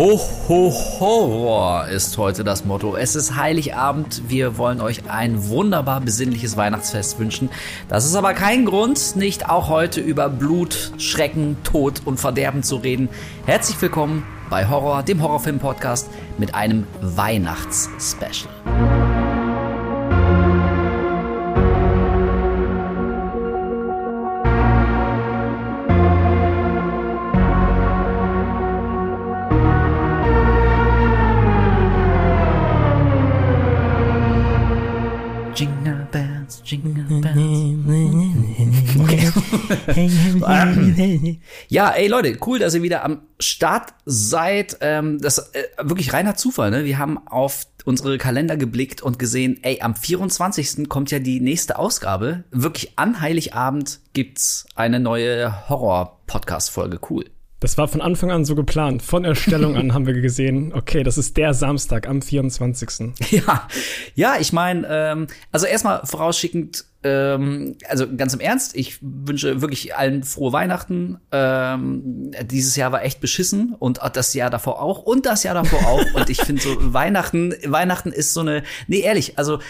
Ho, ho, Horror ist heute das Motto. Es ist Heiligabend. Wir wollen euch ein wunderbar besinnliches Weihnachtsfest wünschen. Das ist aber kein Grund, nicht auch heute über Blut, Schrecken, Tod und Verderben zu reden. Herzlich willkommen bei Horror, dem Horrorfilm-Podcast mit einem Weihnachtsspecial. Ja, ey Leute, cool, dass ihr wieder am Start seid. Ähm, das ist äh, wirklich reiner Zufall. Ne? Wir haben auf unsere Kalender geblickt und gesehen, ey, am 24. kommt ja die nächste Ausgabe. Wirklich an Heiligabend gibt's eine neue Horror-Podcast-Folge. Cool. Das war von Anfang an so geplant. Von Erstellung an haben wir gesehen, okay, das ist der Samstag am 24. Ja, ja, ich meine, ähm, also erstmal vorausschickend, ähm, also ganz im Ernst, ich wünsche wirklich allen frohe Weihnachten. Ähm, dieses Jahr war echt beschissen und das Jahr davor auch und das Jahr davor auch. und ich finde so Weihnachten, Weihnachten ist so eine, nee ehrlich, also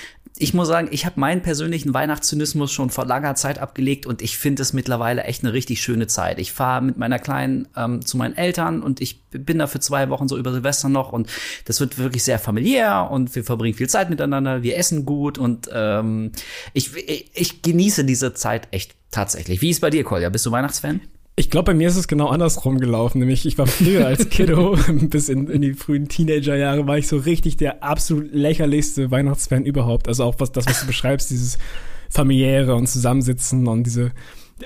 ich muss sagen, ich habe meinen persönlichen Weihnachtszynismus schon vor langer Zeit abgelegt und ich finde es mittlerweile echt eine richtig schöne Zeit. Ich fahre mit meiner Kleinen ähm, zu meinen Eltern und ich bin da für zwei Wochen so über Silvester noch und das wird wirklich sehr familiär und wir verbringen viel Zeit miteinander, wir essen gut und ähm, ich, ich, ich genieße diese Zeit echt tatsächlich. Wie ist bei dir, Kolja? Bist du Weihnachtsfan? Ich glaube, bei mir ist es genau andersrum gelaufen. Nämlich, ich war früher als Kiddo, bis in, in die frühen Teenagerjahre, war ich so richtig der absolut lächerlichste Weihnachtsfan überhaupt. Also auch was das, was du beschreibst, dieses familiäre und Zusammensitzen und diese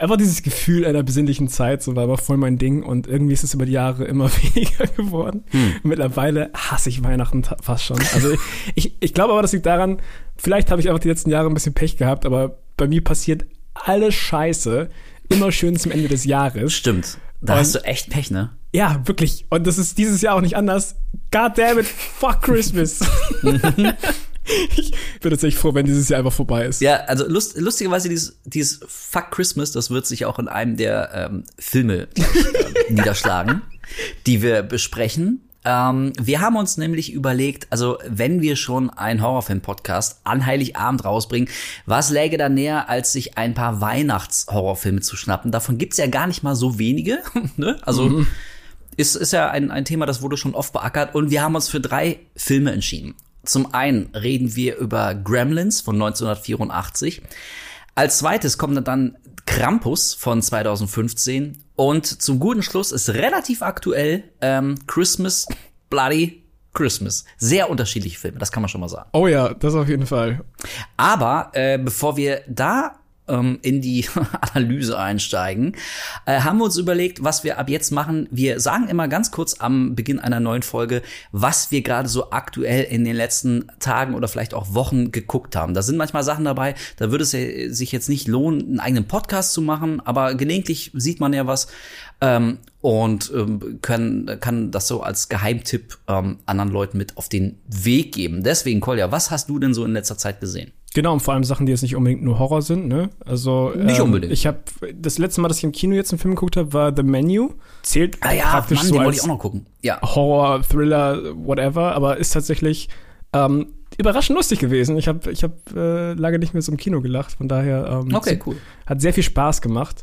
einfach dieses Gefühl einer besinnlichen Zeit, so war aber voll mein Ding und irgendwie ist es über die Jahre immer weniger geworden. Hm. Mittlerweile hasse ich Weihnachten fast schon. Also ich, ich glaube aber, das liegt daran, vielleicht habe ich einfach die letzten Jahre ein bisschen Pech gehabt, aber bei mir passiert alles Scheiße immer schön zum Ende des Jahres. Stimmt. Da und, hast du echt Pech, ne? Ja, wirklich. Und das ist dieses Jahr auch nicht anders. God damn it, fuck Christmas. ich bin tatsächlich froh, wenn dieses Jahr einfach vorbei ist. Ja, also lust, lustigerweise dieses, dieses Fuck Christmas, das wird sich auch in einem der ähm, Filme äh, niederschlagen, die wir besprechen. Ähm, wir haben uns nämlich überlegt, also wenn wir schon einen Horrorfilm-Podcast an Heiligabend rausbringen, was läge da näher, als sich ein paar Weihnachts-Horrorfilme zu schnappen? Davon gibt's ja gar nicht mal so wenige. ne? Also mhm. ist, ist ja ein, ein Thema, das wurde schon oft beackert. Und wir haben uns für drei Filme entschieden. Zum einen reden wir über Gremlins von 1984. Als zweites kommt dann Krampus von 2015 und zum guten Schluss ist relativ aktuell ähm, Christmas Bloody Christmas. Sehr unterschiedliche Filme, das kann man schon mal sagen. Oh ja, das auf jeden Fall. Aber äh, bevor wir da ähm, in die Analyse einsteigen, äh, haben wir uns überlegt, was wir ab jetzt machen. Wir sagen immer ganz kurz am Beginn einer neuen Folge, was wir gerade so aktuell in den letzten Tagen oder vielleicht auch Wochen geguckt haben. Da sind manchmal Sachen dabei, da würde es sich jetzt nicht lohnen, einen eigenen Podcast zu machen, aber gelegentlich sieht man ja was ähm, und ähm, können, kann das so als Geheimtipp ähm, anderen Leuten mit auf den Weg geben. Deswegen, Kolja, was hast du denn so in letzter Zeit gesehen? Genau, und vor allem Sachen, die jetzt nicht unbedingt nur Horror sind, ne? Also nicht ähm, unbedingt. Ich habe das letzte Mal, dass ich im Kino jetzt einen Film geguckt habe, war The Menu. Zählt ah, ja, praktisch Mann, so als ich auch noch gucken. Ja. Horror, Thriller, whatever, aber ist tatsächlich ähm, überraschend lustig gewesen. Ich habe ich hab, äh, lange nicht mehr so im Kino gelacht, von daher ähm, okay, cool. hat sehr viel Spaß gemacht.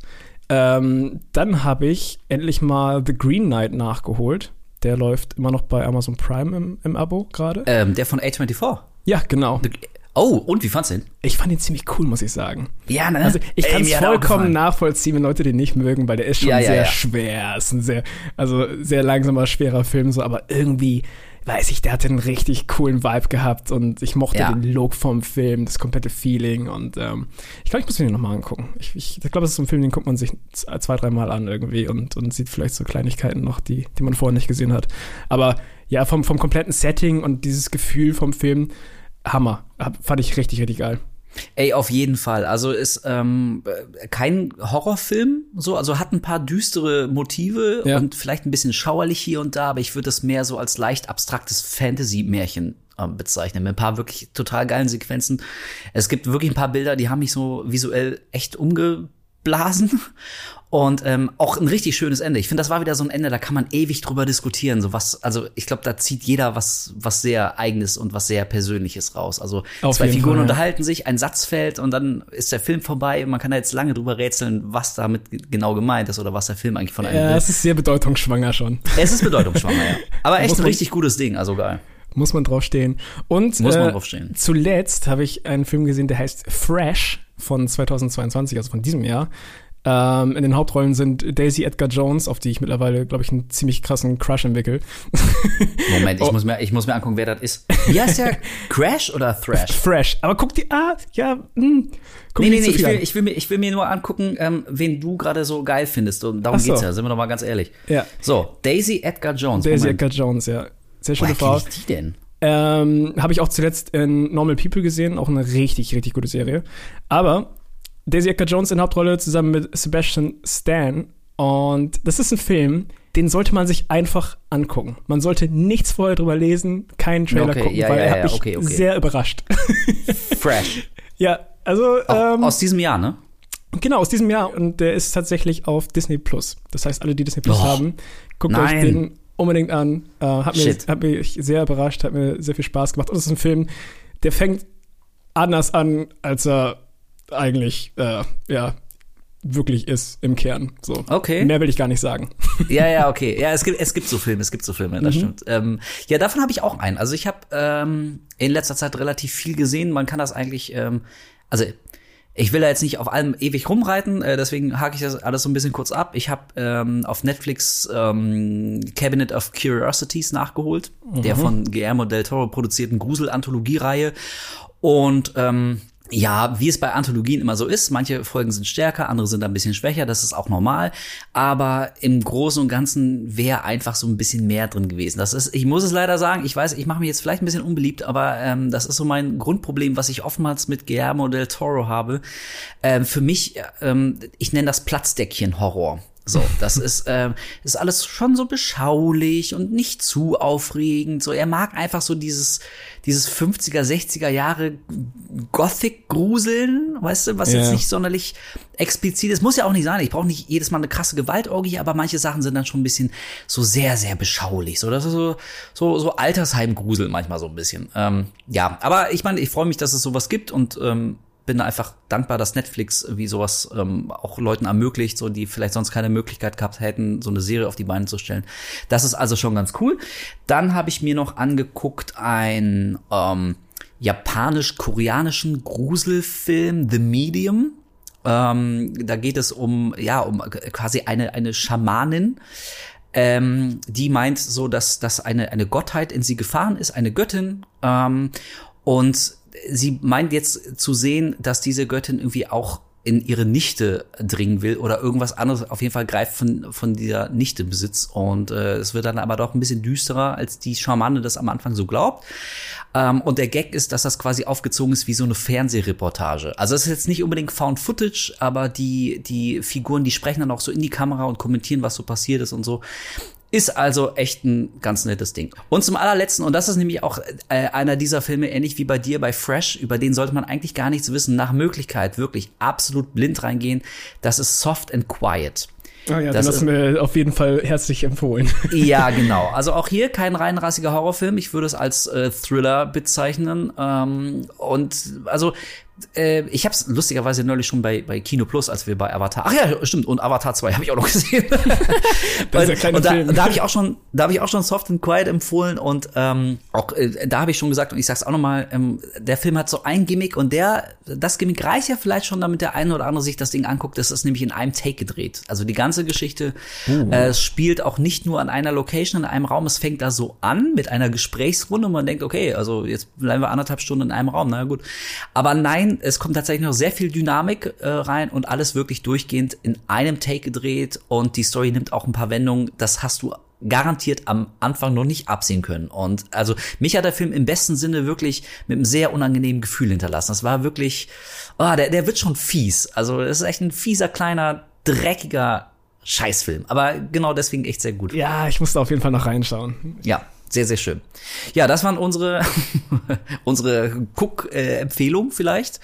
Ähm, dann habe ich endlich mal The Green Knight nachgeholt. Der läuft immer noch bei Amazon Prime im, im Abo gerade. Ähm, der von A24. Ja, genau. The Oh, und wie fandst du den? Ich fand ihn ziemlich cool, muss ich sagen. Ja, ne? Also ich kann es vollkommen nachvollziehen, wenn Leute den nicht mögen, weil der ist schon ja, ja, sehr ja. schwer. Ist ein sehr, also sehr langsamer, schwerer Film, so, aber irgendwie, weiß ich, der hatte einen richtig coolen Vibe gehabt und ich mochte den Look vom Film, das komplette Feeling und ähm, ich glaube, ich muss mir den nochmal angucken. Ich, ich, ich glaube, das ist so ein Film, den guckt man sich zwei, dreimal an irgendwie und, und sieht vielleicht so Kleinigkeiten noch, die, die man vorher nicht gesehen hat. Aber ja, vom, vom kompletten Setting und dieses Gefühl vom Film, Hammer. Fand ich richtig, richtig geil. Ey, auf jeden Fall. Also ist ähm, kein Horrorfilm, so, also hat ein paar düstere Motive ja. und vielleicht ein bisschen schauerlich hier und da, aber ich würde es mehr so als leicht abstraktes Fantasy-Märchen äh, bezeichnen, mit ein paar wirklich total geilen Sequenzen. Es gibt wirklich ein paar Bilder, die haben mich so visuell echt umge aufblasen. Und ähm, auch ein richtig schönes Ende. Ich finde, das war wieder so ein Ende, da kann man ewig drüber diskutieren. So was, also ich glaube, da zieht jeder was, was sehr eigenes und was sehr Persönliches raus. Also Auf zwei Figuren Fall, ja. unterhalten sich, ein Satz fällt und dann ist der Film vorbei. Man kann da jetzt lange drüber rätseln, was damit genau gemeint ist oder was der Film eigentlich von einem Ja, will. es ist sehr bedeutungsschwanger schon. Es ist bedeutungsschwanger, ja. Aber echt ein richtig gutes Ding, also geil. Muss man drauf stehen. Und Muss man äh, drauf stehen. zuletzt habe ich einen Film gesehen, der heißt Fresh von 2022, also von diesem Jahr. Ähm, in den Hauptrollen sind Daisy Edgar Jones, auf die ich mittlerweile, glaube ich, einen ziemlich krassen Crush entwickle. Moment, ich, Oh. muss mir, ich muss mir angucken, wer das ist. Wie heißt der? Crash oder Thrash? Fresh. Aber guck die, ah, ja, hm, guck Nee, nee, nee, ich will, ich, will mir, ich will mir nur angucken, ähm, wen du gerade so geil findest. Und darum so. geht's ja, sind wir doch mal ganz ehrlich. Ja, So, Daisy Edgar Jones. Daisy Moment. Edgar Jones, ja. Sehr schöne Frau. ich die denn? Ähm, habe ich auch zuletzt in Normal People gesehen, auch eine richtig, richtig gute Serie. Aber Daisy Edgar Jones in Hauptrolle zusammen mit Sebastian Stan. Und das ist ein Film, den sollte man sich einfach angucken. Man sollte nichts vorher drüber lesen, keinen Trailer Okay, gucken, ja, weil ja, er ja, hat mich okay, okay. sehr überrascht. Fresh. ja, also Auch ähm, aus diesem Jahr, ne? genau aus diesem Jahr und der ist tatsächlich auf Disney Plus. Das heißt, alle, die Disney Plus Oh, haben, guckt nein. euch den unbedingt an. Äh, hat, mir, hat mich sehr überrascht, hat mir sehr viel Spaß gemacht. Und es ist ein Film, der fängt anders an, als er eigentlich äh, ja wirklich ist im Kern. So. Okay. Mehr will ich gar nicht sagen. Ja, ja, okay. Ja, es gibt, es gibt so Filme, es gibt so Filme, Mhm. das stimmt. Ähm, ja, davon habe ich auch einen. Also ich habe ähm, in letzter Zeit relativ viel gesehen. Man kann das eigentlich, ähm, also ich will da jetzt nicht auf allem ewig rumreiten, äh, deswegen hake ich das alles so ein bisschen kurz ab. Ich habe ähm, auf Netflix ähm, Cabinet of Curiosities nachgeholt, der von Guillermo del Toro produzierten Grusel-Anthologie-Reihe. Und ähm, ja, wie es bei Anthologien immer so ist, manche Folgen sind stärker, andere sind ein bisschen schwächer, das ist auch normal. Aber im Großen und Ganzen wäre einfach so ein bisschen mehr drin gewesen. Das ist, ich muss es leider sagen, ich weiß, ich mache mich jetzt vielleicht ein bisschen unbeliebt, aber ähm, das ist so mein Grundproblem, was ich oftmals mit Guillermo del Toro habe. Ähm, für mich, ähm, ich nenne das Platzdeckchen-Horror. So, das ist, ähm, ist alles schon so beschaulich und nicht zu aufregend. So, er mag einfach so dieses, dieses 50er, 60er Jahre Gothic-Gruseln, weißt du, was Ja. jetzt nicht sonderlich explizit ist. Muss ja auch nicht sein. Ich brauche nicht jedes Mal eine krasse Gewaltorgie, aber manche Sachen sind dann schon ein bisschen so sehr, sehr beschaulich. So, das ist so, so, so Altersheim-Grusel manchmal so ein bisschen. Ähm, ja, aber ich meine, ich freue mich, dass es sowas gibt und ähm, bin einfach dankbar, dass Netflix wie sowas ähm, auch Leuten ermöglicht, so die vielleicht sonst keine Möglichkeit gehabt hätten, so eine Serie auf die Beine zu stellen. Das ist also schon ganz cool. Dann habe ich mir noch angeguckt ein ähm, japanisch-koreanischen Gruselfilm The Medium. Ähm, da geht es um ja um quasi eine eine Schamanin, ähm, die meint so, dass dass eine eine Gottheit in sie gefahren ist, eine Göttin ähm, und sie meint jetzt zu sehen, dass diese Göttin irgendwie auch in ihre Nichte dringen will oder irgendwas anderes. Auf jeden Fall greift von, von dieser Nichte Besitz. Und äh, es wird dann aber doch ein bisschen düsterer, als die Schamane das am Anfang so glaubt. Ähm, und der Gag ist, dass das quasi aufgezogen ist wie so eine Fernsehreportage. Also es ist jetzt nicht unbedingt Found Footage, aber die, die Figuren, die sprechen dann auch so in die Kamera und kommentieren, was so passiert ist und so. Ist also echt ein ganz nettes Ding. Und zum allerletzten, und das ist nämlich auch äh, einer dieser Filme, ähnlich wie bei dir bei Fresh, über den sollte man eigentlich gar nichts wissen, nach Möglichkeit wirklich absolut blind reingehen. Das ist Soft and Quiet. Ah ja, Das du mir auf jeden Fall herzlich empfohlen. Ja, genau. Also auch hier kein reinrassiger Horrorfilm. Ich würde es als äh, Thriller bezeichnen. Ähm, und also äh, ich habe es lustigerweise neulich schon bei, bei Kino Plus, als wir bei Avatar. Ach ja, stimmt. Und Avatar 2 habe ich auch noch gesehen. Das ist der kleine und da, da habe ich auch schon, da habe ich auch schon Soft and Quiet empfohlen und ähm, auch äh, da habe ich schon gesagt und ich sag's auch noch mal, ähm, der Film hat so ein Gimmick und der, das Gimmick reicht ja vielleicht schon, damit der eine oder andere sich das Ding anguckt. Das ist nämlich in einem Take gedreht. Also die ganze Geschichte äh, spielt auch nicht nur an einer Location in einem Raum. Es fängt da so an mit einer Gesprächsrunde und man denkt, okay, also jetzt bleiben wir anderthalb Stunden in einem Raum. Na gut, aber nein, es kommt tatsächlich noch sehr viel Dynamik äh, rein und alles wirklich durchgehend in einem Take gedreht und die Story nimmt auch ein paar Wendungen. Das hast du garantiert am Anfang noch nicht absehen können. Und also mich hat der Film im besten Sinne wirklich mit einem sehr unangenehmen Gefühl hinterlassen. Das war wirklich, oh, der, der wird schon fies. Also es ist echt ein fieser, kleiner, dreckiger Scheißfilm. Aber genau deswegen echt sehr gut. Ja, ich musste auf jeden Fall noch reinschauen. Ja, sehr, sehr schön. Ja, das waren unsere, unsere Cook-Empfehlungen vielleicht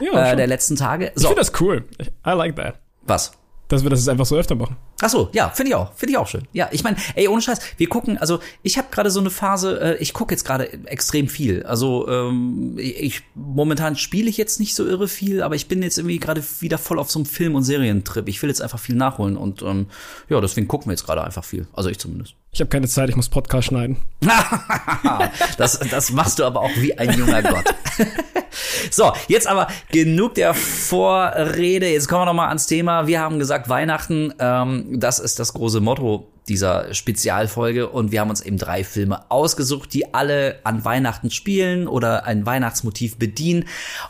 Ja, äh, der letzten Tage. Ich So, finde das cool. I like that. Was? Dass wir das einfach so öfter machen. Ach so, ja, finde ich auch, finde ich auch schön. Ja, ich meine, ey, ohne Scheiß, wir gucken, also ich habe gerade so eine Phase, äh, ich gucke jetzt gerade extrem viel. Also ähm, ich momentan spiele ich jetzt nicht so irre viel, aber ich bin jetzt irgendwie gerade wieder voll auf so einem Film- und Serientrip. Ich will jetzt einfach viel nachholen und ähm, ja, deswegen gucken wir jetzt gerade einfach viel. Also ich zumindest. Ich habe keine Zeit, ich muss Podcast schneiden. das, das machst du aber auch wie ein junger Gott. so, jetzt aber genug der Vorrede. Jetzt kommen wir noch mal ans Thema. Wir haben gesagt Weihnachten. Ähm, das ist das große Motto dieser Spezialfolge und wir haben uns eben drei Filme ausgesucht, die alle an Weihnachten spielen oder ein Weihnachtsmotiv bedienen.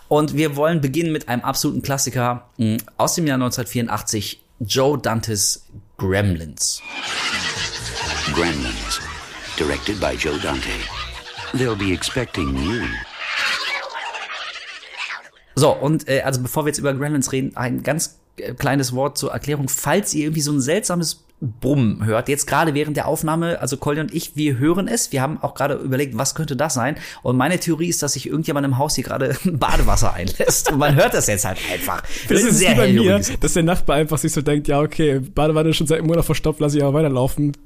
Und wir wollen beginnen mit einem absoluten Klassiker mh, aus dem Jahr 1984, Joe Dantes Gremlins. Gremlins, directed by Joe Dante. They'll be expecting you. So, und äh, also bevor wir jetzt über Gremlins reden, ein ganz kleines Wort zur Erklärung. Falls ihr irgendwie so ein seltsames Brummen hört, jetzt gerade während der Aufnahme, also Colin und ich, wir hören es. Wir haben auch gerade überlegt, was könnte das sein? Und meine Theorie ist, dass sich irgendjemand im Haus hier gerade Badewasser einlässt. Und man hört das jetzt halt einfach. Das ist sehr bei mir, dass der Nachbar einfach sich so denkt, ja, okay, Badewanne ist schon seit einem Monat verstopft, lass ich aber weiterlaufen.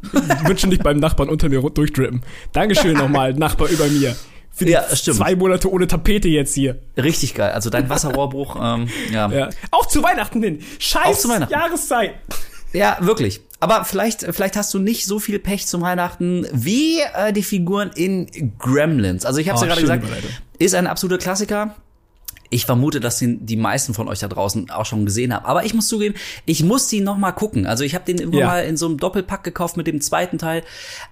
Schon nicht beim Nachbarn unter mir durchdrippen. Dankeschön nochmal, Nachbar über mir. Für Ja, stimmt. zwei Monate ohne Tapete jetzt hier. Richtig geil. Also dein Wasserrohrbruch, ähm, ja. Ja. Auch zu Weihnachten hin. Scheiß Weihnachten. Jahreszeit. Ja, wirklich. Aber vielleicht, vielleicht hast du nicht so viel Pech zum Weihnachten wie äh, die Figuren in Gremlins. Also ich habe Oh, ja gerade gesagt, Überleitung. ist ein absoluter Klassiker. Ich vermute, dass den die meisten von euch da draußen auch schon gesehen haben. Aber ich muss zugeben, ich muss ihn noch mal gucken. Also ich habe den immer Ja. mal in so einem Doppelpack gekauft mit dem zweiten Teil,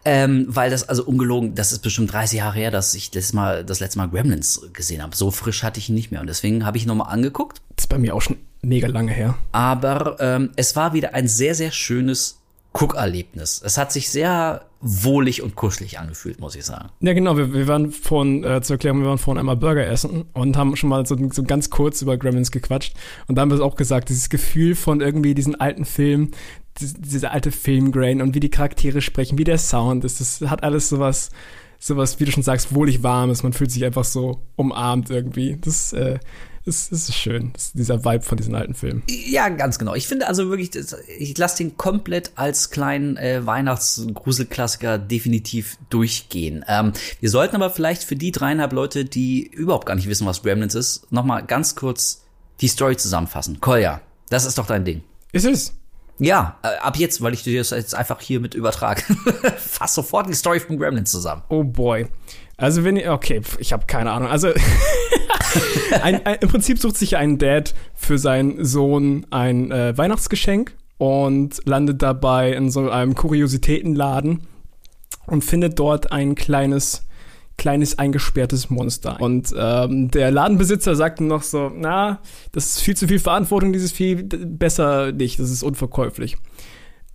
ähm, weil das also ungelogen, das ist bestimmt 30 Jahre her, dass ich das mal das letzte Mal Gremlins gesehen habe. So frisch hatte ich ihn nicht mehr und deswegen habe ich ihn noch mal angeguckt. Das ist bei mir auch schon mega lange her. Aber ähm, es war wieder ein sehr, sehr schönes Guckerlebnis. Es hat sich sehr wohlig und kuschelig angefühlt, muss ich sagen. Ja, genau. Wir, wir waren vorhin, äh, zur Erklärung, wir waren vorhin einmal Burger essen und haben schon mal so, so ganz kurz über Gremlins gequatscht. Und da haben wir es auch gesagt, dieses Gefühl von irgendwie diesen alten Film, diese, diese alte Filmgrain und wie die Charaktere sprechen, wie der Sound ist, das hat alles sowas, sowas, wie du schon sagst, wohlig warmes. Man fühlt sich einfach so umarmt irgendwie. Das, äh, das ist schön. Das ist dieser Vibe von diesen alten Filmen. Ja, ganz genau. Ich finde also wirklich, ich lasse den komplett als kleinen äh, Weihnachtsgruselklassiker definitiv durchgehen. Ähm, wir sollten aber vielleicht für die dreieinhalb Leute, die überhaupt gar nicht wissen, was Gremlins ist, noch mal ganz kurz die Story zusammenfassen. Kolja, das ist doch dein Ding. Ist es? Ja, äh, ab jetzt, weil ich dir das jetzt einfach hier mit übertrage. Fass sofort die Story von Gremlins zusammen. Oh boy. Also wenn ihr, okay, ich habe keine Ahnung. Also ein, ein, im Prinzip sucht sich ein Dad für seinen Sohn ein äh, Weihnachtsgeschenk und landet dabei in so einem Kuriositätenladen und findet dort ein kleines kleines eingesperrtes Monster. Und ähm, der Ladenbesitzer sagt ihm noch so, na, das ist viel zu viel Verantwortung, dieses Vieh, besser nicht, das ist unverkäuflich.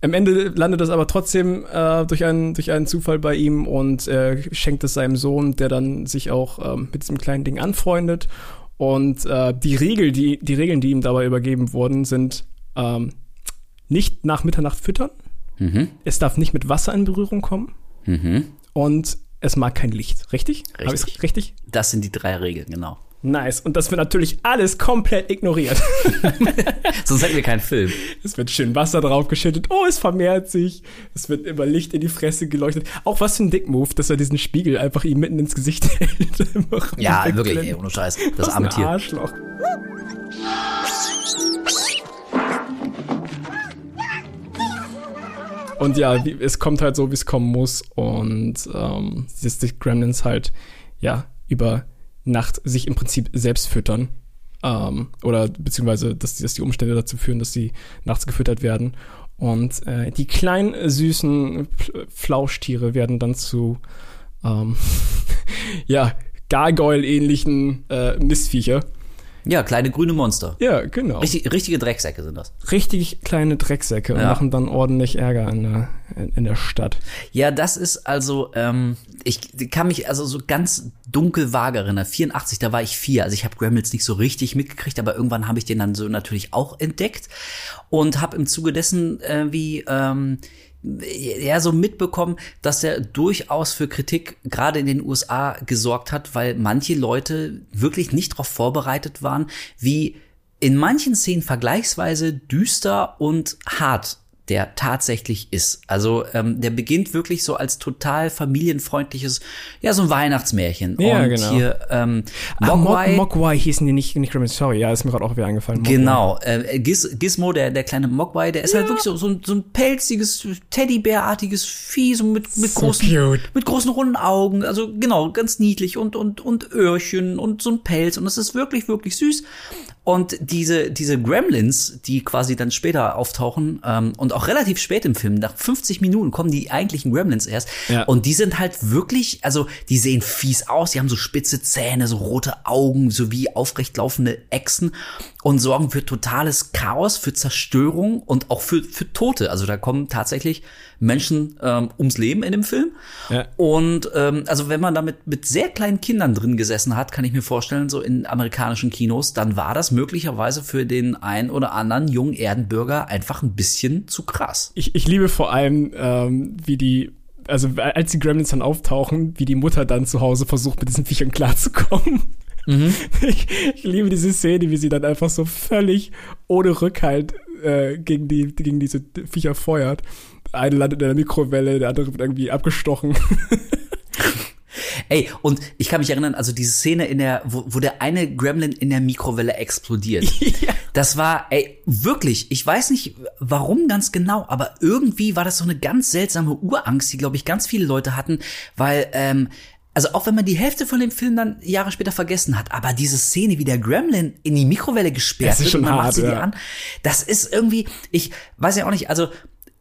Am Ende landet das aber trotzdem äh, durch, einen, durch einen Zufall bei ihm und äh, schenkt es seinem Sohn, der dann sich auch ähm, mit diesem kleinen Ding anfreundet. Und äh, die, Regel, die, die Regeln, die ihm dabei übergeben wurden, sind ähm, nicht nach Mitternacht füttern, Mhm. es darf nicht mit Wasser in Berührung kommen Mhm. und es mag kein Licht. Richtig? Richtig. richtig? Das sind die drei Regeln, genau. Nice. Und das wird natürlich alles komplett ignoriert. Sonst hätten wir keinen Film. Es wird schön Wasser draufgeschüttet. Oh, es vermehrt sich. Es wird immer Licht in die Fresse geleuchtet. Auch was für ein Dickmove, dass er diesen Spiegel einfach ihm mitten ins Gesicht hält. Ja, wirklich, ey, ohne Scheiß. Das arme Tier. Arschloch. Und ja, es kommt halt so, wie es kommen muss. Und ähm, die Gremlins halt, ja, über Nacht sich im Prinzip selbst füttern. Ähm, oder beziehungsweise, dass die, dass die Umstände dazu führen, dass sie nachts gefüttert werden. Und äh, die kleinen, süßen Flauschtiere werden dann zu, ähm, ja, Gargoyle-ähnlichen äh, Mistviecher. Ja, kleine grüne Monster. Ja, genau. Richtig, richtige Drecksäcke sind das. Richtig kleine Drecksäcke und Ja. machen dann ordentlich Ärger in der, in, in der Stadt. Ja, das ist also, ähm, ich kann mich also so ganz dunkel vage erinnern. 84, da war ich vier, also ich habe Gremlins nicht so richtig mitgekriegt, aber irgendwann habe ich den dann so natürlich auch entdeckt und habe im Zuge dessen äh, wie ähm, ja so mitbekommen, dass er durchaus für Kritik gerade in den USA gesorgt hat, weil manche Leute wirklich nicht darauf vorbereitet waren, wie in manchen Szenen vergleichsweise düster und hart der tatsächlich ist. Also ähm, der beginnt wirklich so als total familienfreundliches, ja so ein Weihnachtsmärchen. Ja, und genau. hier ähm, Ah, Mogwai, Mog- Mogwai hießen die nicht, nicht Gremlins, sorry, ja, ist mir gerade auch wieder eingefallen. Mogwai. Genau, äh, Giz, Gizmo, der, der kleine Mogwai, der ist halt wirklich so, so, ein, so ein pelziges, Teddybärartiges Vieh, so mit, mit, So großen, cute. mit großen runden Augen, also genau, ganz niedlich und, und, und Öhrchen und so ein Pelz und es ist wirklich, wirklich süß. Und diese, diese Gremlins, die quasi dann später auftauchen ähm, und auch relativ spät im Film, nach 50 Minuten kommen die eigentlichen Gremlins erst. Ja. Und die sind halt wirklich, also die sehen fies aus, die haben so spitze Zähne, so rote Augen, sowie aufrecht laufende Echsen und sorgen für totales Chaos, für Zerstörung und auch für, für Tote. Also da kommen tatsächlich Menschen ähm, ums Leben in dem Film. Ja. Und ähm, also wenn man damit mit sehr kleinen Kindern drin gesessen hat, kann ich mir vorstellen, so in amerikanischen Kinos, dann war das möglicherweise für den ein oder anderen jungen Erdenbürger einfach ein bisschen zu krass. Ich, ich liebe vor allem, ähm, wie die, also als die Gremlins dann auftauchen, wie die Mutter dann zu Hause versucht, mit diesen Viechern klarzukommen. Ich, ich liebe diese Szene, wie sie dann einfach so völlig ohne Rückhalt äh, gegen, die, gegen diese Viecher feuert. Eine landet in der Mikrowelle, der andere wird irgendwie abgestochen. Ey, und ich kann mich erinnern, also diese Szene in der, wo, wo der eine Gremlin in der Mikrowelle explodiert. Das war, ey, wirklich, ich weiß nicht warum ganz genau, aber irgendwie war das so eine ganz seltsame Urangst, die, glaube ich, ganz viele Leute hatten, weil, ähm, also auch wenn man die Hälfte von dem Film dann Jahre später vergessen hat, aber diese Szene, wie der Gremlin in die Mikrowelle gesperrt wird man hart, macht sie ja. die an, das ist irgendwie, ich weiß ja auch nicht, also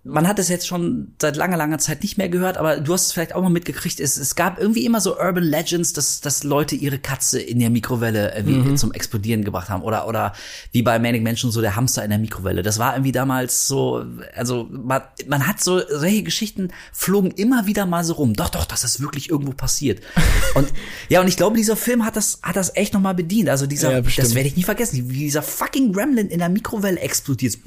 man hat es jetzt schon seit langer, langer Zeit nicht mehr gehört, aber du hast es vielleicht auch mal mitgekriegt. Es, es gab irgendwie immer so Urban Legends, dass, dass Leute ihre Katze in der Mikrowelle Mhm. zum Explodieren gebracht haben. Oder, oder wie bei Manic Mansion so der Hamster in der Mikrowelle. Das war irgendwie damals so, also man, man hat so, solche Geschichten flogen immer wieder mal so rum. Doch, doch, das ist wirklich irgendwo passiert. Und ja, und ich glaube, dieser Film hat das, hat das echt noch mal bedient. Also dieser, Ja, das werde ich nie vergessen, wie dieser fucking Gremlin in der Mikrowelle explodiert.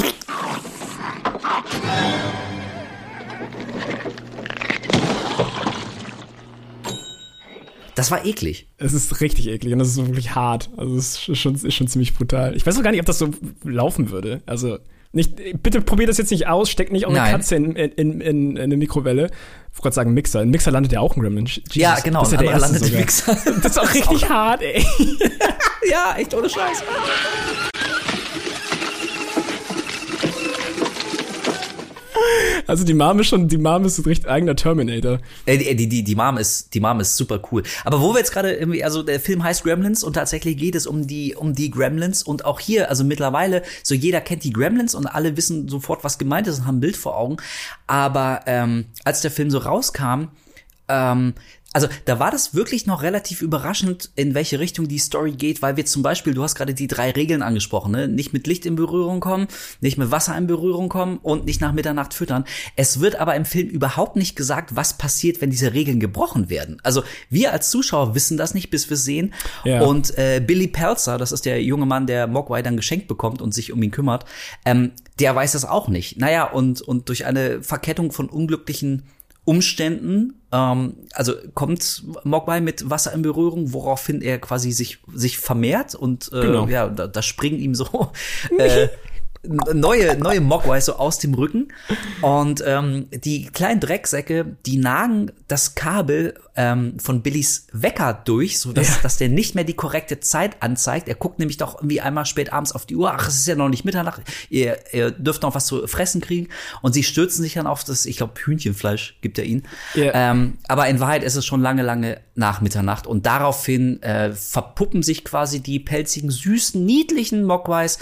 Das war eklig. Es ist richtig eklig und das ist wirklich hart. Also es ist schon, ist schon ziemlich brutal. Ich weiß auch gar nicht, ob das so laufen würde. Also nicht, bitte probiert das jetzt nicht aus, steckt nicht eure. Katze in, in, in, in eine Mikrowelle. Ich wollte gerade sagen Mixer. Ein Mixer landet ja auch ein Gremlin. Jesus, Ja, genau, Das ist ja der landet im. Mixer. Das ist auch richtig hart, ey. Ja, echt ohne Scheiß. Also die Mom ist schon, die Mom ist ein richtig eigener Terminator. Äh, Die, die, die, die Mom ist, die Mom ist super cool. Aber wo wir jetzt gerade irgendwie, also der Film heißt Gremlins und tatsächlich geht es um die, um die Gremlins und auch hier, also mittlerweile, so jeder kennt die Gremlins und alle wissen sofort, was gemeint ist und haben ein Bild vor Augen. Aber ähm, als der Film so rauskam, ähm, also da war das wirklich noch relativ überraschend, in welche Richtung die Story geht, weil wir zum Beispiel, du hast gerade die drei Regeln angesprochen, ne? nicht mit Licht in Berührung kommen, nicht mit Wasser in Berührung kommen und nicht nach Mitternacht füttern. Es wird aber im Film überhaupt nicht gesagt, was passiert, wenn diese Regeln gebrochen werden. Also wir als Zuschauer wissen das nicht, bis wir sehen. Ja. Und äh, Billy Pelzer, das ist der junge Mann, der Mogwai dann geschenkt bekommt und sich um ihn kümmert, ähm, der weiß das auch nicht. Naja, und, und durch eine Verkettung von unglücklichen Umständen, ähm, also kommt Mogwai mit Wasser in Berührung, woraufhin er quasi sich, sich vermehrt und äh, Genau. ja, da, da springen ihm so äh, neue, neue Mogwais so aus dem Rücken. Und ähm, die kleinen Drecksäcke, die nagen das Kabel ähm, von Billys Wecker durch, so dass, Ja. dass der nicht mehr die korrekte Zeit anzeigt. Er guckt nämlich doch irgendwie einmal spät abends auf die Uhr. Ach, es ist ja noch nicht Mitternacht. Ihr, ihr dürft noch was zu fressen kriegen. Und sie stürzen sich dann auf das, ich glaube, Hühnchenfleisch gibt er ihnen. Ja. Ähm, aber in Wahrheit ist es schon lange, lange nach Mitternacht. Und daraufhin äh, verpuppen sich quasi die pelzigen, süßen, niedlichen Mogwais.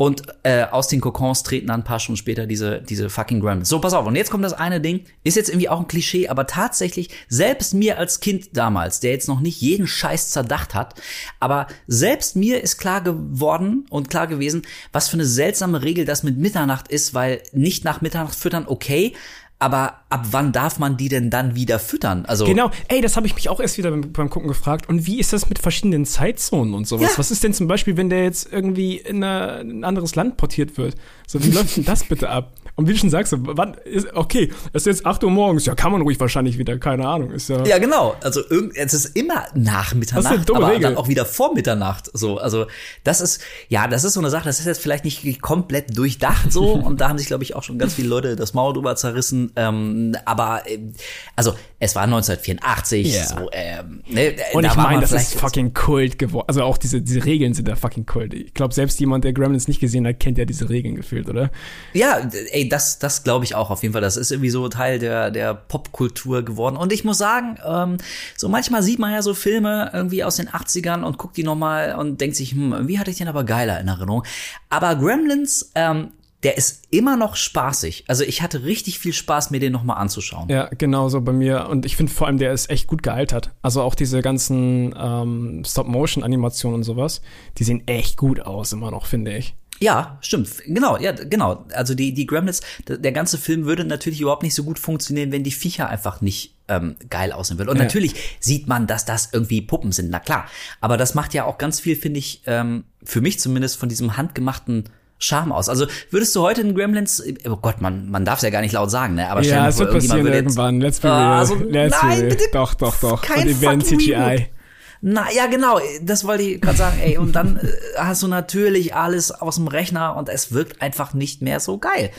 Und äh, aus den Kokons treten dann ein paar Stunden später diese, diese fucking Gremlins. So, pass auf. Und jetzt kommt das eine Ding. Ist jetzt irgendwie auch ein Klischee, aber tatsächlich, selbst mir als Kind damals, der jetzt noch nicht jeden Scheiß zerdacht hat, aber selbst mir ist klar geworden und klar gewesen, was für eine seltsame Regel das mit Mitternacht ist, weil nicht nach Mitternacht füttern, okay, aber ab wann darf man die denn dann wieder füttern? Also Genau, ey, das habe ich mich auch erst wieder beim, beim Gucken gefragt. Und wie ist das mit verschiedenen Zeitzonen und sowas? Ja. Was ist denn zum Beispiel, wenn der jetzt irgendwie in, eine, in ein anderes Land portiert wird? So, wie läuft denn das bitte ab? Und wie du schon sagst, wann ist, okay, es ist jetzt 8 Uhr morgens, ja, kann man ruhig wahrscheinlich wieder, keine Ahnung, ist ja. Ja, genau. Also irgend, es ist immer nach Mitternacht, Das ist eine dumme aber Regel. dann auch wieder vor Mitternacht. So, also das ist, ja, das ist so eine Sache, das ist jetzt vielleicht nicht komplett durchdacht so und da haben sich, glaube ich, auch schon ganz viele Leute das Maul drüber zerrissen. Ähm, aber ähm, also es war 1984, Ja. so, ähm, ne, Und da ich meine, das ist fucking Kult geworden. Also auch diese, diese Regeln sind da fucking Kult. Ich glaube, selbst jemand, der Gremlins nicht gesehen hat, kennt ja diese Regeln gefühlt, oder? Ja, ey, das, das glaube ich auch auf jeden Fall. Das ist irgendwie so Teil der, der Popkultur geworden. Und ich muss sagen, ähm, so manchmal sieht man ja so Filme irgendwie aus den 80ern und guckt die nochmal und denkt sich, hm, wie hatte ich den aber geiler in Erinnerung. Aber Gremlins, ähm, der ist immer noch spaßig. Also ich hatte richtig viel Spaß, mir den nochmal anzuschauen. Ja, genau so bei mir. Und ich finde vor allem, der ist echt gut gealtert. Also auch diese ganzen ähm, Stop-Motion-Animationen und sowas, die sehen echt gut aus immer noch, finde ich. Ja, stimmt. Genau, ja, genau. Also die, die Gremlins, der, ganze Film würde natürlich überhaupt nicht so gut funktionieren, wenn die Viecher einfach nicht ähm, geil aussehen würden. Und Ja. natürlich sieht man, dass das irgendwie Puppen sind, na klar. Aber das macht ja auch ganz viel, finde ich, ähm, für mich zumindest von diesem handgemachten Charme aus. Also würdest du heute in Gremlins, oh Gott, man, man darf es ja gar nicht laut sagen, ne? Aber stell Ja, dir es vor, passieren würde jetzt- irgendwann. Let's be Ah, real. also, Let's nein, be real. bitte. Doch, doch, doch. Kein Und die werden CGI. Reboot. Na ja, genau, das wollte ich gerade sagen, ey. Und dann äh, hast du natürlich alles aus dem Rechner und es wirkt einfach nicht mehr so geil.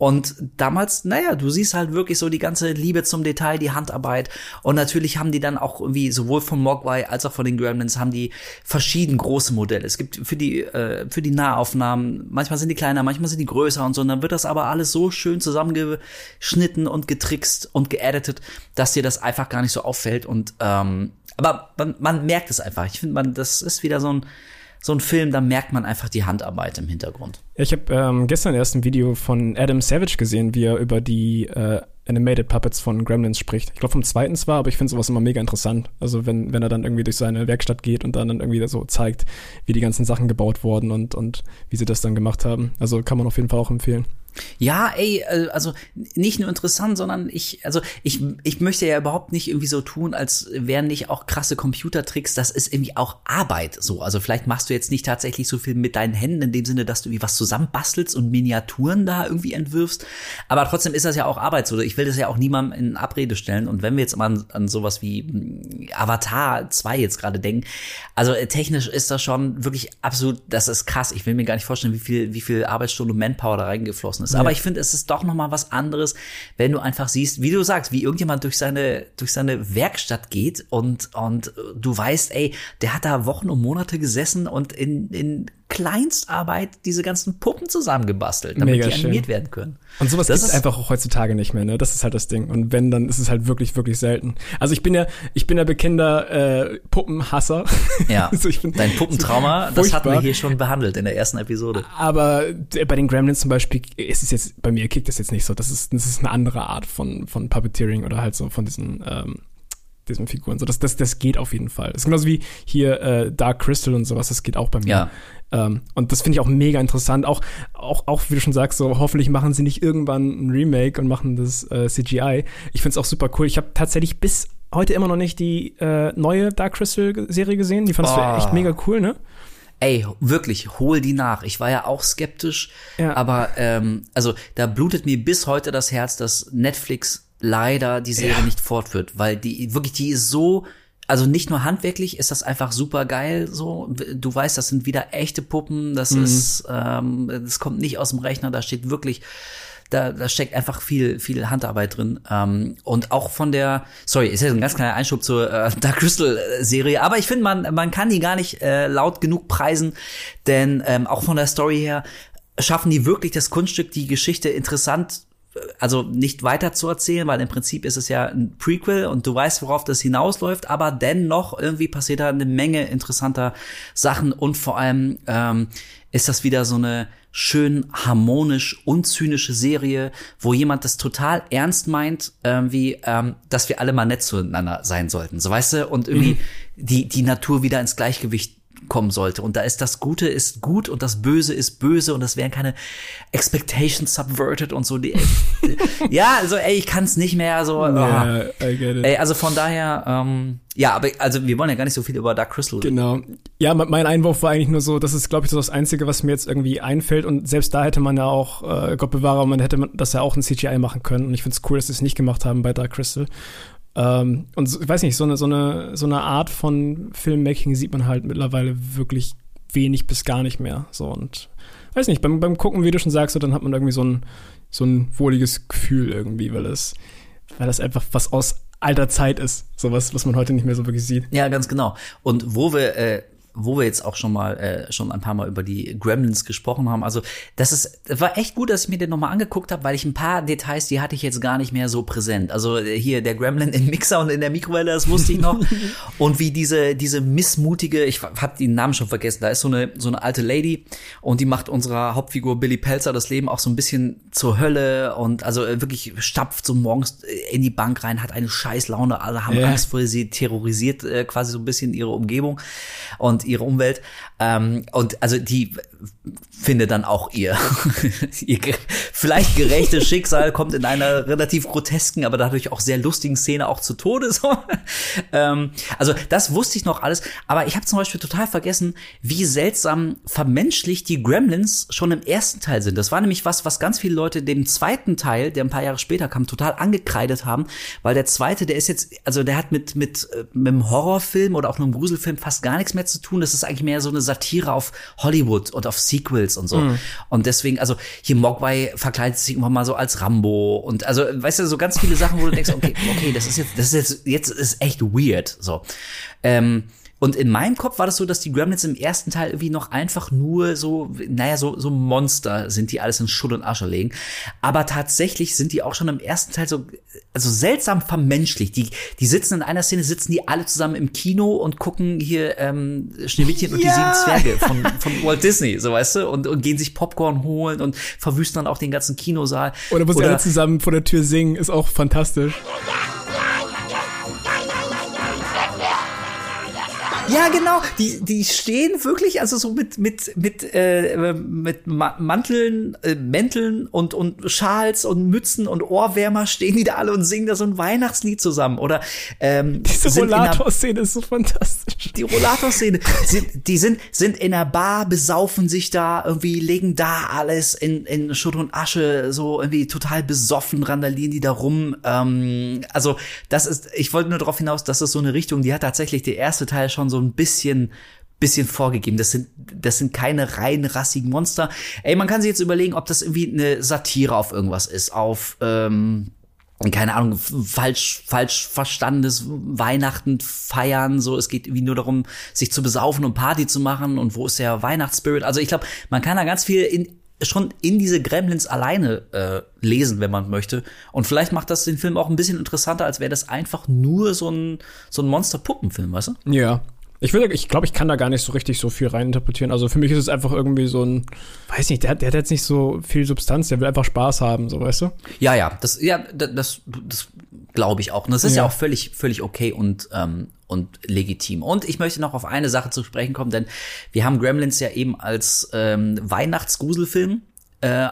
Und damals, naja, du siehst halt wirklich so die ganze Liebe zum Detail, die Handarbeit. Und natürlich haben die dann auch irgendwie sowohl von Mogwai als auch von den Gremlins haben die verschieden große Modelle. Es gibt für die, äh, für die Nahaufnahmen, manchmal sind die kleiner, manchmal sind die größer und so. Und dann wird das aber alles so schön zusammengeschnitten und getrickst und geeditet, dass dir das einfach gar nicht so auffällt. Und ähm, aber man, man merkt es einfach. Ich finde, man, das ist wieder so ein, so ein Film, da merkt man einfach die Handarbeit im Hintergrund. Ich habe ähm, gestern erst ein Video von Adam Savage gesehen, wie er über die äh, Animated Puppets von Gremlins spricht. Ich glaube vom zweiten zwar, aber ich finde sowas immer mega interessant. Also wenn, wenn er dann irgendwie durch seine Werkstatt geht und dann, dann irgendwie so zeigt, wie die ganzen Sachen gebaut wurden und, und wie sie das dann gemacht haben. Also kann man auf jeden Fall auch empfehlen. Ja, ey, äh, also nicht nur interessant, sondern ich, also ich, ich möchte ja überhaupt nicht irgendwie so tun, als wären nicht auch krasse Computertricks. Das ist irgendwie auch Arbeit so. Also vielleicht machst du jetzt nicht tatsächlich so viel mit deinen Händen in dem Sinne, dass du wie was zusammenbastelst und Miniaturen da irgendwie entwirfst. Aber trotzdem ist das ja auch Arbeit so. Ich will das ja auch niemandem in Abrede stellen. Und wenn wir jetzt mal an, an sowas wie mh, Avatar 2 jetzt gerade denken, also äh, technisch ist das schon wirklich absolut, das ist krass. Ich will mir gar nicht vorstellen, wie viel, wie viel Arbeitsstunden und Manpower da reingeflossen ist. Aber ich finde, es ist doch noch mal was anderes, wenn du einfach siehst, wie du sagst, wie irgendjemand durch seine durch seine Werkstatt geht und und du weißt, ey, der hat da Wochen und Monate gesessen und in in Kleinstarbeit diese ganzen Puppen zusammengebastelt, damit Mega die animiert schön. werden können. Und sowas Das gibt's ist- einfach auch heutzutage nicht mehr, ne? Das ist halt das Ding. Und wenn, dann ist es halt wirklich, wirklich selten. Also ich bin ja, ich bin ja bekennender äh, Puppenhasser. Ja, also ich bin dein Puppentrauma, das hatten wir hier schon behandelt in der ersten Episode. Aber äh, bei den Gremlins zum Beispiel ist es jetzt, bei mir kickt das jetzt nicht so. Das ist, das ist eine andere Art von, von Puppeteering oder halt so von diesen, ähm, diesen Figuren. So, das, das, das geht auf jeden Fall. Das ist genauso wie hier äh, Dark Crystal und sowas, das geht auch bei mir. Ja. Ähm, und das finde ich auch mega interessant. Auch, auch, auch, wie du schon sagst, so hoffentlich machen sie nicht irgendwann ein Remake und machen das äh, CGI. Ich finde es auch super cool. Ich habe tatsächlich bis heute immer noch nicht die äh, neue Dark Crystal-Serie gesehen. Die fandest Oh. du echt mega cool, ne? Ey, wirklich, hol die nach. Ich war ja auch skeptisch, Ja. aber ähm, also da blutet mir bis heute das Herz, dass Netflix leider die Serie Ja. nicht fortführt, weil die wirklich die ist so also nicht nur handwerklich ist das einfach super geil so du weißt das sind wieder echte Puppen das Mhm. ist ähm, das kommt nicht aus dem Rechner da steht wirklich da, da steckt einfach viel, viel Handarbeit drin. Ähm, und auch von der, sorry, ist jetzt ein ganz kleiner Einschub zur äh, Dark Crystal äh, Serie, aber ich finde, man, man kann die gar nicht äh, laut genug preisen, denn ähm, auch von der Story her schaffen die wirklich das Kunststück, die Geschichte interessant also nicht weiter zu erzählen, weil im Prinzip ist es ja ein Prequel und du weißt, worauf das hinausläuft, aber dennoch irgendwie passiert da eine Menge interessanter Sachen und vor allem ähm, ist das wieder so eine schön harmonisch unzynische Serie, wo jemand das total ernst meint, ähm, wie ähm, dass wir alle mal nett zueinander sein sollten, so weißt du, und irgendwie die die Natur wieder ins Gleichgewicht kommen sollte. Und da ist das Gute ist gut und das Böse ist böse und es werden keine Expectations subverted und so. Die, ja, also ey, ich kann es nicht mehr so. Get it. Ey, also von daher, ähm, ja, aber also wir wollen ja gar nicht so viel über Dark Crystal. Genau. Ja, me- mein Einwurf war eigentlich nur so, das ist, glaube ich, so das Einzige, was mir jetzt irgendwie einfällt. Und selbst da hätte man ja auch, äh, Gott bewahre, man hätte das ja auch in CGI machen können. Und ich finde es cool, dass sie es nicht gemacht haben bei Dark Crystal. Ähm, und ich weiß nicht, so eine, so eine, so eine Art von Filmmaking sieht man halt mittlerweile wirklich wenig bis gar nicht mehr. So und weiß nicht, beim, beim Gucken, wie du schon sagst, dann hat man irgendwie so ein, so ein wohliges Gefühl irgendwie, weil es, weil das einfach was aus alter Zeit ist. Sowas, was man heute nicht mehr so wirklich sieht. Ja, ganz genau. Und wo wir, äh, wo wir jetzt auch schon mal, äh, schon ein paar Mal über die Gremlins gesprochen haben, also das ist, war echt gut, dass ich mir den nochmal angeguckt habe, weil ich ein paar Details, die hatte ich jetzt gar nicht mehr so präsent. Also äh, hier der Gremlin im Mixer und in der Mikrowelle, das wusste ich noch. und wie diese, diese missmutige, ich habe den Namen schon vergessen, da ist so eine, so eine alte Lady und die macht unserer Hauptfigur Billy Pelzer das Leben auch so ein bisschen zur Hölle und also äh, wirklich stapft so morgens äh, in die Bank rein, hat eine scheiß Laune, alle haben Ja. Angst vor sie, terrorisiert äh, quasi so ein bisschen ihre Umgebung und ihre Umwelt. Ähm, und also die findet dann auch ihr, ihr vielleicht gerechtes Schicksal, kommt in einer relativ grotesken, aber dadurch auch sehr lustigen Szene auch zu Tode. So. ähm, also das wusste ich noch alles, aber ich habe zum Beispiel total vergessen, wie seltsam vermenschlicht die Gremlins schon im ersten Teil sind. Das war nämlich was, was ganz viele Leute dem zweiten Teil, der ein paar Jahre später kam, total angekreidet haben, weil der zweite, der ist jetzt, also der hat mit mit äh, mit einem Horrorfilm oder auch einem Gruselfilm fast gar nichts mehr zu tun. Das ist eigentlich mehr so eine Satire auf Hollywood und auf Sequels und so. Und deswegen, also hier Mogwai verkleidet sich immer mal so als Rambo und also, weißt du, so ganz viele Sachen, wo du denkst, okay, okay, das ist jetzt, das ist jetzt, jetzt ist echt weird, so. Ähm, und in meinem Kopf war das so, dass die Gremlins im ersten Teil irgendwie noch einfach nur so, naja, so, so Monster sind, die alles in Schutt und Asche legen. Aber tatsächlich sind die auch schon im ersten Teil so, also seltsam vermenschlicht. Die, die sitzen in einer Szene, sitzen die alle zusammen im Kino und gucken hier ähm, Schneewittchen und die Ja. sieben Zwerge von, von Walt Disney, so weißt du, und, und gehen sich Popcorn holen und verwüsten dann auch den ganzen Kinosaal. Oder wo sie alle zusammen vor der Tür singen, ist auch fantastisch. Ja, genau. Die, die stehen wirklich, also so mit, mit, mit, äh, mit Ma Manteln, äh, Mänteln und, und Schals und Mützen und Ohrwärmer stehen die da alle und singen da so ein Weihnachtslied zusammen. Oder ähm, Diese einer- Rollator-Szene ist so fantastisch. die Rollator-Szene. die sind, sind in der Bar, besaufen sich da, irgendwie legen da alles in, in Schutt und Asche, so irgendwie total besoffen, randalieren die da rum. Ähm, also, das ist, ich wollte nur darauf hinaus, dass das so eine Richtung, die hat tatsächlich der erste Teil schon so ein bisschen bisschen vorgegeben. Das sind, das sind keine rein rassigen Monster. Ey, man kann sich jetzt überlegen, ob das irgendwie eine Satire auf irgendwas ist, auf, ähm, keine Ahnung, falsch, falsch verstandenes Weihnachten feiern, so, es geht irgendwie nur darum, sich zu besaufen und Party zu machen und wo ist der Weihnachtsspirit? Also ich glaube, man kann da ganz viel in, schon in diese Gremlins alleine äh, lesen, wenn man möchte. Und vielleicht macht das den Film auch ein bisschen interessanter, als wäre das einfach nur so ein, so ein Monster-Puppenfilm, weißt du? Ja. Ich will, ich glaube, ich kann da gar nicht so richtig so viel reininterpretieren. Also für mich ist es einfach irgendwie so ein, weiß nicht, der, hat- der hat jetzt nicht so viel Substanz, der will einfach Spaß haben, so weißt du? Ja, ja, das, ja, da- das, das glaube ich auch. Und das ist ja, Ja. auch völlig, völlig okay und, ähm, und legitim. Und ich möchte noch auf eine Sache zu sprechen kommen, denn wir haben Gremlins ja eben als ähm, Weihnachtsgruselfilm äh,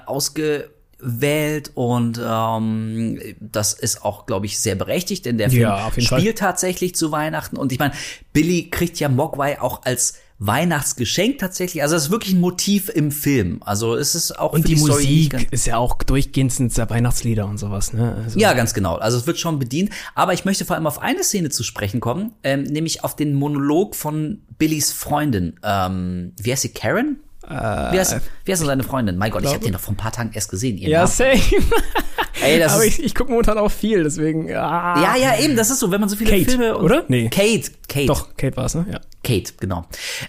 ausgewählt und ähm, das ist auch, glaube ich, sehr berechtigt, denn der Film Ja, jeden Fall. spielt tatsächlich zu Weihnachten. Und ich meine, Billy kriegt ja Mogwai auch als Weihnachtsgeschenk tatsächlich. Also es ist wirklich ein Motiv im Film. Also es ist auch Und die, ganz- Musik ist ja auch durchgehend sind ja Weihnachtslieder und sowas, ne? Also, Ja, ganz genau. Also es wird schon bedient. Aber ich möchte vor allem auf eine Szene zu sprechen kommen, ähm, nämlich auf den Monolog von Billys Freundin. Ähm, wie heißt sie? Karen? Wie, heißt, wie heißt denn seine Freundin? Mein Gott, ich habe den doch vor ein paar Tagen erst gesehen. Ja, Namen. same. Ey, das Aber ist, ich, ich gucke momentan auch viel, deswegen. Ah. ja, ja, eben, das ist so, wenn man so viele Kate, Filme und, oder? Nee. Kate, Kate. Doch, Kate war's, ne? Ja. Kate, genau.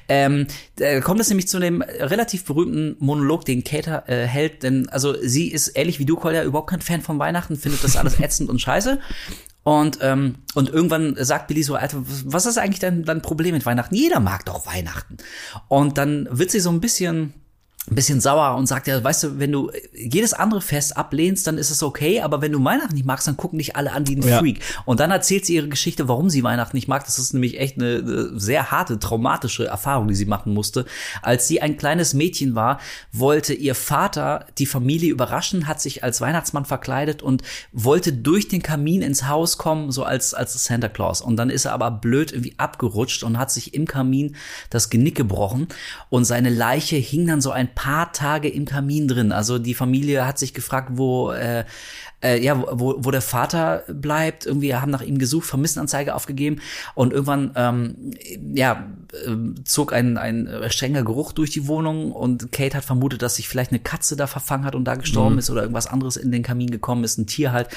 Ähm, da kommt es nämlich zu dem relativ berühmten Monolog, den Kate äh, hält, denn also sie ist ähnlich wie du, Kolja, überhaupt kein Fan von Weihnachten, findet das alles ätzend und scheiße. Und, ähm, und irgendwann sagt Billy so, Alter, was ist eigentlich dein, dein Problem mit Weihnachten? Jeder mag doch Weihnachten. Und dann wird sie so ein bisschen ein bisschen sauer und sagt ja, weißt du, wenn du jedes andere Fest ablehnst, dann ist es okay, aber wenn du Weihnachten nicht magst, dann gucken dich alle an wie ein Ja. Freak. Und dann erzählt sie ihre Geschichte, warum sie Weihnachten nicht mag. Das ist nämlich echt eine, eine sehr harte, traumatische Erfahrung, die sie machen musste. Als sie ein kleines Mädchen war, wollte ihr Vater die Familie überraschen, hat sich als Weihnachtsmann verkleidet und wollte durch den Kamin ins Haus kommen, so als, als Santa Claus. Und dann ist er aber blöd irgendwie abgerutscht und hat sich im Kamin das Genick gebrochen und seine Leiche hing dann so ein paar Tage im Kamin drin. Also die Familie hat sich gefragt, wo äh, äh, ja, wo, wo der Vater bleibt, irgendwie haben nach ihm gesucht, Vermisstenanzeige aufgegeben und irgendwann ähm, ja, äh, zog ein, ein strenger Geruch durch die Wohnung und Kate hat vermutet, dass sich vielleicht eine Katze da verfangen hat und da gestorben ist oder irgendwas anderes in den Kamin gekommen ist, ein Tier halt.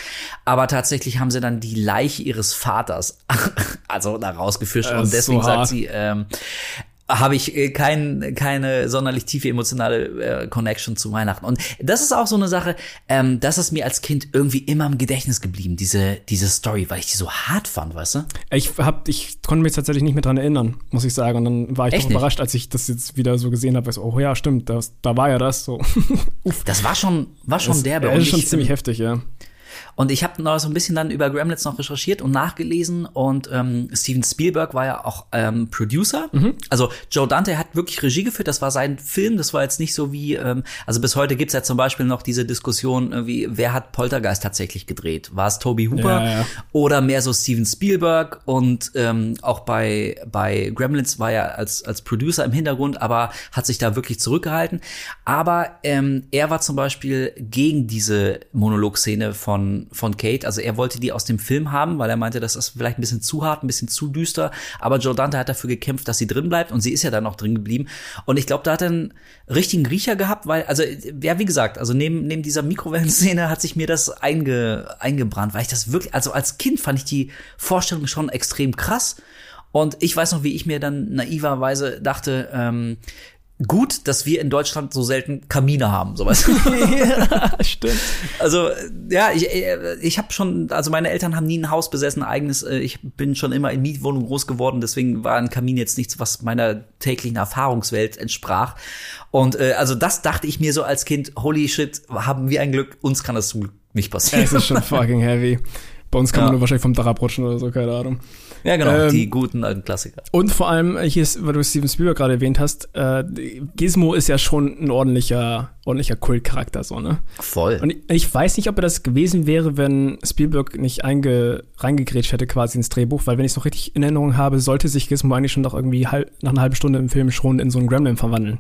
Aber tatsächlich haben sie dann die Leiche ihres Vaters also da rausgefischt und so deswegen sagt hart. sie, ähm, habe ich äh, kein, keine sonderlich tiefe emotionale äh, Connection zu Weihnachten. Und das ist auch so eine Sache, ähm, das ist mir als Kind irgendwie immer im Gedächtnis geblieben, diese, diese Story, weil ich die so hart fand, weißt du? Ich hab, ich konnte mich tatsächlich nicht mehr dran erinnern, muss ich sagen. Und dann war ich Echt doch nicht? überrascht, als ich das jetzt wieder so gesehen habe. So, oh ja, stimmt, das, da war ja das. So. Uff, Das war schon, war schon das, derbe. Und ist schon ich, ziemlich heftig, ja. Und ich habe noch so ein bisschen dann über Gremlins noch recherchiert und nachgelesen und ähm, Steven Spielberg war ja auch ähm, Producer. Also Joe Dante hat wirklich Regie geführt, das war sein Film, das war jetzt nicht so wie, ähm, also bis heute gibt's ja zum Beispiel noch diese Diskussion, irgendwie, wer hat Poltergeist tatsächlich gedreht? War es Toby Hooper Ja, ja. oder mehr so Steven Spielberg? Und ähm, auch bei, bei Gremlins war er als, als Producer im Hintergrund, aber hat sich da wirklich zurückgehalten. Aber ähm, er war zum Beispiel gegen diese Monologszene von, von Kate. Also er wollte die aus dem Film haben, weil er meinte, das ist vielleicht ein bisschen zu hart, ein bisschen zu düster. Aber Joe hat dafür gekämpft, dass sie drin bleibt und sie ist ja dann auch drin geblieben. Und ich glaube, da hat er einen richtigen Riecher gehabt, weil, also, ja, wie gesagt, also neben, neben dieser Mikrowellenszene hat sich mir das einge, eingebrannt, weil ich das wirklich, also als Kind fand ich die Vorstellung schon extrem krass. Und ich weiß noch, wie ich mir dann naiverweise dachte, ähm, gut, dass wir in Deutschland so selten Kamine haben, sowas. Stimmt. Also ja, ich, äh, ich habe schon, also meine Eltern haben nie ein Haus besessen, eigenes. äh, Ich bin schon immer in Mietwohnungen groß geworden, deswegen war ein Kamin jetzt nichts, was meiner täglichen Erfahrungswelt entsprach. Und äh, also das dachte ich mir so als Kind, holy shit, haben wir ein Glück, uns kann das zum Glück nicht passieren. Es ist schon fucking heavy. Bei uns kann Ja. man nur wahrscheinlich vom Dach abrutschen oder so, keine Ahnung. ja, genau, ähm, die guten alten Klassiker. Und vor allem, äh, hier ist, weil du Steven Spielberg gerade erwähnt hast, äh, Gizmo ist ja schon ein ordentlicher, ordentlicher Kultcharakter, so, ne? Voll. Und ich, ich weiß nicht, ob er das gewesen wäre, wenn Spielberg nicht einge, reingegrätscht hätte quasi ins Drehbuch, weil wenn ich es noch richtig in Erinnerung habe, sollte sich Gizmo eigentlich schon nach irgendwie halb, nach einer halben Stunde im Film schon in so einen Gremlin verwandeln.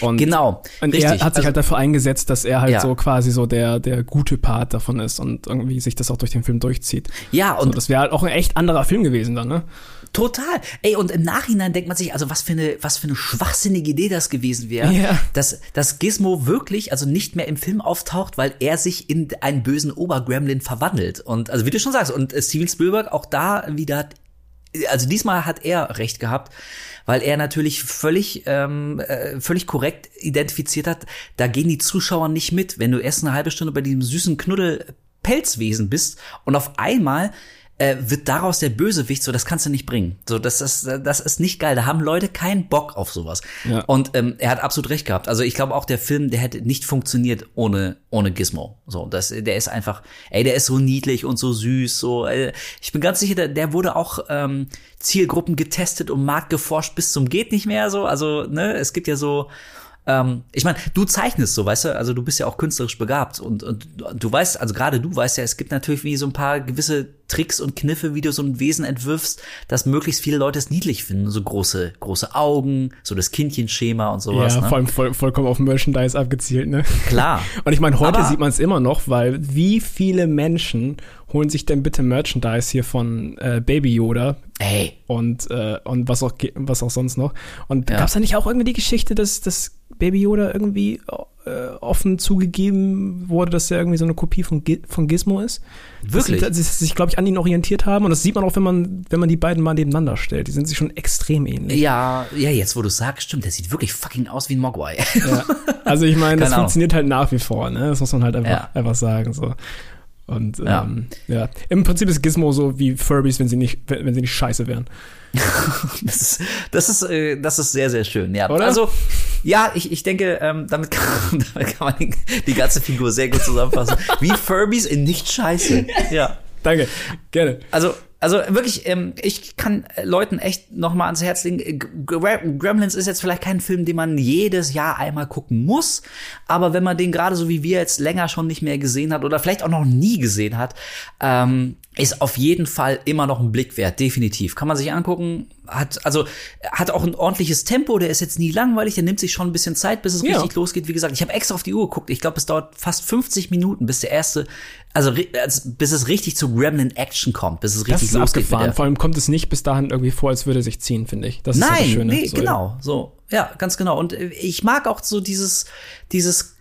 Und, genau, Und richtig. er hat sich Also- halt dafür eingesetzt, dass er halt Ja. so quasi so der, der gute Part davon ist und irgendwie sich das auch durch den Film durchzieht. ja, Und und das wäre halt auch ein echt anderer Film gewesen dann, ne? Total. Ey, und im Nachhinein denkt man sich, also was für eine, was für eine schwachsinnige Idee das gewesen wäre, Ja. dass, dass Gizmo wirklich, also nicht mehr im Film auftaucht, weil er sich in einen bösen Obergremlin verwandelt. Und, also wie du schon sagst, und Steven Spielberg auch da wieder, also diesmal hat er recht gehabt, weil er natürlich völlig, ähm, äh, völlig korrekt identifiziert hat, da gehen die Zuschauer nicht mit, wenn du erst eine halbe Stunde bei diesem süßen Knuddel Pelzwesen bist und auf einmal äh, wird daraus der Bösewicht, so das kannst du nicht bringen. So das ist das ist nicht geil. Da haben Leute keinen Bock auf sowas. Ja. Und ähm, er hat absolut recht gehabt. Also ich glaube auch der Film, der hätte nicht funktioniert ohne ohne Gizmo. So das der ist einfach, ey, der ist so niedlich und so süß. So äh, ich bin ganz sicher, der, der wurde auch ähm, Zielgruppen getestet und Markt geforscht bis zum geht nicht mehr. So also ne, es gibt ja so ähm, ich meine, du zeichnest so, weißt du, also du bist ja auch künstlerisch begabt und, und du weißt, also gerade du weißt ja, es gibt natürlich wie so ein paar gewisse Tricks und Kniffe, wie du so ein Wesen entwirfst, dass möglichst viele Leute es niedlich finden. So große, große Augen, so das Kindchenschema und sowas. ja, ne? vor allem voll, vollkommen auf Merchandise abgezielt, ne? Klar. Und ich meine, heute Aber- sieht man es immer noch, weil wie viele Menschen holen sich denn bitte Merchandise hier von äh, Baby Yoda Ey, und, äh, und was auch was auch sonst noch. Und Ja. gab es da nicht auch irgendwie die Geschichte, dass, dass Baby Yoda irgendwie äh, offen zugegeben wurde, dass er irgendwie so eine Kopie von, von Gizmo ist? Wirklich? Dass sie, dass sie sich, glaube ich, an ihn orientiert haben. Und das sieht man auch, wenn man, wenn man die beiden mal nebeneinander stellt. Die sind sich schon extrem ähnlich. ja, ja, jetzt wo du sagst, stimmt, der sieht wirklich fucking aus wie ein Mogwai. Ja. Also ich meine, das Ahnung. funktioniert halt nach wie vor, ne? Das muss man halt einfach, Ja. einfach sagen. So. Und Ja. ähm, ja. Im Prinzip ist Gizmo so wie Furbies, wenn sie nicht, wenn wenn sie nicht scheiße wären. Das ist, das ist, äh, das ist sehr, sehr schön, ja. Oder? Also, Ja, ich, ich denke, ähm, damit, kann, damit kann man die, die ganze Figur sehr gut zusammenfassen. Wie Furbies in nicht scheiße. Ja. Danke, gerne. Also, also wirklich, ähm, ich kann äh, Leuten echt noch mal ans Herz legen. Gra- Gremlins ist jetzt vielleicht kein Film, den man jedes Jahr einmal gucken muss, aber wenn man den gerade so wie wir jetzt länger schon nicht mehr gesehen hat oder vielleicht auch noch nie gesehen hat, ähm, ist auf jeden Fall immer noch ein Blick wert, definitiv. Kann man sich angucken. Hat also hat auch ein ordentliches Tempo. Der ist jetzt nie langweilig. Der nimmt sich schon ein bisschen Zeit, bis es Ja. richtig losgeht. Wie gesagt, ich habe extra auf die Uhr geguckt. Ich glaube, es dauert fast 50 Minuten, bis der erste, also ri- als, bis es richtig zu Gremlin Action kommt, bis es Das richtig ist losgeht. mit abgefahren. Vor allem kommt es nicht bis dahin irgendwie vor, als würde sich ziehen, finde ich. Das ist ja das Nein, Schöne. nee, So, genau, so. Ja, ganz genau. Und äh, ich mag auch so dieses, dieses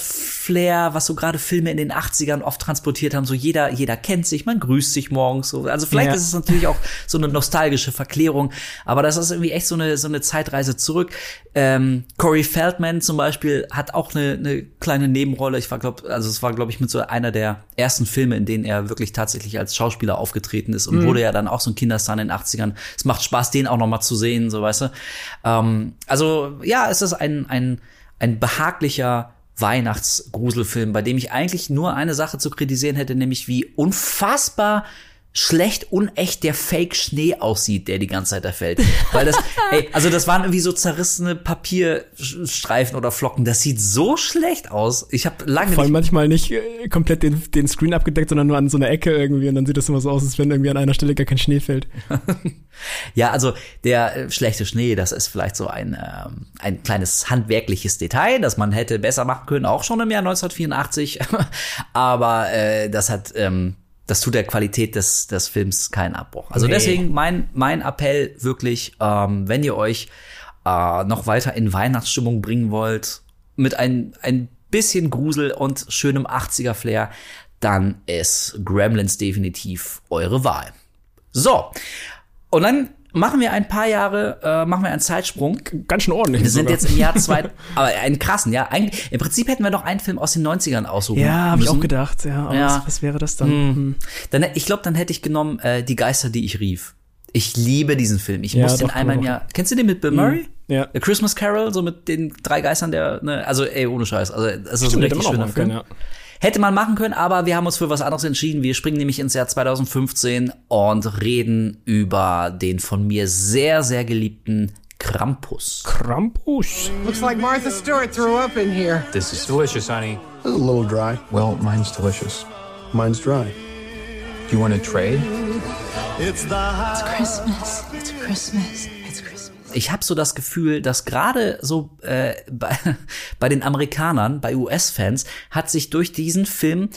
Kleinstadt-Flair, was so gerade Filme in den 80ern oft transportiert haben. So jeder, jeder kennt sich, man grüßt sich morgens. So. Also vielleicht Ja. ist es natürlich auch so eine nostalgische Verklärung, aber das ist irgendwie echt so eine, so eine Zeitreise zurück. Ähm, Corey Feldman zum Beispiel hat auch eine, eine kleine Nebenrolle. Ich war, glaub, also es war, glaube ich, mit so einer der ersten Filme, in denen er wirklich tatsächlich als Schauspieler aufgetreten ist und wurde ja dann auch so ein Kinderstar in den 80ern. Es macht Spaß, den auch noch mal zu sehen, so weißt du. Ähm, also ja, es ist ein, ein, ein behaglicher Weihnachtsgruselfilm, bei dem ich eigentlich nur eine Sache zu kritisieren hätte, nämlich wie unfassbar schlecht unecht der Fake-Schnee aussieht, der die ganze Zeit da fällt. Weil das, ey, also das waren irgendwie so zerrissene Papierstreifen oder Flocken. Das sieht so schlecht aus. Ich habe lange Vor allem nicht manchmal nicht äh, komplett den, den Screen abgedeckt, sondern nur an so einer Ecke irgendwie. Und dann sieht das immer so aus, als wenn irgendwie an einer Stelle gar kein Schnee fällt. Ja, also der äh, schlechte Schnee, das ist vielleicht so ein, ähm, ein kleines handwerkliches Detail, das man hätte besser machen können, auch schon im Jahr 1984. Aber äh, das hat, ähm, das tut der Qualität des, des Films keinen Abbruch. Also Nee. deswegen mein, mein Appell wirklich, ähm, wenn ihr euch äh, noch weiter in Weihnachtsstimmung bringen wollt, mit ein, ein bisschen Grusel und schönem 80er-Flair, dann ist Gremlins definitiv eure Wahl. So, und dann machen wir ein paar Jahre, äh, machen wir einen Zeitsprung. Ganz schön ordentlich. Wir sind sogar. jetzt im Jahr zwei, aber einen krassen, ja. Eigentlich, Im Prinzip hätten wir noch einen Film aus den 90ern aussuchen Ja, habe ich auch gedacht. Ja, aber Ja. Was, was wäre das dann? Hm. Dann, ich glaube, dann hätte ich genommen äh, Die Geister, die ich rief. Ich liebe diesen Film. Ich Ja, muss den einmal im. Jahr. Kennst du den mit Bill Murray? Ja. The Christmas Carol, so mit den drei Geistern der, ne, also ey, ohne Scheiß. Also das ist Stimmt, ein richtig schöner Film. können, ja. Hätte man machen können, aber wir haben uns für was anderes entschieden. Wir springen nämlich ins Jahr 2015 und reden über den von mir sehr, sehr geliebten Krampus. Krampus. Looks like Martha Stewart threw up in here. This is delicious, honey. A little dry. Well, mine's delicious. Mine's dry. Do you want to trade? Christmas. It's Christmas. It's Christmas. Ich habe so das Gefühl, dass gerade so äh, bei, bei den Amerikanern, bei US-Fans, hat sich durch diesen Film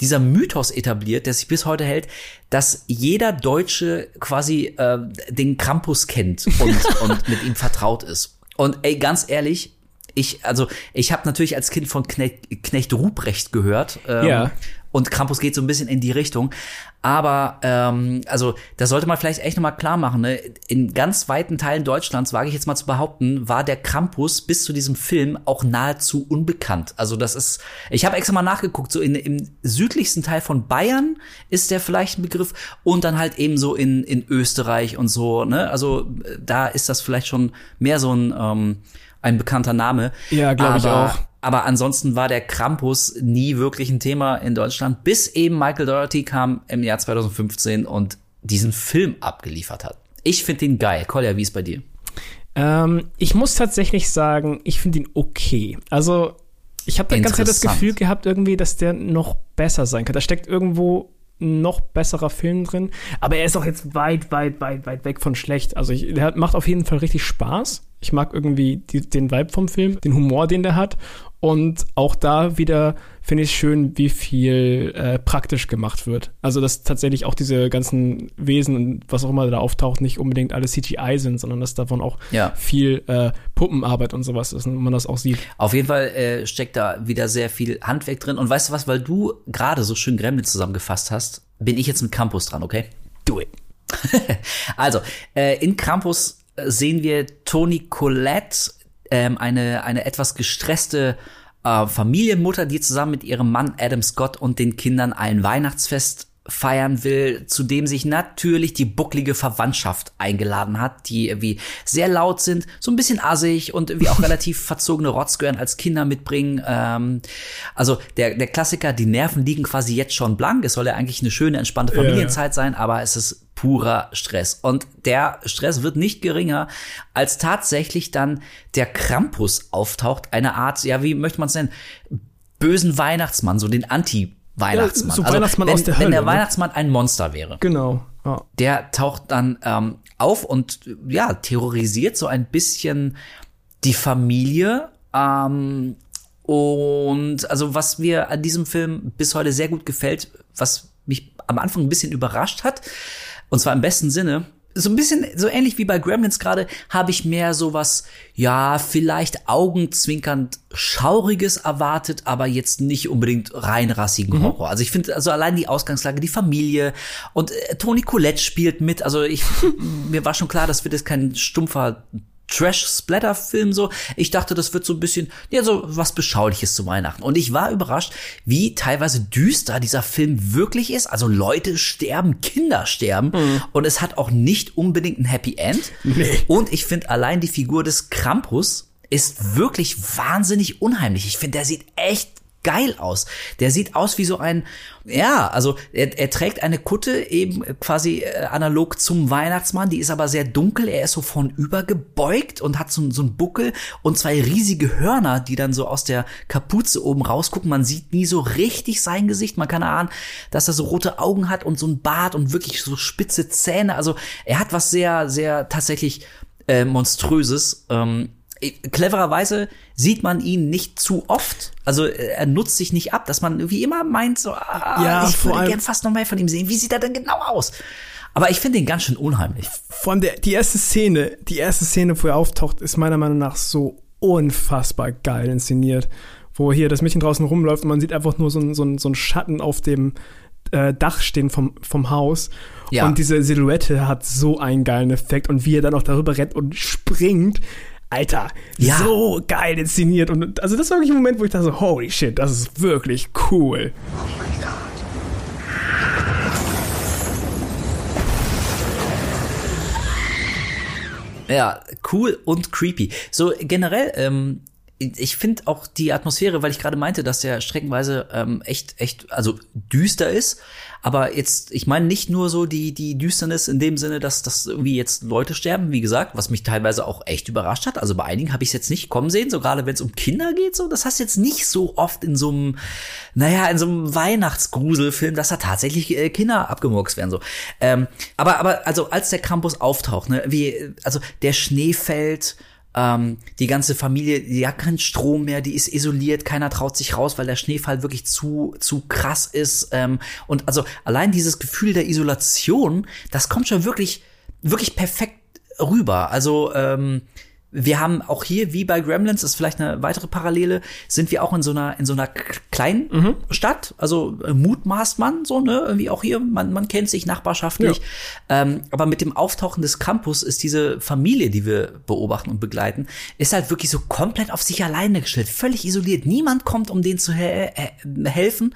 dieser Mythos etabliert, der sich bis heute hält, dass jeder Deutsche quasi äh, den Krampus kennt und, und mit ihm vertraut ist. Und ey, ganz ehrlich, ich, also ich habe natürlich als Kind von Knecht, Knecht Ruprecht gehört. Ähm, Ja. Und Krampus geht so ein bisschen in die Richtung. Aber ähm, also da sollte man vielleicht echt nochmal klar machen, ne? in ganz weiten Teilen Deutschlands, wage ich jetzt mal zu behaupten, war der Krampus bis zu diesem Film auch nahezu unbekannt. Also das ist, ich habe extra mal nachgeguckt, so in, im südlichsten Teil von Bayern ist der vielleicht ein Begriff und dann halt eben so in, in Österreich und so. Ne? Also da ist das vielleicht schon mehr so ein, ähm, ein bekannter Name. Ja, glaub ich auch. Aber ansonsten war der Krampus nie wirklich ein Thema in Deutschland, bis eben Michael Doherty kam im Jahr 2015 und diesen Film abgeliefert hat. Ich finde den geil. Kolja, wie ist bei dir? Ähm, ich muss tatsächlich sagen, ich finde ihn okay. Also, ich habe die ganze Zeit das. Gefühl gehabt, irgendwie, dass der noch besser sein könnte. Da steckt irgendwo ein noch besserer Film drin. Aber er ist auch jetzt weit, weit, weit, weit weg von schlecht. Also, ich, der macht auf jeden Fall richtig Spaß. Ich mag irgendwie die, den Vibe vom Film, den Humor, den der hat. Und auch da wieder finde ich schön, wie viel äh, praktisch gemacht wird. Also, dass tatsächlich auch diese ganzen Wesen und was auch immer da auftaucht, nicht unbedingt alle CGI sind, sondern dass davon auch Ja. viel äh, Puppenarbeit und sowas ist und man das auch sieht. Auf jeden Fall äh, steckt da wieder sehr viel Handwerk drin. Und weißt du was, weil du gerade so schön Gremlins zusammengefasst hast, bin ich jetzt mit Campus dran, okay? Do it. also, äh, in Campus äh, sehen wir Toni Collette, ähm, eine, eine etwas gestresste äh, Familienmutter, die zusammen mit ihrem Mann Adam Scott und den Kindern ein Weihnachtsfest feiern will, zu dem sich natürlich die bucklige Verwandtschaft eingeladen hat, die irgendwie sehr laut sind, so ein bisschen assig und irgendwie auch relativ verzogene Rotzgören als Kinder mitbringen. Ähm, also der, der Klassiker, die Nerven liegen quasi jetzt schon blank. Es soll ja eigentlich eine schöne, entspannte Familienzeit sein, aber es ist purer Stress. Und der Stress wird nicht geringer, als tatsächlich dann der Krampus auftaucht. Eine Art, ja, wie möchte man es nennen? Bösen Weihnachtsmann, so den Anti- Weihnachtsmann. Ja, so Weihnachtsmann wenn, aus der Wenn Hölle, der ne? Weihnachtsmann ein Monster wäre. Genau. Ja. Der taucht dann ähm, auf und ja, terrorisiert so ein bisschen die Familie. Ähm, und also was mir an diesem Film bis heute sehr gut gefällt, was mich am Anfang ein bisschen überrascht hat, und zwar im besten Sinne, so ein bisschen, so ähnlich wie bei Gremlins gerade, habe ich mehr sowas, ja, vielleicht augenzwinkernd Schauriges erwartet, aber jetzt nicht unbedingt reinrassigen Horror. Also ich finde, also allein die Ausgangslage, die Familie und äh, Toni Collette spielt mit. Also ich, mir war schon klar, das wird jetzt kein stumpfer Trash-Splatter-Film so. Ich dachte, das wird so ein bisschen, ja, so was Beschauliches zu Weihnachten. Und ich war überrascht, wie teilweise düster dieser Film wirklich ist. Also Leute sterben, Kinder sterben. Und es hat auch nicht unbedingt ein Happy End. Und ich finde allein die Figur des Krampus ist wirklich wahnsinnig unheimlich. Ich finde, der sieht echt geil aus. Der sieht aus wie so ein, ja, also er, er trägt eine Kutte eben quasi äh, analog zum Weihnachtsmann, die ist aber sehr dunkel, er ist so vornüber gebeugt und hat so, so einen Buckel und zwei riesige Hörner, die dann so aus der Kapuze oben rausgucken. Man sieht nie so richtig sein Gesicht, man kann erahnen, dass er so rote Augen hat und so ein Bart und wirklich so spitze Zähne. Also er hat was sehr, sehr tatsächlich äh, monströses. Ähm, clevererweise sieht man ihn nicht zu oft. Also äh, er nutzt sich nicht ab, dass man irgendwie immer meint, so, ah, Ja, ich würde gern fast noch mehr von ihm sehen. Wie sieht er denn genau aus? Aber ich finde ihn ganz schön unheimlich. Vor allem der, die erste Szene, die erste Szene, wo er auftaucht, ist meiner Meinung nach so unfassbar geil inszeniert. Wo hier das Mädchen draußen rumläuft und man sieht einfach nur so ein, so so ein Schatten auf dem äh, Dach stehen vom, vom Haus. Ja. Und diese Silhouette hat so einen geilen Effekt und wie er dann auch darüber rennt und springt. Alter, Ja. so geil inszeniert. Und also das war wirklich ein Moment, wo ich dachte, so, holy shit, das ist wirklich cool. Ja, cool und creepy. So generell, ähm, ich finde auch die Atmosphäre, weil ich gerade meinte, dass der streckenweise ähm, echt, echt, also düster ist. Aber jetzt, ich meine nicht nur so die, die Düsternis in dem Sinne, dass, dass irgendwie jetzt Leute sterben, wie gesagt, was mich teilweise auch echt überrascht hat. Also bei einigen habe ich es jetzt nicht kommen sehen, so gerade wenn es um Kinder geht, so, das hast du jetzt nicht so oft in so einem, naja, in so einem Weihnachtsgruselfilm, dass da tatsächlich äh, Kinder abgemurkst werden, so. Ähm, aber, aber, also als der Campus auftaucht, ne, wie, also der Schnee fällt, ähm, die ganze Familie, die hat keinen Strom mehr, die ist isoliert, keiner traut sich raus, weil der Schneefall wirklich zu, zu krass ist. Ähm, und also allein dieses Gefühl der Isolation, das kommt schon wirklich, wirklich perfekt rüber. Also ähm, wir haben auch hier, wie bei Gremlins, ist vielleicht eine weitere Parallele, sind wir auch in so einer, in so einer kleinen Stadt. Also äh, mutmaßt man so, ne? Irgendwie auch hier, man, man kennt sich nachbarschaftlich. Ähm, aber mit dem Auftauchen des Campus ist diese Familie, die wir beobachten und begleiten, ist halt wirklich so komplett auf sich alleine gestellt, völlig isoliert. Niemand kommt, um denen zu he he helfen.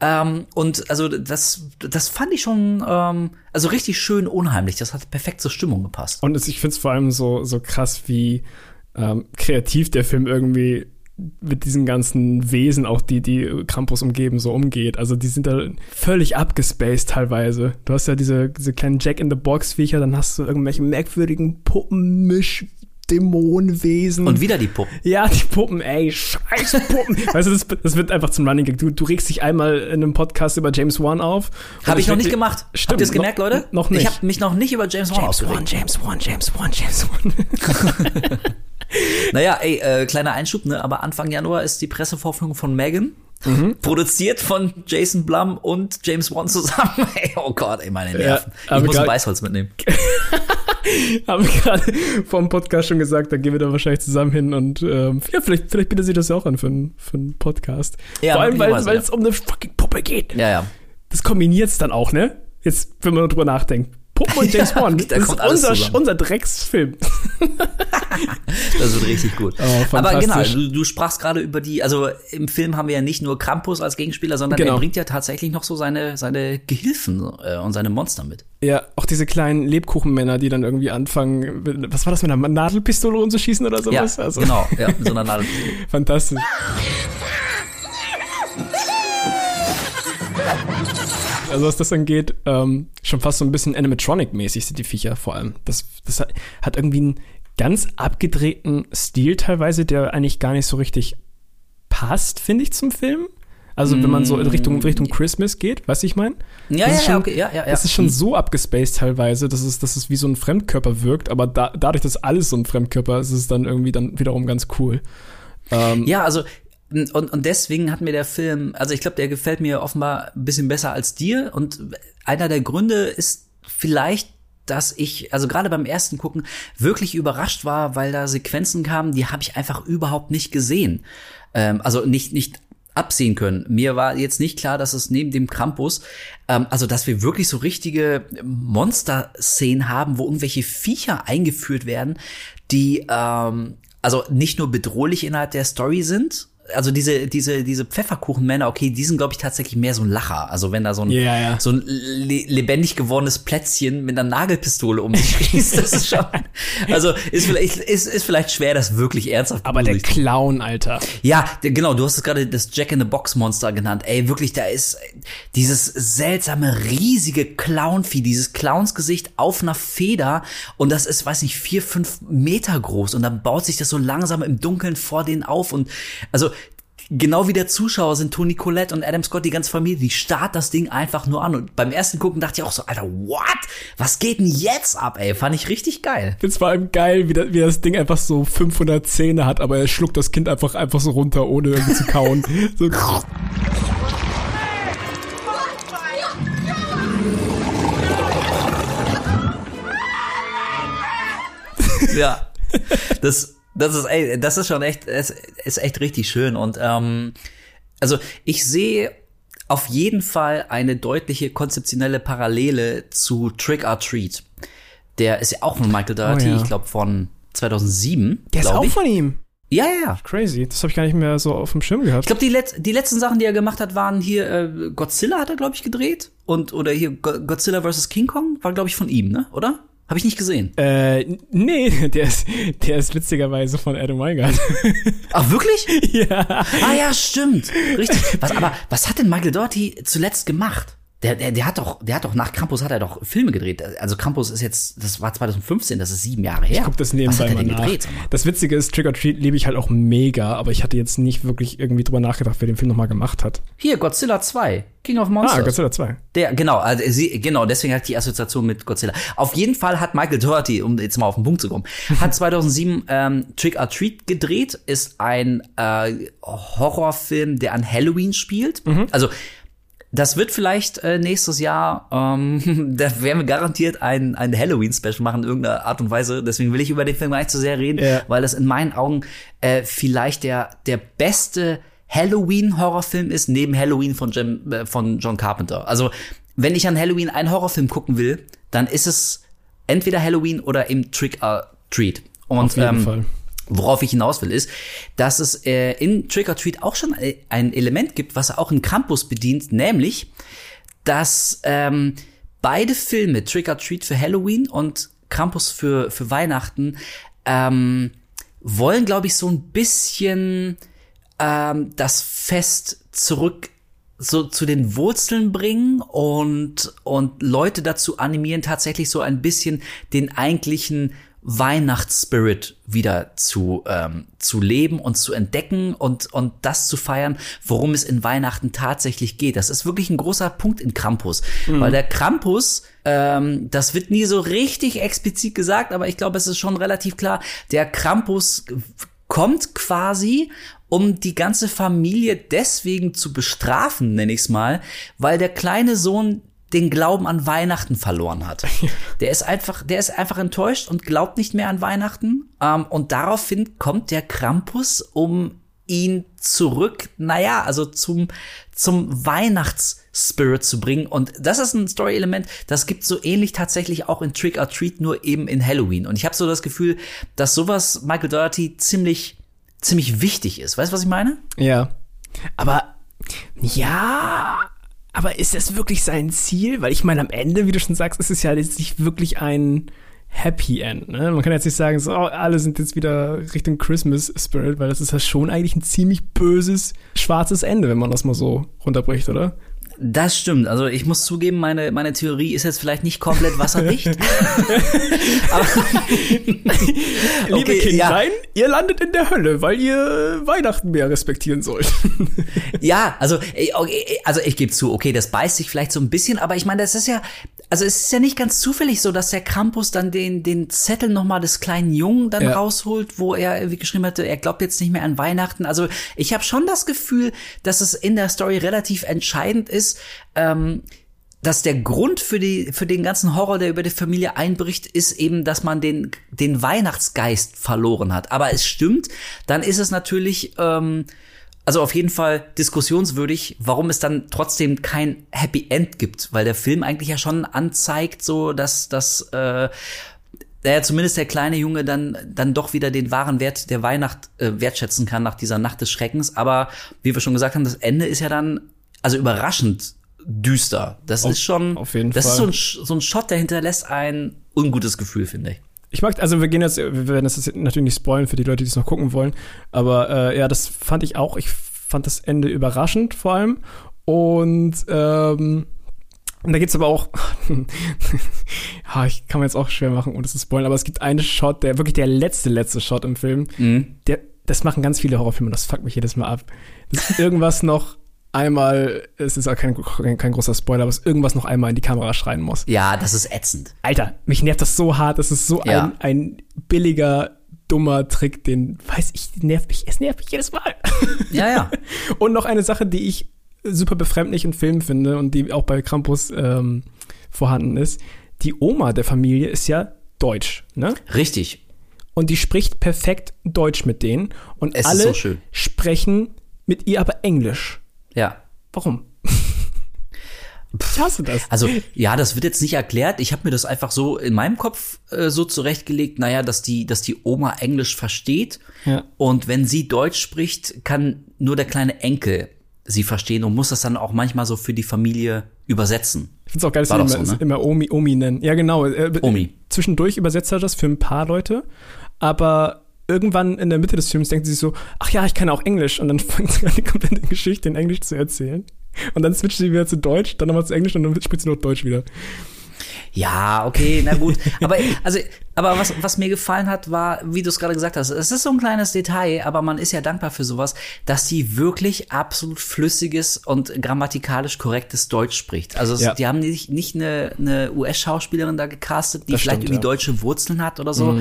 Ähm, und also das, das fand ich schon ähm, also richtig schön unheimlich. Das hat perfekt zur Stimmung gepasst. Und ich finde es vor allem so, so krass, wie ähm, kreativ der Film irgendwie mit diesen ganzen Wesen, auch die, die Krampus umgeben, so umgeht. Also die sind da völlig abgespaced teilweise. Du hast ja diese, diese kleinen Jack-in-the-Box-Viecher, dann hast du irgendwelche merkwürdigen Puppenmisch Dämonenwesen. Und wieder die Puppen. Ja, die Puppen, ey, scheiß Puppen. weißt du, das, das wird einfach zum Running Gag. Du, du regst dich einmal in einem Podcast über James Wan auf. Habe ich noch nicht gemacht. Stimmt, Habt ihr es gemerkt, Leute? Noch nicht. Ich habe mich noch nicht über James Wan James Wan, aufgeregt. James Wan, James Wan, James Wan. Naja, ey, äh, kleiner Einschub, ne? Aber Anfang Januar ist die Pressevorführung von Megan. Mhm. Produziert von Jason Blum und James Wan zusammen. Ey, oh Gott, ey, meine Nerven. aber ich muss ein Beißholz mitnehmen. Haben gerade vom Podcast schon gesagt, da gehen wir da wahrscheinlich zusammen hin und ähm, ja, vielleicht, vielleicht bietet sie das ja auch an für einen für einen Podcast. Ja, Vor allem, weil weil ja. es um eine fucking Puppe geht. Ja, ja. Das kombiniert es dann auch, ne? Jetzt, wenn man drüber nachdenkt. Puppen und James Ja, Bond. da Das ist unser, unser Drecksfilm. Das wird richtig gut. Oh, Aber genau, du, du sprachst gerade über die, also im Film haben wir ja nicht nur Krampus als Gegenspieler, sondern Genau. er bringt ja tatsächlich noch so seine, seine Gehilfen äh, und seine Monster mit. Ja, auch diese kleinen Lebkuchenmänner, die dann irgendwie anfangen, mit- was war das, mit einer Nadelpistole rumzuschießen oder Ja, sowas? also, genau, ja, mit so einer Nadel. Fantastisch. Also was das angeht, ähm, schon fast so ein bisschen Animatronic-mäßig sind die Viecher vor allem. Das, das hat, hat irgendwie einen ganz abgedrehten Stil teilweise, der eigentlich gar nicht so richtig passt, finde ich, zum Film. Also wenn man so in Richtung, Richtung Christmas geht, weißt du, ich meine? Ja, ja, ist ja, schon- okay, ja, ja, ja. Das ist schon so abgespaced teilweise, dass es, dass es wie so ein Fremdkörper wirkt, aber da, dadurch, dass alles so ein Fremdkörper ist, ist es dann irgendwie dann wiederum ganz cool. Ähm, Ja, also und, und deswegen hat mir der Film, also ich glaube, der gefällt mir offenbar ein bisschen besser als dir. Und einer der Gründe ist vielleicht, dass ich, also gerade beim ersten Gucken, wirklich überrascht war, weil da Sequenzen kamen, die habe ich einfach überhaupt nicht gesehen. Ähm, also nicht, nicht absehen können. Mir war jetzt nicht klar, dass es neben dem Krampus, ähm, also dass wir wirklich so richtige Monster-Szenen haben, wo irgendwelche Viecher eingeführt werden, die ähm, also nicht nur bedrohlich innerhalb der Story sind. Also diese diese diese Pfefferkuchenmänner, okay, die sind glaube ich tatsächlich mehr so ein Lacher. Also wenn da so ein Ja, ja. so ein le lebendig gewordenes Plätzchen mit einer Nagelpistole um sich schießt, das ist schon also ist vielleicht ist, ist vielleicht schwer, das wirklich ernsthaft aber der Clown, Alter. ja, der, genau, du hast es gerade das Jack in the Box Monster genannt. Ey, wirklich, da ist dieses seltsame, riesige Clownvieh, dieses Clownsgesicht auf einer Feder und das ist, weiß nicht, vier, fünf Meter groß und dann baut sich das so langsam im Dunkeln vor denen auf und also Genau wie der Zuschauer sind Toni Collette und Adam Scott, die ganze Familie, die starrt das Ding einfach nur an. Und beim ersten Gucken dachte ich auch so, Alter, what? Was geht denn jetzt ab, ey? Fand ich richtig geil. Find's vor allem geil, wie, das, wie das Ding einfach so 500 Zähne hat, aber er schluckt das Kind einfach, einfach so runter, ohne irgendwie zu kauen. so, ja. Das, das ist, ey, das ist schon echt, es ist echt richtig schön. Und ähm, also ich sehe auf jeden Fall eine deutliche konzeptionelle Parallele zu Trick or Treat. Der ist ja auch von Michael Dougherty, Oh ja. ich glaube von 2007. der ist auch ich. von ihm. Ja, ja, ja. Crazy. Das habe ich gar nicht mehr so auf dem Schirm gehabt. Ich glaube, die, let die letzten Sachen, die er gemacht hat, waren hier äh, Godzilla hat er, glaube ich, gedreht. Und oder hier Go Godzilla vs. King Kong war, glaube ich, von ihm, ne? Oder? Habe ich nicht gesehen. Äh, nee, der ist, der ist witzigerweise von Adam Weingart. Ach, wirklich? ja. Ah ja, stimmt. Richtig. Was, aber was hat denn Michael Doherty zuletzt gemacht? Der, der, der hat doch, der hat doch nach Krampus hat er doch Filme gedreht. Also Krampus ist jetzt, das war 2015, das ist sieben Jahre her. Ich guck das was nebenbei hat er mal denn nach. gedreht? Das Witzige ist, Trick or Treat liebe ich halt auch mega, aber ich hatte jetzt nicht wirklich irgendwie drüber nachgedacht, wer den Film nochmal gemacht hat. Hier, Godzilla 2, King of Monsters. Ah, Godzilla 2. Der, genau, also sie, genau, deswegen hat die Assoziation mit Godzilla. Auf jeden Fall hat Michael Doherty, um jetzt mal auf den Punkt zu kommen, hat 2007 ähm, Trick or Treat gedreht, ist ein äh, Horrorfilm, der an Halloween spielt. Also das wird vielleicht äh, nächstes Jahr, ähm, da werden wir garantiert ein, ein Halloween-Special machen in irgendeiner Art und Weise. Deswegen will ich über den Film gar nicht so sehr reden, Ja. weil das in meinen Augen äh, vielleicht der, der beste Halloween-Horrorfilm ist, neben Halloween von, Jim, äh, von John Carpenter. Also, wenn ich an Halloween einen Horrorfilm gucken will, dann ist es entweder Halloween oder eben Trick or Treat. Und Auf jeden ähm, Fall. Worauf ich hinaus will, ist, dass es äh, in Trick or Treat auch schon äh, ein Element gibt, was auch in Krampus bedient, nämlich, dass ähm, beide Filme, Trick or Treat für Halloween und Krampus für, für Weihnachten, ähm, wollen, glaube ich, so ein bisschen ähm, das Fest zurück so zu den Wurzeln bringen und, und Leute dazu animieren, tatsächlich so ein bisschen den eigentlichen Weihnachtsspirit wieder zu, ähm, zu leben und zu entdecken und, und das zu feiern, worum es in Weihnachten tatsächlich geht. Das ist wirklich ein großer Punkt in Krampus, weil der Krampus, ähm, das wird nie so richtig explizit gesagt, aber ich glaube, es ist schon relativ klar, der Krampus kommt quasi, um die ganze Familie deswegen zu bestrafen, nenne ich es mal, weil der kleine Sohn den Glauben an Weihnachten verloren hat. Der ist einfach, der ist einfach enttäuscht und glaubt nicht mehr an Weihnachten. Ähm, und daraufhin kommt der Krampus, um ihn zurück, naja, also zum, zum Weihnachtsspirit zu bringen. Und das ist ein Story-Element, das gibt so ähnlich tatsächlich auch in Trick or Treat, nur eben in Halloween. Und ich habe so das Gefühl, dass sowas Michael Doherty ziemlich, ziemlich wichtig ist. Weißt du, was ich meine? Ja. Aber ja, aber ist das wirklich sein Ziel? Weil ich meine, am Ende, wie du schon sagst, ist es ja jetzt nicht wirklich ein Happy End. Ne? Man kann jetzt nicht sagen, so, oh, alle sind jetzt wieder Richtung Christmas Spirit, weil das ist ja schon eigentlich ein ziemlich böses, schwarzes Ende, wenn man das mal so runterbricht, oder? Das stimmt. Also ich muss zugeben, meine, meine Theorie ist jetzt vielleicht nicht komplett wasserdicht. Aber, Liebe Okay, Kindlein, ihr landet in der Hölle, weil ihr Weihnachten mehr respektieren sollt. ja, also, okay, also ich gebe zu, okay, das beißt sich vielleicht so ein bisschen, aber ich meine, das ist ja, also es ist ja nicht ganz zufällig so, dass der Krampus dann den, den Zettel nochmal des kleinen Jungen dann Ja. rausholt, wo er irgendwie geschrieben hatte, er glaubt jetzt nicht mehr an Weihnachten. Also ich habe schon das Gefühl, dass es in der Story relativ entscheidend ist, ähm, dass der Grund für die für den ganzen Horror, der über die Familie einbricht, ist eben, dass man den den Weihnachtsgeist verloren hat. Aber es stimmt, dann ist es natürlich ähm, also auf jeden Fall diskussionswürdig, warum es dann trotzdem kein Happy End gibt, weil der Film eigentlich ja schon anzeigt, so dass dass äh, naja, zumindest der kleine Junge dann, dann doch wieder den wahren Wert der Weihnacht äh, wertschätzen kann nach dieser Nacht des Schreckens. Aber wie wir schon gesagt haben, das Ende ist ja dann, also überraschend düster. Das Auf- ist schon, auf jeden das ist Fall. so ein, so ein Shot, der hinterlässt ein ungutes Gefühl, finde ich. Ich mag, also wir gehen jetzt, wir werden das jetzt natürlich nicht spoilen für die Leute, die es noch gucken wollen, aber äh, ja, das fand ich auch. Ich fand das Ende überraschend vor allem. Und ähm, da gibt's aber auch, ha, ich kann mir jetzt auch schwer machen, ohne zu spoilen, aber es gibt einen Shot, der wirklich der letzte, letzte Shot im Film, der, das machen ganz viele Horrorfilme, das fuckt mich jedes Mal ab. Das ist irgendwas noch einmal, es ist auch kein, kein, kein großer Spoiler, aber es irgendwas noch einmal in die Kamera schreien muss. Ja, das ist ätzend. Alter, mich nervt das so hart. Das ist so Ja. ein, ein billiger, dummer Trick, den, weiß ich, nervt mich, es nervt mich jedes Mal. Ja, ja. und noch eine Sache, die ich super befremdlich in Filmen finde und die auch bei Krampus ähm, vorhanden ist. Die Oma der Familie ist ja deutsch, ne? Richtig. Und die spricht perfekt Deutsch mit denen. Und Es alle so sprechen mit ihr aber Englisch. Ja. Warum? ich hasse das. Also ja, das wird jetzt nicht erklärt. Ich habe mir das einfach so in meinem Kopf äh, so zurechtgelegt, naja, dass die, dass die Oma Englisch versteht Ja. und wenn sie Deutsch spricht, kann nur der kleine Enkel sie verstehen und muss das dann auch manchmal so für die Familie übersetzen. Ich find's auch geil, dass War sie immer, so, ne? immer Omi, Omi nennen. Ja, genau. Äh, Omi. Zwischendurch übersetzt er das für ein paar Leute, aber irgendwann in der Mitte des Films denkt sie sich so, ach ja, ich kann auch Englisch. Und dann fängt sie an, die komplette Geschichte in Englisch zu erzählen. Und dann switcht sie wieder zu Deutsch, dann nochmal zu Englisch und dann spricht sie noch Deutsch wieder. Ja, okay, na gut. Aber also, aber was, was mir gefallen hat, war, wie du es gerade gesagt hast, es ist so ein kleines Detail, aber man ist ja dankbar für sowas, dass sie wirklich absolut flüssiges und grammatikalisch korrektes Deutsch spricht. Also Ja. die haben nicht, nicht eine, eine US-Schauspielerin da gecastet, die Das vielleicht stimmt, irgendwie ja. deutsche Wurzeln hat oder so.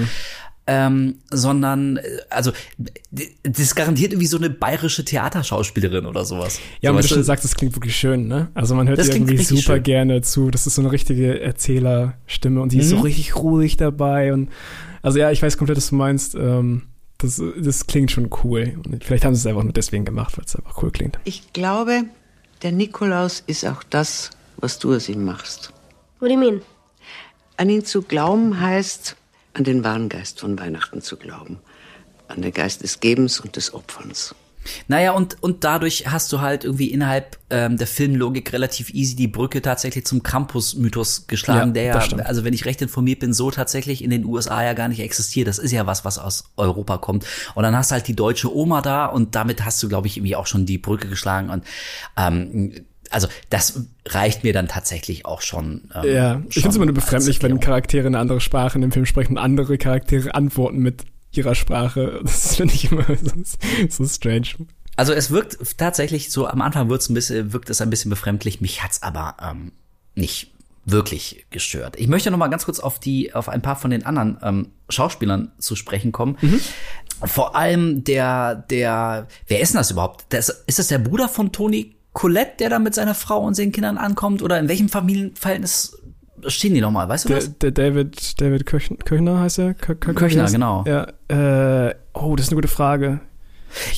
Ähm, sondern, äh, also, das ist garantiert irgendwie so eine bayerische Theaterschauspielerin oder sowas. Ja, so, und wie du schon sagst, das klingt wirklich schön, ne? Also man hört irgendwie super schön. gerne zu. Das ist so eine richtige Erzählerstimme und die ist so Mhm. richtig ruhig dabei. Und also ja, ich weiß komplett, was du meinst. Ähm, das, das klingt schon cool. Und vielleicht haben sie es einfach nur deswegen gemacht, weil es einfach cool klingt. Ich glaube, der Nikolaus ist auch das, was du aus ihm machst. What do you mean? An ihn zu glauben heißt, an den wahren Geist von Weihnachten zu glauben. An den Geist des Gebens und des Opferns. Naja, und, und dadurch hast du halt irgendwie innerhalb ähm, der Filmlogik relativ easy die Brücke tatsächlich zum Krampus-Mythos geschlagen, Ja, der ja, also wenn ich recht informiert bin, so tatsächlich in den USA ja gar nicht existiert. Das ist ja was, was aus Europa kommt. Und dann hast du halt die deutsche Oma da und damit hast du, glaube ich, irgendwie auch schon die Brücke geschlagen. Und ähm, also das reicht mir dann tatsächlich auch schon. Ähm, Ja, ich finde es immer nur befremdlich, wenn. Charaktere eine andere Sprache in dem Film sprechen und andere Charaktere antworten mit ihrer Sprache. Das finde ich immer so, so strange. Also es wirkt tatsächlich so, am Anfang wird's ein bisschen, wirkt es ein bisschen befremdlich, mich hat's aber ähm, nicht wirklich gestört. Ich möchte noch mal ganz kurz auf die, auf ein paar von den anderen ähm, Schauspielern zu sprechen kommen. Vor allem der, der, wer ist denn das überhaupt? Das, ist das der Bruder von Toni Colette, der da mit seiner Frau und seinen Kindern ankommt? Oder in welchem Familienverhältnis stehen die nochmal? Weißt du Der, das? der David, David Köch, Köchner heißt er? Kö, Kö, Köchner, heißt- genau. Ja, äh, oh, das ist eine gute Frage.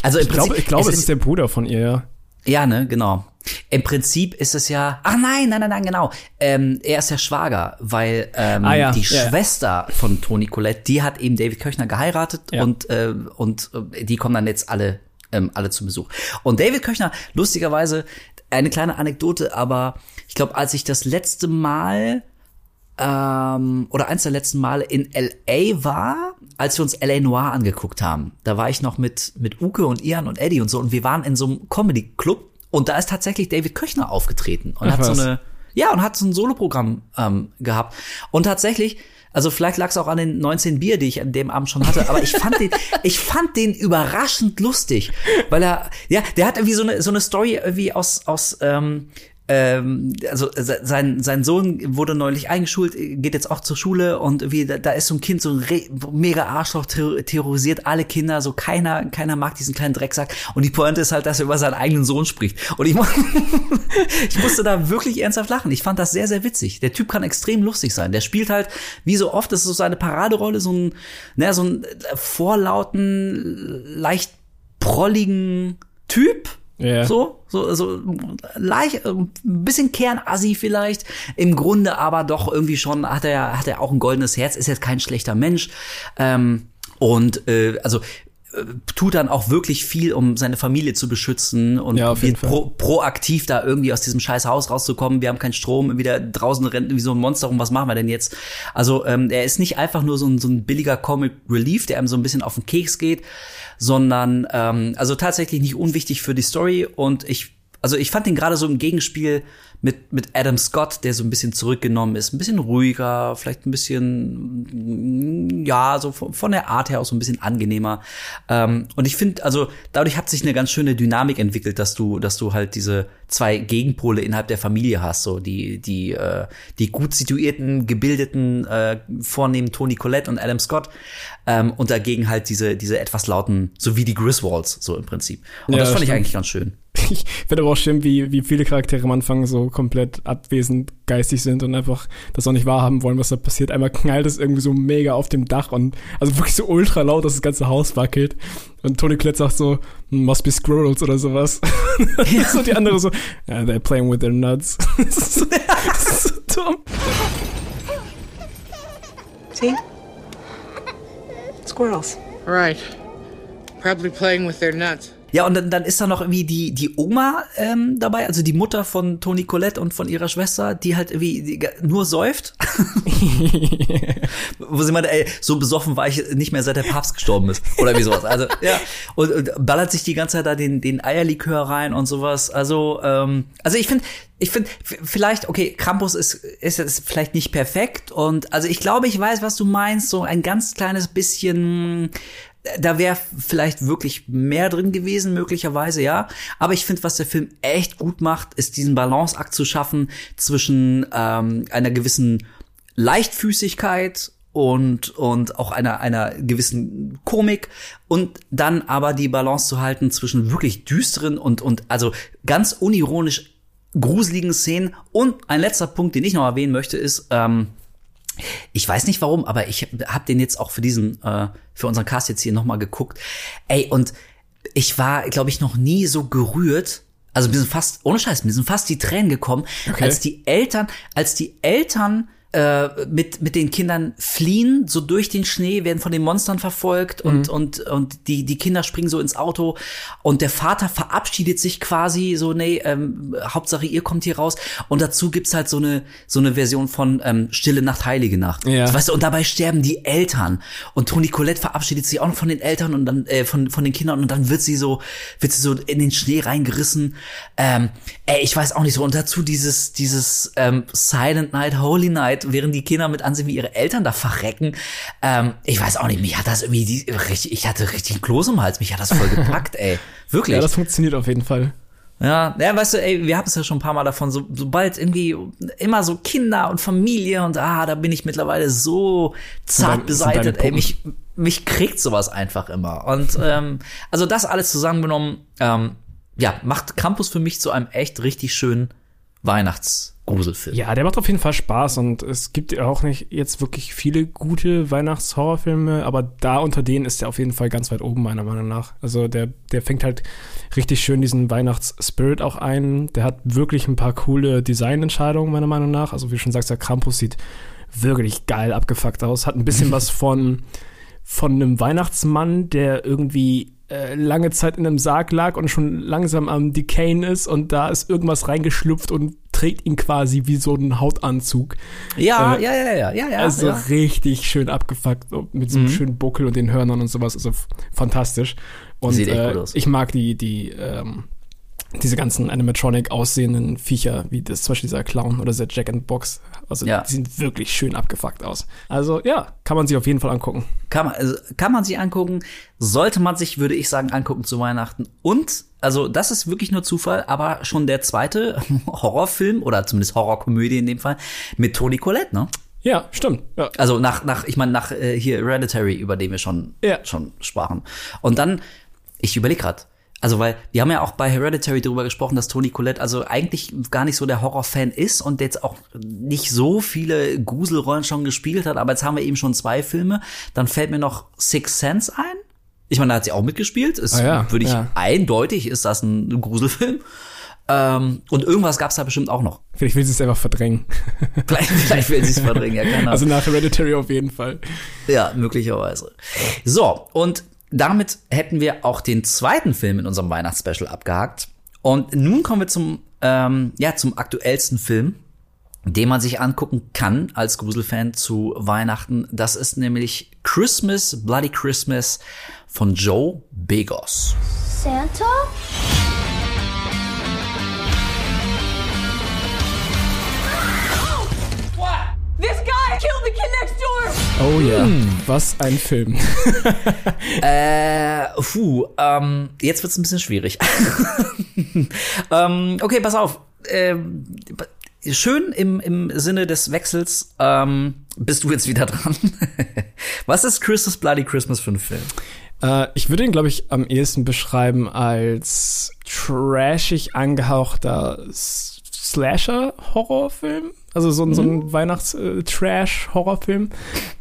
Also im Ich glaube, ich glaube, es ist- ist der Bruder von ihr, ja. Ja, ne, genau. Im Prinzip ist es ja. Ach nein, nein, nein, nein, genau. Ähm, er ist der Schwager, weil ähm, Ah, ja, die ja, ja. Schwester von Toni Colette, die hat eben David Köchner geheiratet Ja. und äh, und äh, die kommen dann jetzt alle ähm, alle zu Besuch. Und David Köchner, lustigerweise eine kleine Anekdote, aber ich glaube, als ich das letzte Mal ähm, oder eins der letzten Male in LA war, als wir uns LA Noir angeguckt haben. Da war ich noch mit, mit Uke und Ian und Eddie und so und wir waren in so einem Comedy Club und da ist tatsächlich David Köchner aufgetreten und Ach, hat so eine, ja, und hat so ein Soloprogramm ähm, gehabt. Und tatsächlich, also vielleicht lag es auch an den 19 Bier, die ich an dem Abend schon hatte, aber ich fand den, ich fand den überraschend lustig, weil er, ja, der hat irgendwie so eine, so eine Story irgendwie aus, aus, ähm, ähm, also se- sein, sein Sohn wurde neulich eingeschult, geht jetzt auch zur Schule und wie da, da ist so ein Kind so ein re mega Arschloch terror- terrorisiert alle Kinder, so keiner keiner mag diesen kleinen Drecksack und die Pointe ist halt, dass er über seinen eigenen Sohn spricht und ich, mu ich musste da wirklich ernsthaft lachen. Ich fand das sehr sehr witzig. Der Typ kann extrem lustig sein. Der spielt halt wie so oft, das ist so seine Paraderolle, so ein ne, so ein vorlauten, leicht prolligen Typ. Ja. So, so, so leicht, äh, ein bisschen Kernassi vielleicht. Im Grunde aber doch irgendwie schon hat er, hat er auch ein goldenes Herz, ist jetzt kein schlechter Mensch. Ähm, und äh, also tut dann auch wirklich viel, um seine Familie zu beschützen und Ja, pro, proaktiv da irgendwie aus diesem scheiß Haus rauszukommen. Wir haben keinen Strom, wieder draußen rennt wie so ein Monster rum. Was machen wir denn jetzt? Also ähm, er ist nicht einfach nur so ein, so ein billiger Comic Relief, der einem so ein bisschen auf den Keks geht, sondern ähm, also tatsächlich nicht unwichtig für die Story. Und ich, also ich fand ihn gerade so im Gegenspiel mit mit Adam Scott, der so ein bisschen zurückgenommen ist, ein bisschen ruhiger, vielleicht ein bisschen ja so von, von der Art her auch so ein bisschen angenehmer. Ähm, und ich finde, also dadurch hat sich eine ganz schöne Dynamik entwickelt, dass du, dass du halt diese zwei Gegenpole innerhalb der Familie hast, so die die äh, die gut situierten, gebildeten, äh, vornehmen Tony Collette und Adam Scott ähm, und dagegen halt diese diese etwas lauten, so wie die Griswolds so im Prinzip. Und Ja, das fand ich stimmt. eigentlich ganz schön. Ich finde aber auch schön, wie, wie viele Charaktere am Anfang so komplett abwesend geistig sind und einfach das auch nicht wahrhaben wollen, was da passiert. Einmal knallt es irgendwie so mega auf dem Dach und also wirklich so ultra laut, dass das ganze Haus wackelt. Und Tony Klett sagt so, "Hmm, must be squirrels oder sowas. so die andere so, yeah, they're playing with their nuts. das ist so, das ist so dumm. See? Squirrels. Right. Probably playing with their nuts. Ja, und dann, dann ist da noch irgendwie die, die Oma ähm, dabei, also die Mutter von Toni Colette und von ihrer Schwester, die halt irgendwie die, nur säuft. Wo sie meinte, ey, so besoffen war ich nicht mehr, seit der Papst gestorben ist. Oder wie sowas. Also, ja. Und, und ballert sich die ganze Zeit da den, den Eierlikör rein und sowas. Also, ähm, also ich finde, ich finde, vielleicht, okay, Krampus ist, ist jetzt vielleicht nicht perfekt. Und also ich glaube, ich weiß, was du meinst. So ein ganz kleines bisschen da wäre vielleicht wirklich mehr drin gewesen, möglicherweise, ja. Aber ich finde, was der Film echt gut macht, ist diesen Balanceakt zu schaffen zwischen ähm, einer gewissen Leichtfüßigkeit und, und auch einer, einer gewissen Komik und dann aber die Balance zu halten zwischen wirklich düsteren und, und also ganz unironisch gruseligen Szenen. Und ein letzter Punkt, den ich noch erwähnen möchte, ist, ähm, ich weiß nicht warum, aber ich habe den jetzt auch für diesen, äh, für unseren Cast jetzt hier nochmal geguckt. Ey, und ich war, glaube ich, noch nie so gerührt. Also mir sind fast, ohne Scheiß, mir sind fast die Tränen gekommen, als die Eltern, als die Eltern äh, mit, mit den Kindern fliehen, so durch den Schnee, werden von den Monstern verfolgt und, und, und die, die Kinder springen so ins Auto und der Vater verabschiedet sich quasi so, nee, ähm, Hauptsache ihr kommt hier raus und dazu gibt's halt so eine, so eine Version von ähm, Stille Nacht, Heilige Nacht. Ja. Weißt du, und dabei sterben die Eltern und Toni Colette verabschiedet sich auch noch von den Eltern und dann, äh, von, von den Kindern und dann wird sie so, wird sie so in den Schnee reingerissen. Ähm, ey, ich weiß auch nicht so. Und dazu dieses, dieses ähm, Silent Night, Holy Night, während die Kinder mit ansehen, wie ihre Eltern da verrecken. Ähm, ich weiß auch nicht, mich hat das irgendwie die, richtig, ich hatte richtig einen Kloß im Hals, mich hat das voll gepackt, ey. Wirklich. Ja, das funktioniert auf jeden Fall. Ja, ja, weißt du, ey, wir haben es ja schon ein paar Mal davon, so, sobald irgendwie immer so Kinder und Familie und ah, da bin ich mittlerweile so zart beseitet, ey, mich, mich kriegt sowas einfach immer. Und ähm, also das alles zusammengenommen, ähm, ja, macht Campus für mich zu einem echt richtig schönen Weihnachtsgruselfilm. Ja, der macht auf jeden Fall Spaß und es gibt ja auch nicht jetzt wirklich viele gute Weihnachtshorrorfilme, aber da unter denen ist der auf jeden Fall ganz weit oben, meiner Meinung nach. Also der, der fängt halt richtig schön diesen Weihnachtsspirit auch ein. Der hat wirklich ein paar coole Designentscheidungen, meiner Meinung nach. Also wie du schon sagst, der Krampus sieht wirklich geil abgefuckt aus. Hat ein bisschen was von, von einem Weihnachtsmann, der irgendwie äh, lange Zeit in einem Sarg lag und schon langsam am Decayen ist und da ist irgendwas reingeschlüpft und trägt ihn quasi wie so einen Hautanzug. Ja, Äh, ja, ja, ja, ja, ja. also ja. richtig schön abgefuckt mit so einem schönen Buckel und den Hörnern und sowas. Also fantastisch. Und Sieht echt äh, gut aus. ich mag die, die, ähm, diese ganzen Animatronic aussehenden Viecher, wie das zum Beispiel dieser Clown oder dieser Jack and Box. Also Ja. die sehen wirklich schön abgefuckt aus. Also ja, kann man sich auf jeden Fall angucken. Kann man, also, kann man sich angucken, sollte man sich, würde ich sagen, angucken zu Weihnachten. Und, also das ist wirklich nur Zufall, aber schon der zweite Horrorfilm oder zumindest Horrorkomödie in dem Fall mit Toni Collette, ne? Ja, stimmt. Ja. Also nach, nach, ich meine, nach äh, hier Hereditary, über den wir schon, Ja. schon sprachen. Und dann, ich überlege gerade, also weil wir haben ja auch bei Hereditary darüber gesprochen, dass Toni Collette also eigentlich gar nicht so der Horrorfan ist und jetzt auch nicht so viele Gruselrollen schon gespielt hat, aber jetzt haben wir eben schon zwei Filme. Dann fällt mir noch Six Sense ein. Ich meine, da hat sie auch mitgespielt. Ist, Ah ja, würde ich ja. eindeutig, ist das ein Gruselfilm. Ähm, und irgendwas gab es da bestimmt auch noch. Vielleicht will sie es einfach verdrängen. Vielleicht, vielleicht will sie es verdrängen, ja, keine Ahnung. Also nach Hereditary auf jeden Fall. Ja, möglicherweise. So, und damit hätten wir auch den zweiten Film in unserem Weihnachtsspecial abgehakt. Und nun kommen wir zum, ähm, ja, zum aktuellsten Film, den man sich angucken kann als Gruselfan zu Weihnachten. Das ist nämlich Christmas, Bloody Christmas von Joe Begos. Santa? This guy killed the kid next door! Oh ja, Hm. was ein Film. Äh, puh, ähm, jetzt wird's ein bisschen schwierig. ähm, okay, pass auf. Ähm, schön im, im Sinne des Wechsels ähm, bist du jetzt wieder dran. Was ist Christmas Bloody Christmas für ein Film? Äh, ich würde ihn, glaube ich, am ehesten beschreiben als trashig angehauchter Slasher-Horrorfilm. Also so, ein- so ein Weihnachts-Trash-Horrorfilm.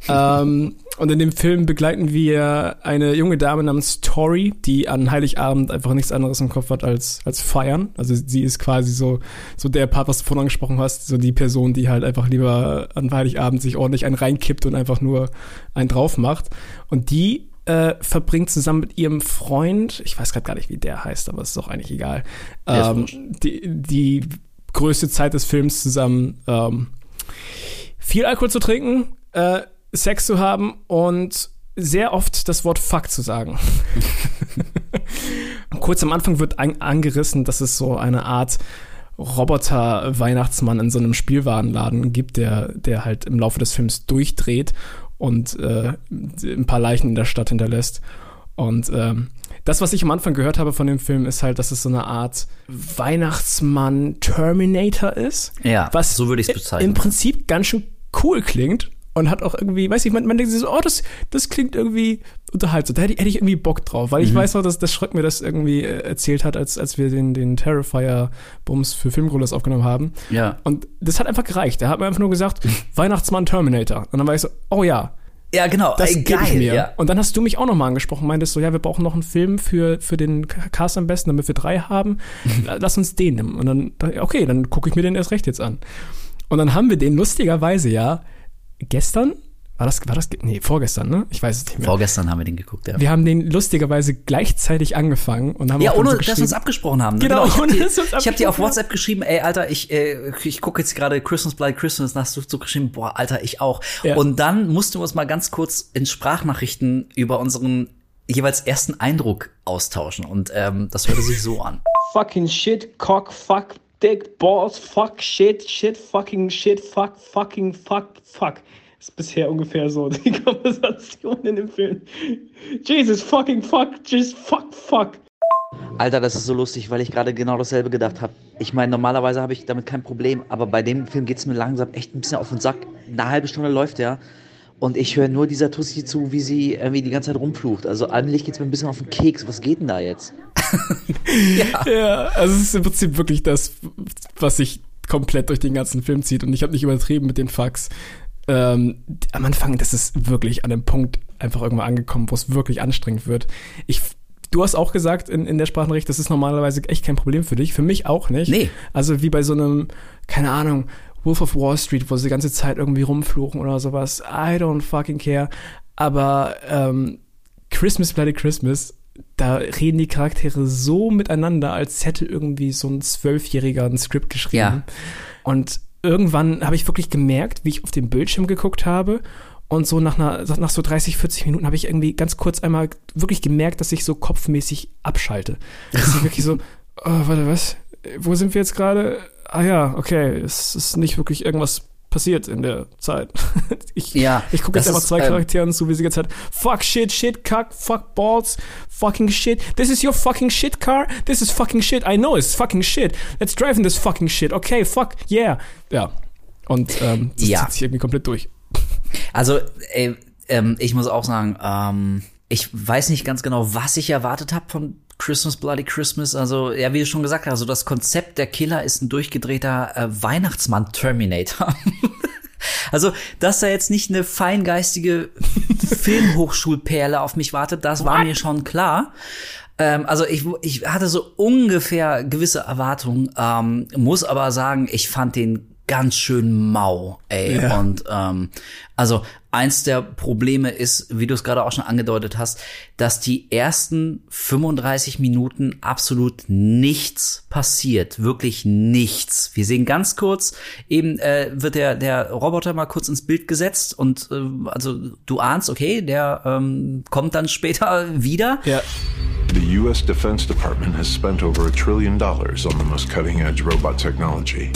ähm, und in dem Film begleiten wir eine junge Dame namens Tori, die an Heiligabend einfach nichts anderes im Kopf hat als, als feiern. Also sie ist quasi so, so der Part, was du vorhin angesprochen hast, so die Person, die halt einfach lieber an Heiligabend sich ordentlich einen reinkippt und einfach nur einen drauf macht. Und die äh, verbringt zusammen mit ihrem Freund, ich weiß gerade gar nicht, wie der heißt, aber es ist auch eigentlich egal, ähm, die, die größte Zeit des Films zusammen ähm, viel Alkohol zu trinken, äh, Sex zu haben und sehr oft das Wort Fuck zu sagen. Kurz am Anfang wird an angerissen, dass es so eine Art Roboter-Weihnachtsmann in so einem Spielwarenladen gibt, der, der halt im Laufe des Films durchdreht und äh, ein paar Leichen in der Stadt hinterlässt. Und ähm, das, was ich am Anfang gehört habe von dem Film, ist halt, dass es so eine Art Weihnachtsmann-Terminator ist. Ja, was so würde ich's bezeichnen. Im Prinzip ganz schön cool klingt und hat auch irgendwie, weiß ich, man, man denkt sich so, oh, das, das klingt irgendwie unterhaltsam. Da hätte ich, hätte ich irgendwie Bock drauf, weil ich Mhm. weiß noch, dass das Schröck mir das irgendwie äh, erzählt hat, als, als wir den, den Terrifier-Bums für Filmgrolers aufgenommen haben. Ja. Und das hat einfach gereicht. Er hat mir einfach nur gesagt, Weihnachtsmann Terminator. Und dann war ich so, oh ja, Ja, genau. das Ey, gebe ich geil, mir. Ja. Und dann hast du mich auch nochmal angesprochen, meintest so, ja, wir brauchen noch einen Film für, für den Cast am besten, damit wir drei haben. Lass uns den nehmen. Und dann, okay, dann gucke ich mir den erst recht jetzt an. Und dann haben wir den lustigerweise ja gestern, war das, war das, nee, vorgestern, ne? Ich weiß es nicht mehr. Vorgestern haben wir den geguckt, ja. Wir haben den lustigerweise gleichzeitig angefangen und haben Ja, ohne so dass wir uns abgesprochen haben. ne? Genau, ich habe ohne dir, dass wir uns ich hab dir auf. WhatsApp geschrieben, ey, Alter, ich, äh, ich gucke jetzt gerade Christmas Bloody Christmas, dann hast du so geschrieben, boah, Alter, ich auch. Ja. Und dann mussten wir uns mal ganz kurz in Sprachnachrichten über unseren jeweils ersten Eindruck austauschen. Und ähm, das hörte sich so an. fucking shit, cock, fuck, dick, balls, fuck, shit, shit, fucking shit, fuck, fucking, fuck, fuck. Ist bisher ungefähr so die Konversation in dem Film. Jesus, fucking fuck, just fuck, fuck. Alter, das ist so lustig, weil ich gerade genau dasselbe gedacht habe. Ich meine, normalerweise habe ich damit kein Problem, aber bei dem Film geht es mir langsam echt ein bisschen auf den Sack. Eine halbe Stunde läuft der und ich höre nur dieser Tussi zu, wie sie irgendwie die ganze Zeit rumflucht. Also eigentlich geht es mir ein bisschen auf den Keks. Was geht denn da jetzt? Ja, also es ist im Prinzip wirklich das, was ich komplett durch den ganzen Film zieht. Und ich habe nicht übertrieben mit den Fucks. Ähm, am Anfang, das ist wirklich an dem Punkt einfach irgendwann angekommen, wo es wirklich anstrengend wird. Ich, du hast auch gesagt in, in der Sprachnachricht, das ist normalerweise echt kein Problem für dich. Für mich auch nicht. Nee. Also wie bei so einem, keine Ahnung, Wolf of Wall Street, wo sie die ganze Zeit irgendwie rumfluchen oder sowas. I don't fucking care. Aber ähm, Christmas Bloody Christmas, da reden die Charaktere so miteinander, als hätte irgendwie so ein Zwölfjähriger ein Skript geschrieben. Ja. Und irgendwann habe ich wirklich gemerkt, wie ich auf den Bildschirm geguckt habe. Und so nach, einer, nach so 30, 40 Minuten habe ich irgendwie ganz kurz einmal wirklich gemerkt, dass ich so kopfmäßig abschalte. Dass ich wirklich so, oh, warte, was? Wo sind wir jetzt gerade? Ah ja, okay, es ist nicht wirklich irgendwas passiert in der Zeit. Ich, Ja, ich gucke jetzt einfach zwei ähm, Charakteren zu, wie sie jetzt halt fuck shit, shit, kack, fuck balls, fucking shit. This is your fucking shit car. This is fucking shit. I know it's fucking shit. Let's drive in this fucking shit. Okay, fuck, yeah. Ja. Und ähm, das Ja. zieht sich irgendwie komplett durch. Also, ey, ähm, ich muss auch sagen, ähm, ich weiß nicht ganz genau, was ich erwartet habe von Christmas Bloody Christmas. Also, ja, wie du schon gesagt hast, also das Konzept der Killer ist ein durchgedrehter äh, Weihnachtsmann-Terminator. Also, dass da jetzt nicht eine feingeistige Filmhochschulperle auf mich wartet, das war mir schon klar. Ähm, also ich, ich hatte so ungefähr gewisse Erwartungen, ähm, muss aber sagen, ich fand den ganz schön mau, ey. Ja. Und ähm, also eins der Probleme ist, wie du es gerade auch schon angedeutet hast, dass die ersten 35 Minuten absolut nichts passiert, wirklich nichts. Wir sehen ganz kurz, eben äh, wird der der Roboter mal kurz ins Bild gesetzt und äh, also du ahnst, okay, der ähm, kommt dann später wieder. Ja. The U.S. Defense Department has spent over a trillion dollars on the most cutting edge robot technology.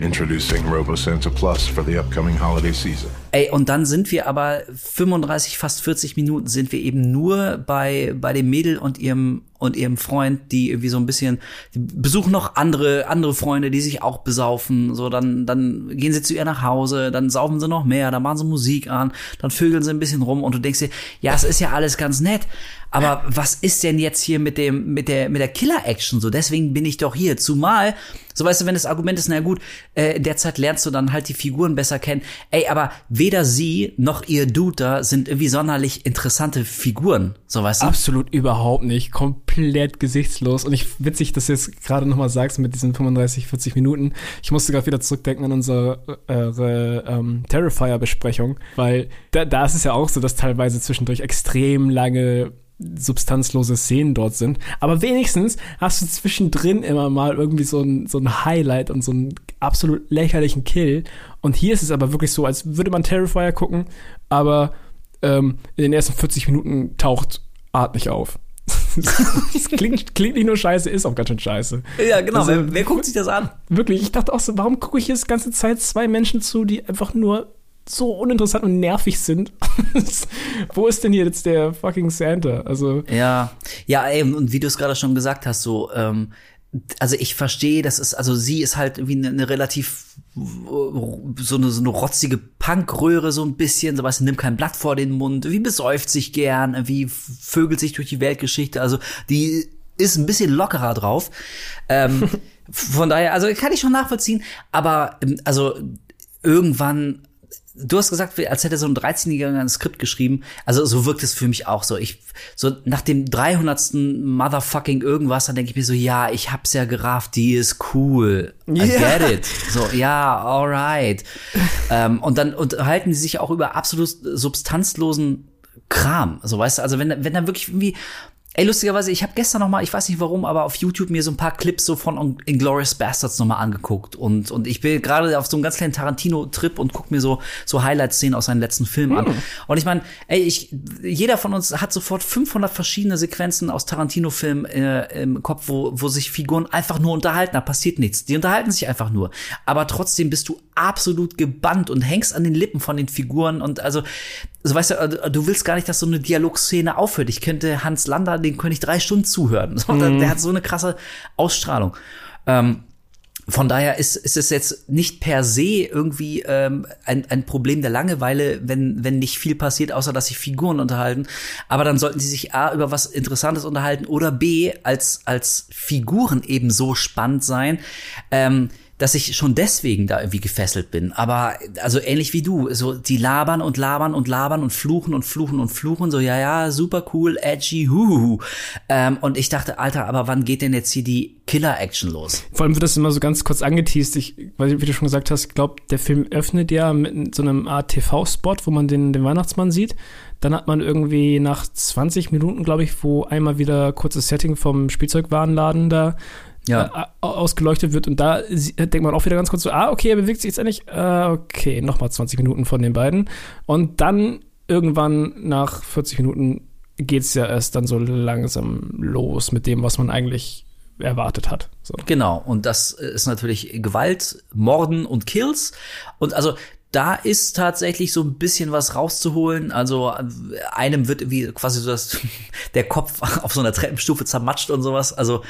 Introducing RoboSanta Plus for the upcoming holiday season. Ey, und dann sind wir aber 35, fast 40 Minuten sind wir eben nur bei, bei dem Mädel und ihrem, und ihrem Freund, die irgendwie so ein bisschen, die besuchen noch andere, andere Freunde, die sich auch besaufen, so, dann, dann gehen sie zu ihr nach Hause, dann saufen sie noch mehr, dann machen sie Musik an, dann vögeln sie ein bisschen rum und du denkst dir, ja, es ist ja alles ganz nett, aber was ist denn jetzt hier mit dem, mit der, mit der Killer-Action so? Deswegen bin ich doch hier. Zumal, so weißt du, wenn das Argument ist, na gut, äh, in der Zeit lernst du dann halt die Figuren besser kennen. Ey, aber weder sie noch ihr Dude da sind irgendwie sonderlich interessante Figuren. So weißt du? Absolut überhaupt nicht. Komplett gesichtslos. Und ich witzig, dass du jetzt gerade nochmal sagst mit diesen 35, 40 Minuten. Ich musste gerade wieder zurückdenken an unsere äh, ähm, Terrifier-Besprechung, weil da, da ist es ja auch so, dass teilweise zwischendurch extrem lange substanzlose Szenen dort sind. Aber wenigstens hast du zwischendrin immer mal irgendwie so ein, so ein Highlight und so einen absolut lächerlichen Kill. Und hier ist es aber wirklich so, als würde man Terrifier gucken, aber ähm, in den ersten 40 Minuten taucht Art nicht auf. das klingt, klingt nicht nur scheiße, ist auch ganz schön scheiße. Ja, genau. Also, wer, wer guckt sich das an? Wirklich, ich dachte auch so, warum gucke ich jetzt die ganze Zeit zwei Menschen zu, die einfach nur so uninteressant und nervig sind? Wo ist denn hier jetzt der fucking Santa? Also, Ja, ja, ey, und wie du es gerade schon gesagt hast, so, ähm, also ich verstehe, das ist, also sie ist halt wie eine, eine relativ so eine, so eine rotzige Punkröhre so ein bisschen, so was, nimmt kein Blatt vor den Mund, wie besäuft sich gern, wie vögelt sich durch die Weltgeschichte, also die ist ein bisschen lockerer drauf. Ähm, von daher, also kann ich schon nachvollziehen, aber ähm, also irgendwann Du hast gesagt, als hätte so ein 13-Jähriger ein Skript geschrieben. Also so wirkt es für mich auch so. Ich so nach dem 300. Motherfucking irgendwas, dann denke ich mir so, ja, ich hab's ja gerafft, die ist cool. I Ja. get it. So, ja, alright. ähm, und dann unterhalten sie sich auch über absolut substanzlosen Kram. So, weißt du, also wenn, wenn da wirklich irgendwie Ey, lustigerweise, ich habe gestern noch mal, ich weiß nicht warum, aber auf YouTube mir so ein paar Clips so von Inglourious Bastards noch mal angeguckt und und ich bin gerade auf so einem ganz kleinen Tarantino-Trip und guck mir so so Highlight-Szenen aus seinen letzten Filmen an. Und ich meine, ey, ich jeder von uns hat sofort 500 verschiedene Sequenzen aus Tarantino-Filmen äh, im Kopf, wo wo sich Figuren einfach nur unterhalten, da passiert nichts. Die unterhalten sich einfach nur, aber trotzdem bist du absolut gebannt und hängst an den Lippen von den Figuren und also so weißt du, äh, du willst gar nicht, dass so eine Dialogszene aufhört. Ich könnte Hans Lander, den könnte ich drei Stunden zuhören. So, der, der hat so eine krasse Ausstrahlung. Ähm, von daher ist, ist es jetzt nicht per se irgendwie ähm, ein, ein Problem der Langeweile, wenn, wenn nicht viel passiert, außer dass sich Figuren unterhalten. Aber dann sollten sie sich A über was Interessantes unterhalten oder B als, als Figuren eben so spannend sein, ähm, dass ich schon deswegen da irgendwie gefesselt bin. Aber also ähnlich wie du, so die labern und labern und labern und fluchen und fluchen und fluchen, so ja, ja, super cool, edgy, huhuhu. Ähm, und ich dachte, Alter, aber wann geht denn jetzt hier die Killer-Action los? Vor allem wird das immer so ganz kurz angeteased. Ich, weil, wie du schon gesagt hast, ich glaube, der Film öffnet ja mit so einem Art TV-Spot, wo man den, den Weihnachtsmann sieht. Dann hat man irgendwie nach 20 Minuten, glaube ich, wo einmal wieder kurzes Setting vom Spielzeugwarenladen da Ja. äh, ausgeleuchtet wird. Und da denkt man auch wieder ganz kurz so, ah, okay, er bewegt sich jetzt endlich. Äh, okay, nochmal 20 Minuten von den beiden. Und dann irgendwann nach 40 Minuten geht's ja erst dann so langsam los mit dem, was man eigentlich erwartet hat. So. Genau, und das ist natürlich Gewalt, Morden und Kills. Und also da ist tatsächlich so ein bisschen was rauszuholen. Also einem wird wie quasi so das, der Kopf auf so einer Treppenstufe zermatscht und sowas. Also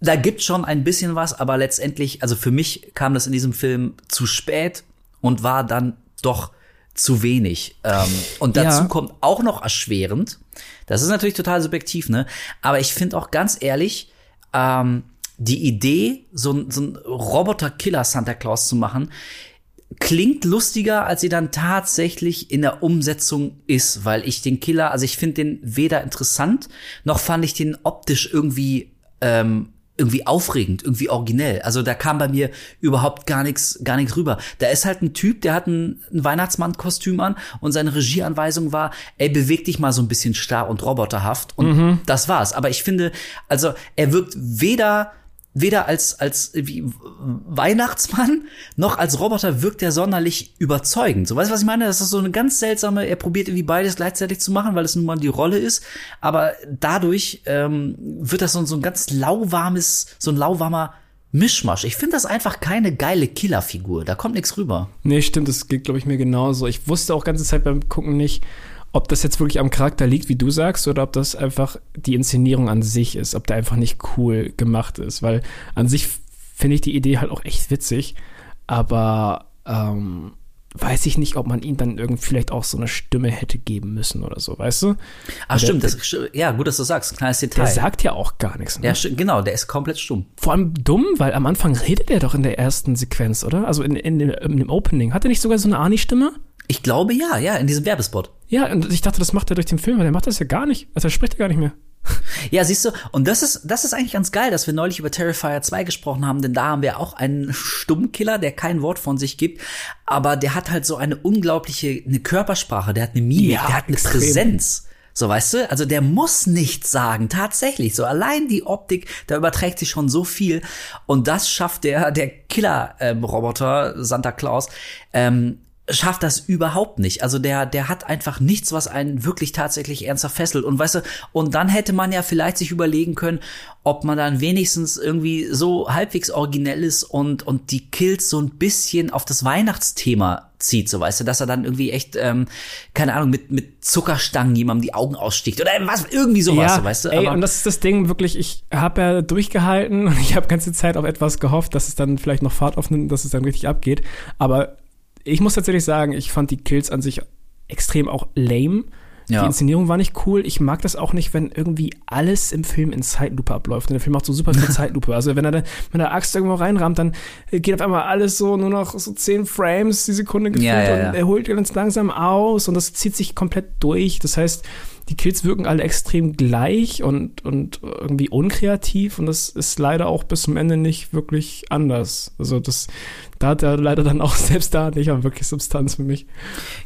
da gibt schon ein bisschen was, aber letztendlich, also für mich kam das in diesem Film zu spät und war dann doch zu wenig. Ähm, und dazu Ja. kommt auch noch erschwerend. Das ist natürlich total subjektiv, ne? Aber ich finde auch ganz ehrlich, ähm, die Idee, so, ein- so ein Roboter-Killer Santa Claus zu machen, klingt lustiger, als sie dann tatsächlich in der Umsetzung ist, weil ich den Killer, also ich finde den weder interessant, noch fand ich den optisch irgendwie ähm, irgendwie aufregend, irgendwie originell. Also da kam bei mir überhaupt gar nichts, gar nichts rüber. Da ist halt ein Typ, der hat ein, ein Weihnachtsmann-Kostüm an und seine Regieanweisung war, ey, beweg dich mal so ein bisschen starr und roboterhaft und das war's. Aber ich finde, also er wirkt weder weder als als wie Weihnachtsmann noch als Roboter wirkt er sonderlich überzeugend. So weißt du, was ich meine? Das ist so eine ganz seltsame. Er probiert irgendwie beides gleichzeitig zu machen, weil es nun mal die Rolle ist. Aber dadurch ähm, wird das so, so ein ganz lauwarmes, so ein lauwarmer Mischmasch. Ich finde das einfach keine geile Killerfigur. Da kommt nichts rüber. Nee, stimmt, das geht, glaube ich, mir genauso. Ich wusste auch ganze Zeit beim Gucken nicht, ob das jetzt wirklich am Charakter liegt, wie du sagst, oder ob das einfach die Inszenierung an sich ist, ob der einfach nicht cool gemacht ist. Weil an sich finde ich die Idee halt auch echt witzig, aber ähm, weiß ich nicht, ob man ihm dann irgendwie vielleicht auch so eine Stimme hätte geben müssen oder so, weißt du? Ah, Weil stimmt. Der, Das, ja, gut, dass du sagst. Kleines Detail. der sagt ja auch gar nichts. Ne? ja, sti- genau. Der ist komplett stumm. Vor allem dumm, weil am Anfang redet er doch in der ersten Sequenz, oder? Also in, in, dem- in dem Opening. Hat er nicht sogar so eine Arnie-Stimme? Ich glaube ja, ja, in diesem Werbespot. Ja, und ich dachte, das macht er durch den Film, aber der macht das ja gar nicht. Also er spricht ja gar nicht mehr. Ja, siehst du, und das ist, das ist eigentlich ganz geil, dass wir neulich über Terrifier 2 gesprochen haben, denn da haben wir auch einen Stummkiller, der kein Wort von sich gibt, aber der hat halt so eine unglaubliche, eine Körpersprache, der hat eine Mimik, Ja, der hat eine extrem. Präsenz. So, weißt du? Also der muss nichts sagen, tatsächlich. So allein die Optik, da überträgt sich schon so viel. Und das schafft der, der Killer-Roboter, Santa Claus, ähm, schafft das überhaupt nicht. Also der, der hat einfach nichts, was einen wirklich tatsächlich ernsthaft fesselt. Und weißt du, und dann hätte man ja vielleicht sich überlegen können, ob man dann wenigstens irgendwie so halbwegs originell ist und, und die Kills so ein bisschen auf das Weihnachtsthema zieht, so weißt du, dass er dann irgendwie echt, ähm, keine Ahnung, mit, mit Zuckerstangen jemandem die Augen aussticht oder was, irgendwie sowas, so, weißt du. ey, Aber- und das ist das Ding wirklich, ich habe ja durchgehalten und ich habe ganze Zeit auf etwas gehofft, dass es dann vielleicht noch Fahrt aufnimmt und dass es dann richtig abgeht. Aber ich muss tatsächlich sagen, ich fand die Kills an sich extrem auch lame. Ja. Die Inszenierung war nicht cool. Ich mag das auch nicht, wenn irgendwie alles im Film in Zeitlupe abläuft. Und der Film macht so super viel Zeitlupe. Also wenn er dann mit der Axt irgendwo reinrammt, dann geht auf einmal alles so nur noch so zehn Frames die Sekunde gefühlt Ja, ja, und er holt ganz langsam aus und das zieht sich komplett durch. Das heißt, die Kills wirken alle extrem gleich und, und irgendwie unkreativ und das ist leider auch bis zum Ende nicht wirklich anders. Also das, da hat er leider dann auch selbst da nicht mal wirklich Substanz für mich.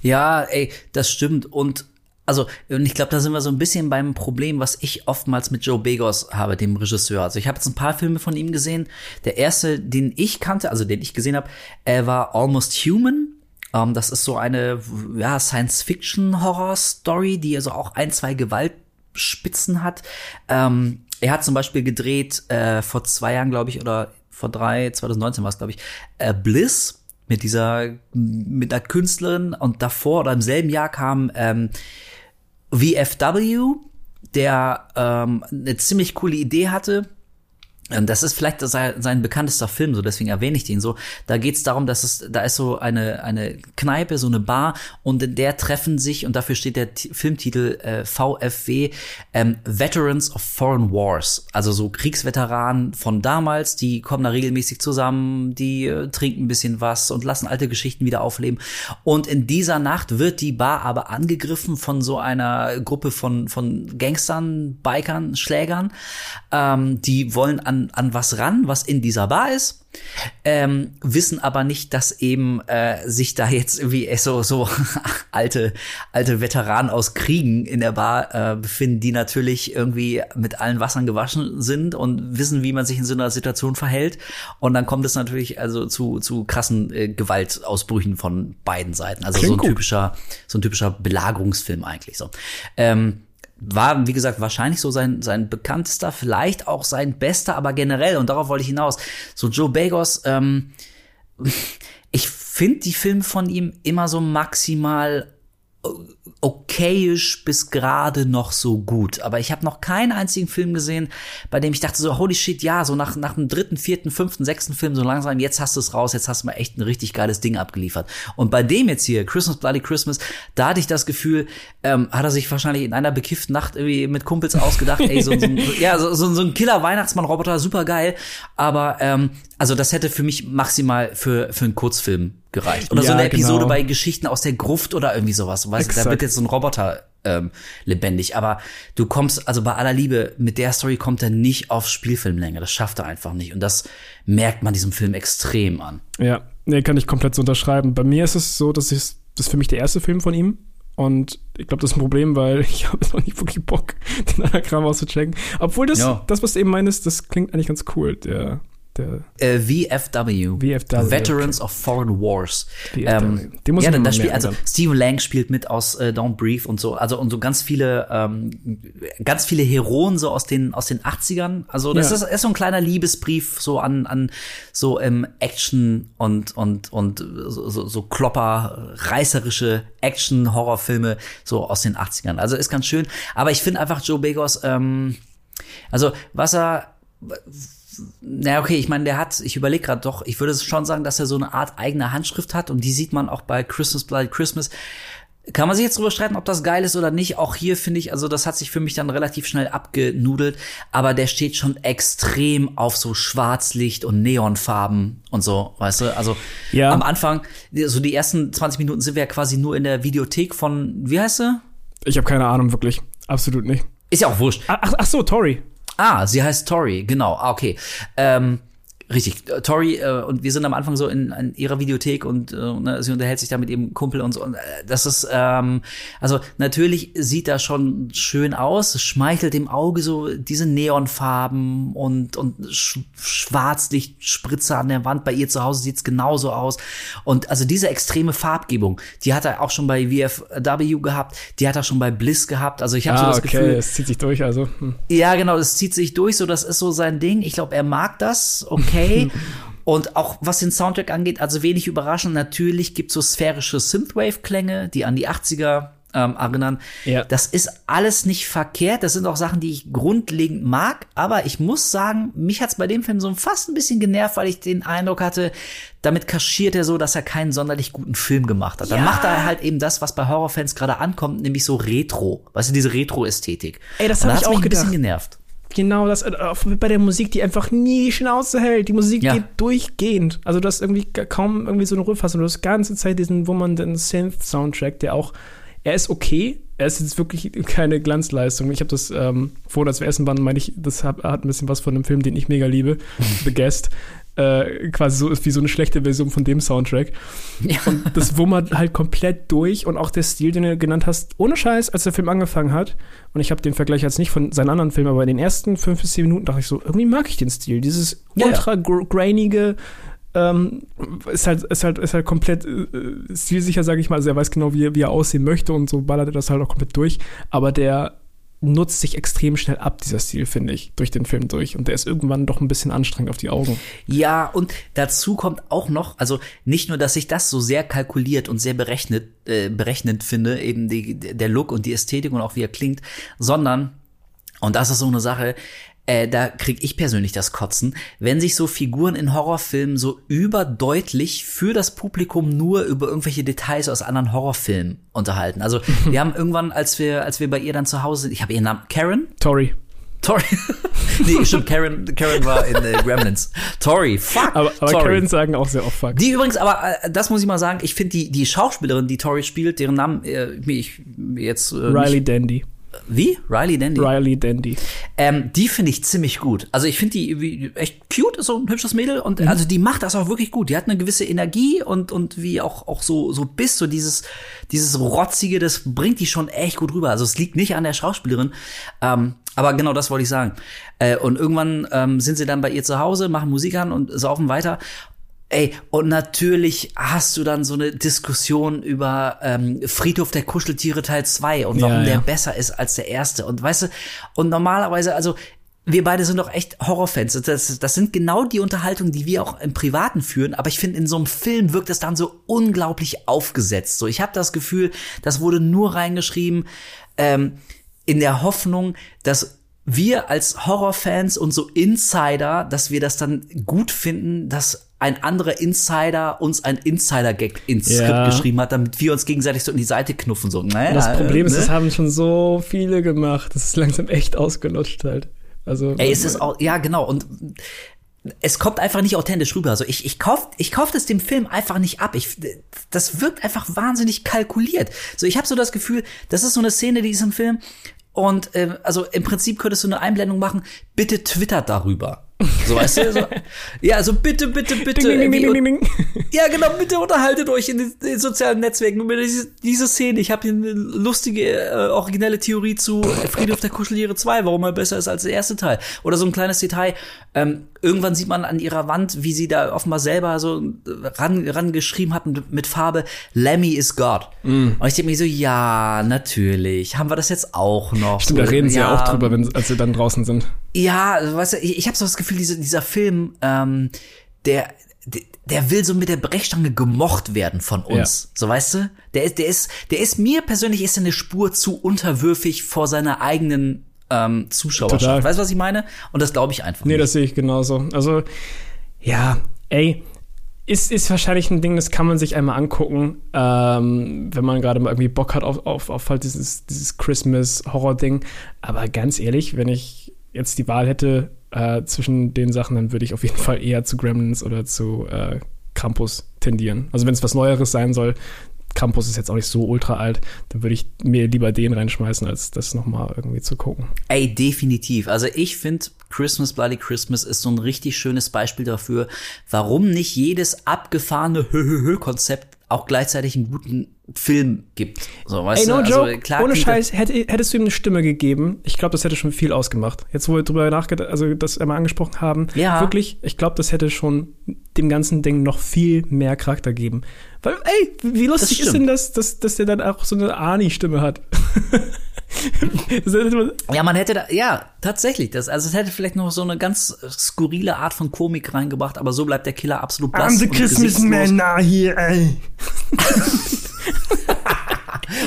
Ja, ey, das stimmt. Und also, und ich glaube, da sind wir so ein bisschen beim Problem, was ich oftmals mit Joe Begos habe, dem Regisseur. Also ich habe jetzt ein paar Filme von ihm gesehen. Der erste, den ich kannte, also den ich gesehen habe, äh, war Almost Human. Ähm, das ist so eine ja, Science-Fiction-Horror-Story, die also auch ein, zwei Gewaltspitzen hat. Ähm, er hat zum Beispiel gedreht äh, vor zwei Jahren, glaube ich, oder vor drei, 2019 war es, glaube ich, äh, Bliss mit dieser, mit einer Künstlerin und davor oder im selben Jahr kam ähm, VFW, der ähm, eine ziemlich coole Idee hatte, Das ist vielleicht sein, bekanntester Film, so deswegen erwähne ich den so. Da geht es darum, dass es, da ist so eine, eine Kneipe, so eine Bar und in der treffen sich, und dafür steht der T Filmtitel äh, VFW, ähm, Veterans of Foreign Wars. Also so Kriegsveteranen von damals, die kommen da regelmäßig zusammen, die äh, trinken ein bisschen was und lassen alte Geschichten wieder aufleben. Und in dieser Nacht wird die Bar aber angegriffen von so einer Gruppe von, von Gangstern, Bikern, Schlägern. Ähm, die wollen an, an was ran, was in dieser Bar ist. Ähm, wissen aber nicht, dass eben äh, sich da jetzt irgendwie so so alte alte Veteranen aus Kriegen in der Bar äh, befinden, die natürlich irgendwie mit allen Wassern gewaschen sind und wissen, wie man sich in so einer Situation verhält. Und dann kommt es natürlich also zu zu krassen äh, Gewaltausbrüchen von beiden Seiten. Also so Klingt ein gut. typischer so ein typischer Belagerungsfilm eigentlich so. Ähm, war, wie gesagt, wahrscheinlich so sein, sein bekanntester, vielleicht auch sein bester, aber generell, und darauf wollte ich hinaus, so Joe Bagos, ähm, ich finde die Filme von ihm immer so maximal okayisch bis gerade noch so gut. Aber ich habe noch keinen einzigen Film gesehen, bei dem ich dachte so, holy shit, ja, so nach, nach dem dritten, vierten, fünften, sechsten Film so langsam, jetzt hast du es raus, jetzt hast du mal echt ein richtig geiles Ding abgeliefert. Und bei dem jetzt hier, Christmas Bloody Christmas, da hatte ich das Gefühl, ähm, hat er sich wahrscheinlich in einer bekifften Nacht irgendwie mit Kumpels ausgedacht, ey, so, so, ein- ja, so, so, so ein Killer-Weihnachtsmann-Roboter, super geil. Aber ähm, also das hätte für mich maximal für, für einen Kurzfilm gereicht. Oder so Ja, eine Episode genau. bei Geschichten aus der Gruft oder irgendwie sowas. Weißt du, da wird jetzt so ein Roboter ähm, lebendig. Aber du kommst, also bei aller Liebe, mit der Story kommt er nicht auf Spielfilmlänge. Das schafft er einfach nicht. Und das merkt man diesem Film extrem an. Ja, nee, kann ich komplett so unterschreiben. Bei mir ist es so, dass ich, das ist für mich der erste Film von ihm. Und ich glaube, das ist ein Problem, weil ich habe jetzt noch nicht wirklich Bock, den Kram auszuchecken. Obwohl das, Ja. das, was du eben meinst, das klingt eigentlich ganz cool. Der Äh, VFW. VFW, Veterans of Foreign Wars. VFW. Ähm, Den muss ja, ich mir da mal spielt, merken also. Stephen Lang spielt mit aus äh, Don't Breathe und so, also und so ganz viele, ähm, ganz viele Heroen so aus den aus den 80ern. Also das Ja. ist, ist so ein kleiner Liebesbrief so an an so ähm, Action und und und so, so, so Klopper, reißerische Action Horrorfilme so aus den 80ern. Also ist ganz schön. Aber ich finde einfach Joe Begos, ähm, also was er na okay, ich meine, der hat, ich überlege gerade doch, ich würde schon sagen, dass er so eine Art eigene Handschrift hat und die sieht man auch bei Christmas Bloody Christmas. Kann man sich jetzt drüber streiten, ob das geil ist oder nicht. Auch hier finde ich, also das hat sich für mich dann relativ schnell abgenudelt, aber der steht schon extrem auf so Schwarzlicht und Neonfarben und so, weißt du? Also Ja. am Anfang, so die ersten 20 Minuten sind wir ja quasi nur in der Videothek von, wie heißt sie? Ich habe keine Ahnung, wirklich. Absolut nicht. Ist ja auch wurscht. Ach, ach so, Tori. Ah, sie heißt Tori, genau. Ah, okay. Ähm, richtig, äh, Tori äh, und wir sind am Anfang so in, in ihrer Videothek und äh, ne, sie unterhält sich da mit ihrem Kumpel und so. Und, äh, das ist, ähm, also natürlich sieht das schon schön aus, es schmeichelt dem Auge so diese Neonfarben und, und Sch Schwarzlichtspritze an der Wand. Bei ihr zu Hause sieht's genauso aus. Und also diese extreme Farbgebung, die hat er auch schon bei VFW gehabt, die hat er schon bei Bliss gehabt. Also ich habe so Ah, das okay, Gefühl, es zieht sich durch, also. Hm. ja, genau, das zieht sich durch, so das ist so sein Ding. Ich glaube, er mag das, okay. Und auch was den Soundtrack angeht, also wenig überraschend, natürlich gibt es so sphärische Synthwave-Klänge, die an die 80er ähm, erinnern. Ja. Das ist alles nicht verkehrt. Das sind auch Sachen, die ich grundlegend mag. Aber ich muss sagen, mich hat's bei dem Film so fast ein bisschen genervt, weil ich den Eindruck hatte, damit kaschiert er so, dass er keinen sonderlich guten Film gemacht hat. Dann Ja. macht er halt eben das, was bei Horrorfans gerade ankommt, nämlich so Retro. Weißt du, diese Retro-Ästhetik. Ey, das Und da hab ich hat's mich auch ein bisschen gedacht. genervt. Genau, das äh, bei der Musik, die einfach nie die Schnauze hält. Die Musik Ja. geht durchgehend. Also du hast irgendwie kaum irgendwie so eine Rückfassung. Du hast die ganze Zeit diesen wummernden Synth-Soundtrack, der auch, er ist okay. Er ist jetzt wirklich keine Glanzleistung. Ich habe das ähm, vorhin, als wir essen waren, meine ich, das hat, hat ein bisschen was von einem Film, den ich mega liebe, The Guest. Äh, quasi so ist wie so eine schlechte Version von dem Soundtrack. Und das wummert halt komplett durch und auch der Stil, den du genannt hast, ohne Scheiß, als der Film angefangen hat. Und ich habe den Vergleich jetzt nicht von seinen anderen Filmen, aber in den ersten fünf bis zehn Minuten dachte ich so, irgendwie mag ich den Stil. Dieses Ja, ja. ultra gr- grainige ähm, ist halt ist halt ist halt komplett äh, stilsicher, sage ich mal. Also er weiß genau, wie, wie er aussehen möchte und so ballert er das halt auch komplett durch. Aber der nutzt sich extrem schnell ab, dieser Stil, finde ich, durch den Film durch. Und der ist irgendwann doch ein bisschen anstrengend auf die Augen. Ja, und dazu kommt auch noch, also nicht nur, dass ich das so sehr kalkuliert und sehr berechnet, äh, berechnend finde, eben die, der Look und die Ästhetik und auch wie er klingt, sondern, und das ist so eine Sache, äh, da krieg ich persönlich das Kotzen, wenn sich so Figuren in Horrorfilmen so überdeutlich für das Publikum nur über irgendwelche Details aus anderen Horrorfilmen unterhalten. Also wir haben irgendwann, als wir, als wir bei ihr dann zu Hause sind, ich habe ihren Namen, Karen? Tori. Tori. nee, stimmt, Karen, Karen war in äh, Gremlins. Tori, fuck. Aber, aber Tori. Karens sagen auch sehr oft fuck. Die übrigens, aber äh, das muss ich mal sagen, ich finde die, die Schauspielerin, die Tori spielt, deren Namen äh, ich jetzt äh, Riley nicht, Dandy. Wie? Riley Dandy? Riley Dandy. Ähm, die finde ich ziemlich gut. Also ich finde die echt cute, ist so ein hübsches Mädel und also die macht das auch wirklich gut. Die hat eine gewisse Energie und und wie auch auch so so Biss, so dieses dieses rotzige, das bringt die schon echt gut rüber. Also es liegt nicht an der Schauspielerin, ähm, aber genau das wollte ich sagen. Äh, und irgendwann ähm, sind sie dann bei ihr zu Hause, machen Musik an und saufen weiter. Ey, und natürlich hast du dann so eine Diskussion über ähm, Friedhof der Kuscheltiere Teil 2 und warum Ja, der ja. besser ist als der erste. Und weißt du, und normalerweise, also wir beide sind doch echt Horrorfans. Das, das sind genau die Unterhaltungen, die wir auch im Privaten führen. Aber ich finde, in so einem Film wirkt es dann so unglaublich aufgesetzt. So, ich habe das Gefühl, das wurde nur reingeschrieben ähm, in der Hoffnung, dass wir als Horrorfans und so Insider, dass wir das dann gut finden, dass ein anderer Insider uns ein Insider-Gag ins Ja. Skript geschrieben hat, damit wir uns gegenseitig so in die Seite knuffen. So, naja, Das Problem ist, ne? das haben schon so viele gemacht. Das ist langsam echt ausgelutscht halt. Also, Ey, es ist auch, ja, genau. Und es kommt einfach nicht authentisch rüber. Also ich, ich kauf, ich kauf das dem Film einfach nicht ab. Ich, das wirkt einfach wahnsinnig kalkuliert. So, ich habe so das Gefühl, das ist so eine Szene, die ist im Film. Und äh, also im Prinzip könntest du eine Einblendung machen, bitte twittert darüber. So weißt du? So, ja, also bitte, bitte, bitte. Ding, ding, ding, ja, genau, bitte unterhaltet euch in den, den sozialen Netzwerken über diese, diese Szene. Ich habe hier eine lustige, äh, originelle Theorie zu Friedhof der Kuscheltiere 2, warum er besser ist als der erste Teil. Oder so ein kleines Detail. Ähm, irgendwann sieht man an ihrer Wand, wie sie da offenbar selber so äh, ran, rangeschrieben hat mit, Farbe, Lemmy is God. Und ich denke mir so, ja, natürlich. Haben wir das jetzt auch noch? Stimmt, da So, reden sie ja auch drüber, wenn, als sie dann draußen sind. Ja, weißt du, ich, ich habe so das Gefühl, diese, dieser Film, ähm, der, der, der will so mit der Brechstange gemocht werden von uns. So, weißt du? Der ist, der ist, der ist mir persönlich ist eine Spur zu unterwürfig vor seiner eigenen ähm, Zuschauerschaft. Total. Weißt du, was ich meine? Und das glaube ich einfach Nee, nicht. das sehe ich genauso. Also, ja, ey, ist, ist wahrscheinlich ein Ding, das kann man sich einmal angucken, ähm, wenn man gerade mal irgendwie Bock hat auf, auf, auf halt dieses, dieses Christmas-Horror-Ding. Aber ganz ehrlich, wenn ich jetzt die Wahl hätte äh, zwischen den Sachen, dann würde ich auf jeden Fall eher zu Gremlins oder zu äh, Krampus tendieren. Also wenn es was Neueres sein soll, Krampus ist jetzt auch nicht so ultra alt, dann würde ich mir lieber den reinschmeißen, als das nochmal irgendwie zu gucken. Ey, definitiv. Also ich finde, Christmas Bloody Christmas ist so ein richtig schönes Beispiel dafür, warum nicht jedes abgefahrene Hö-Hö-Hö-Konzept auch gleichzeitig einen guten Film gibt. So, weißt Ey, no du? joke, Also, klar ohne Scheiß, hätte, hättest du ihm eine Stimme gegeben, ich glaube, das hätte schon viel ausgemacht. Jetzt, wo wir drüber nachgedacht, also das einmal angesprochen haben, Ja. wirklich, ich glaube, das hätte schon dem ganzen Ding noch viel mehr Charakter geben. Weil, ey, wie lustig ist denn das, dass, dass der dann auch so eine Ani-Stimme hat? Man- Ja, man hätte da, ja, tatsächlich, das, also es hätte vielleicht noch so eine ganz skurrile Art von Komik reingebracht, aber so bleibt der Killer absolut blass und gesichtslos. now here, ey.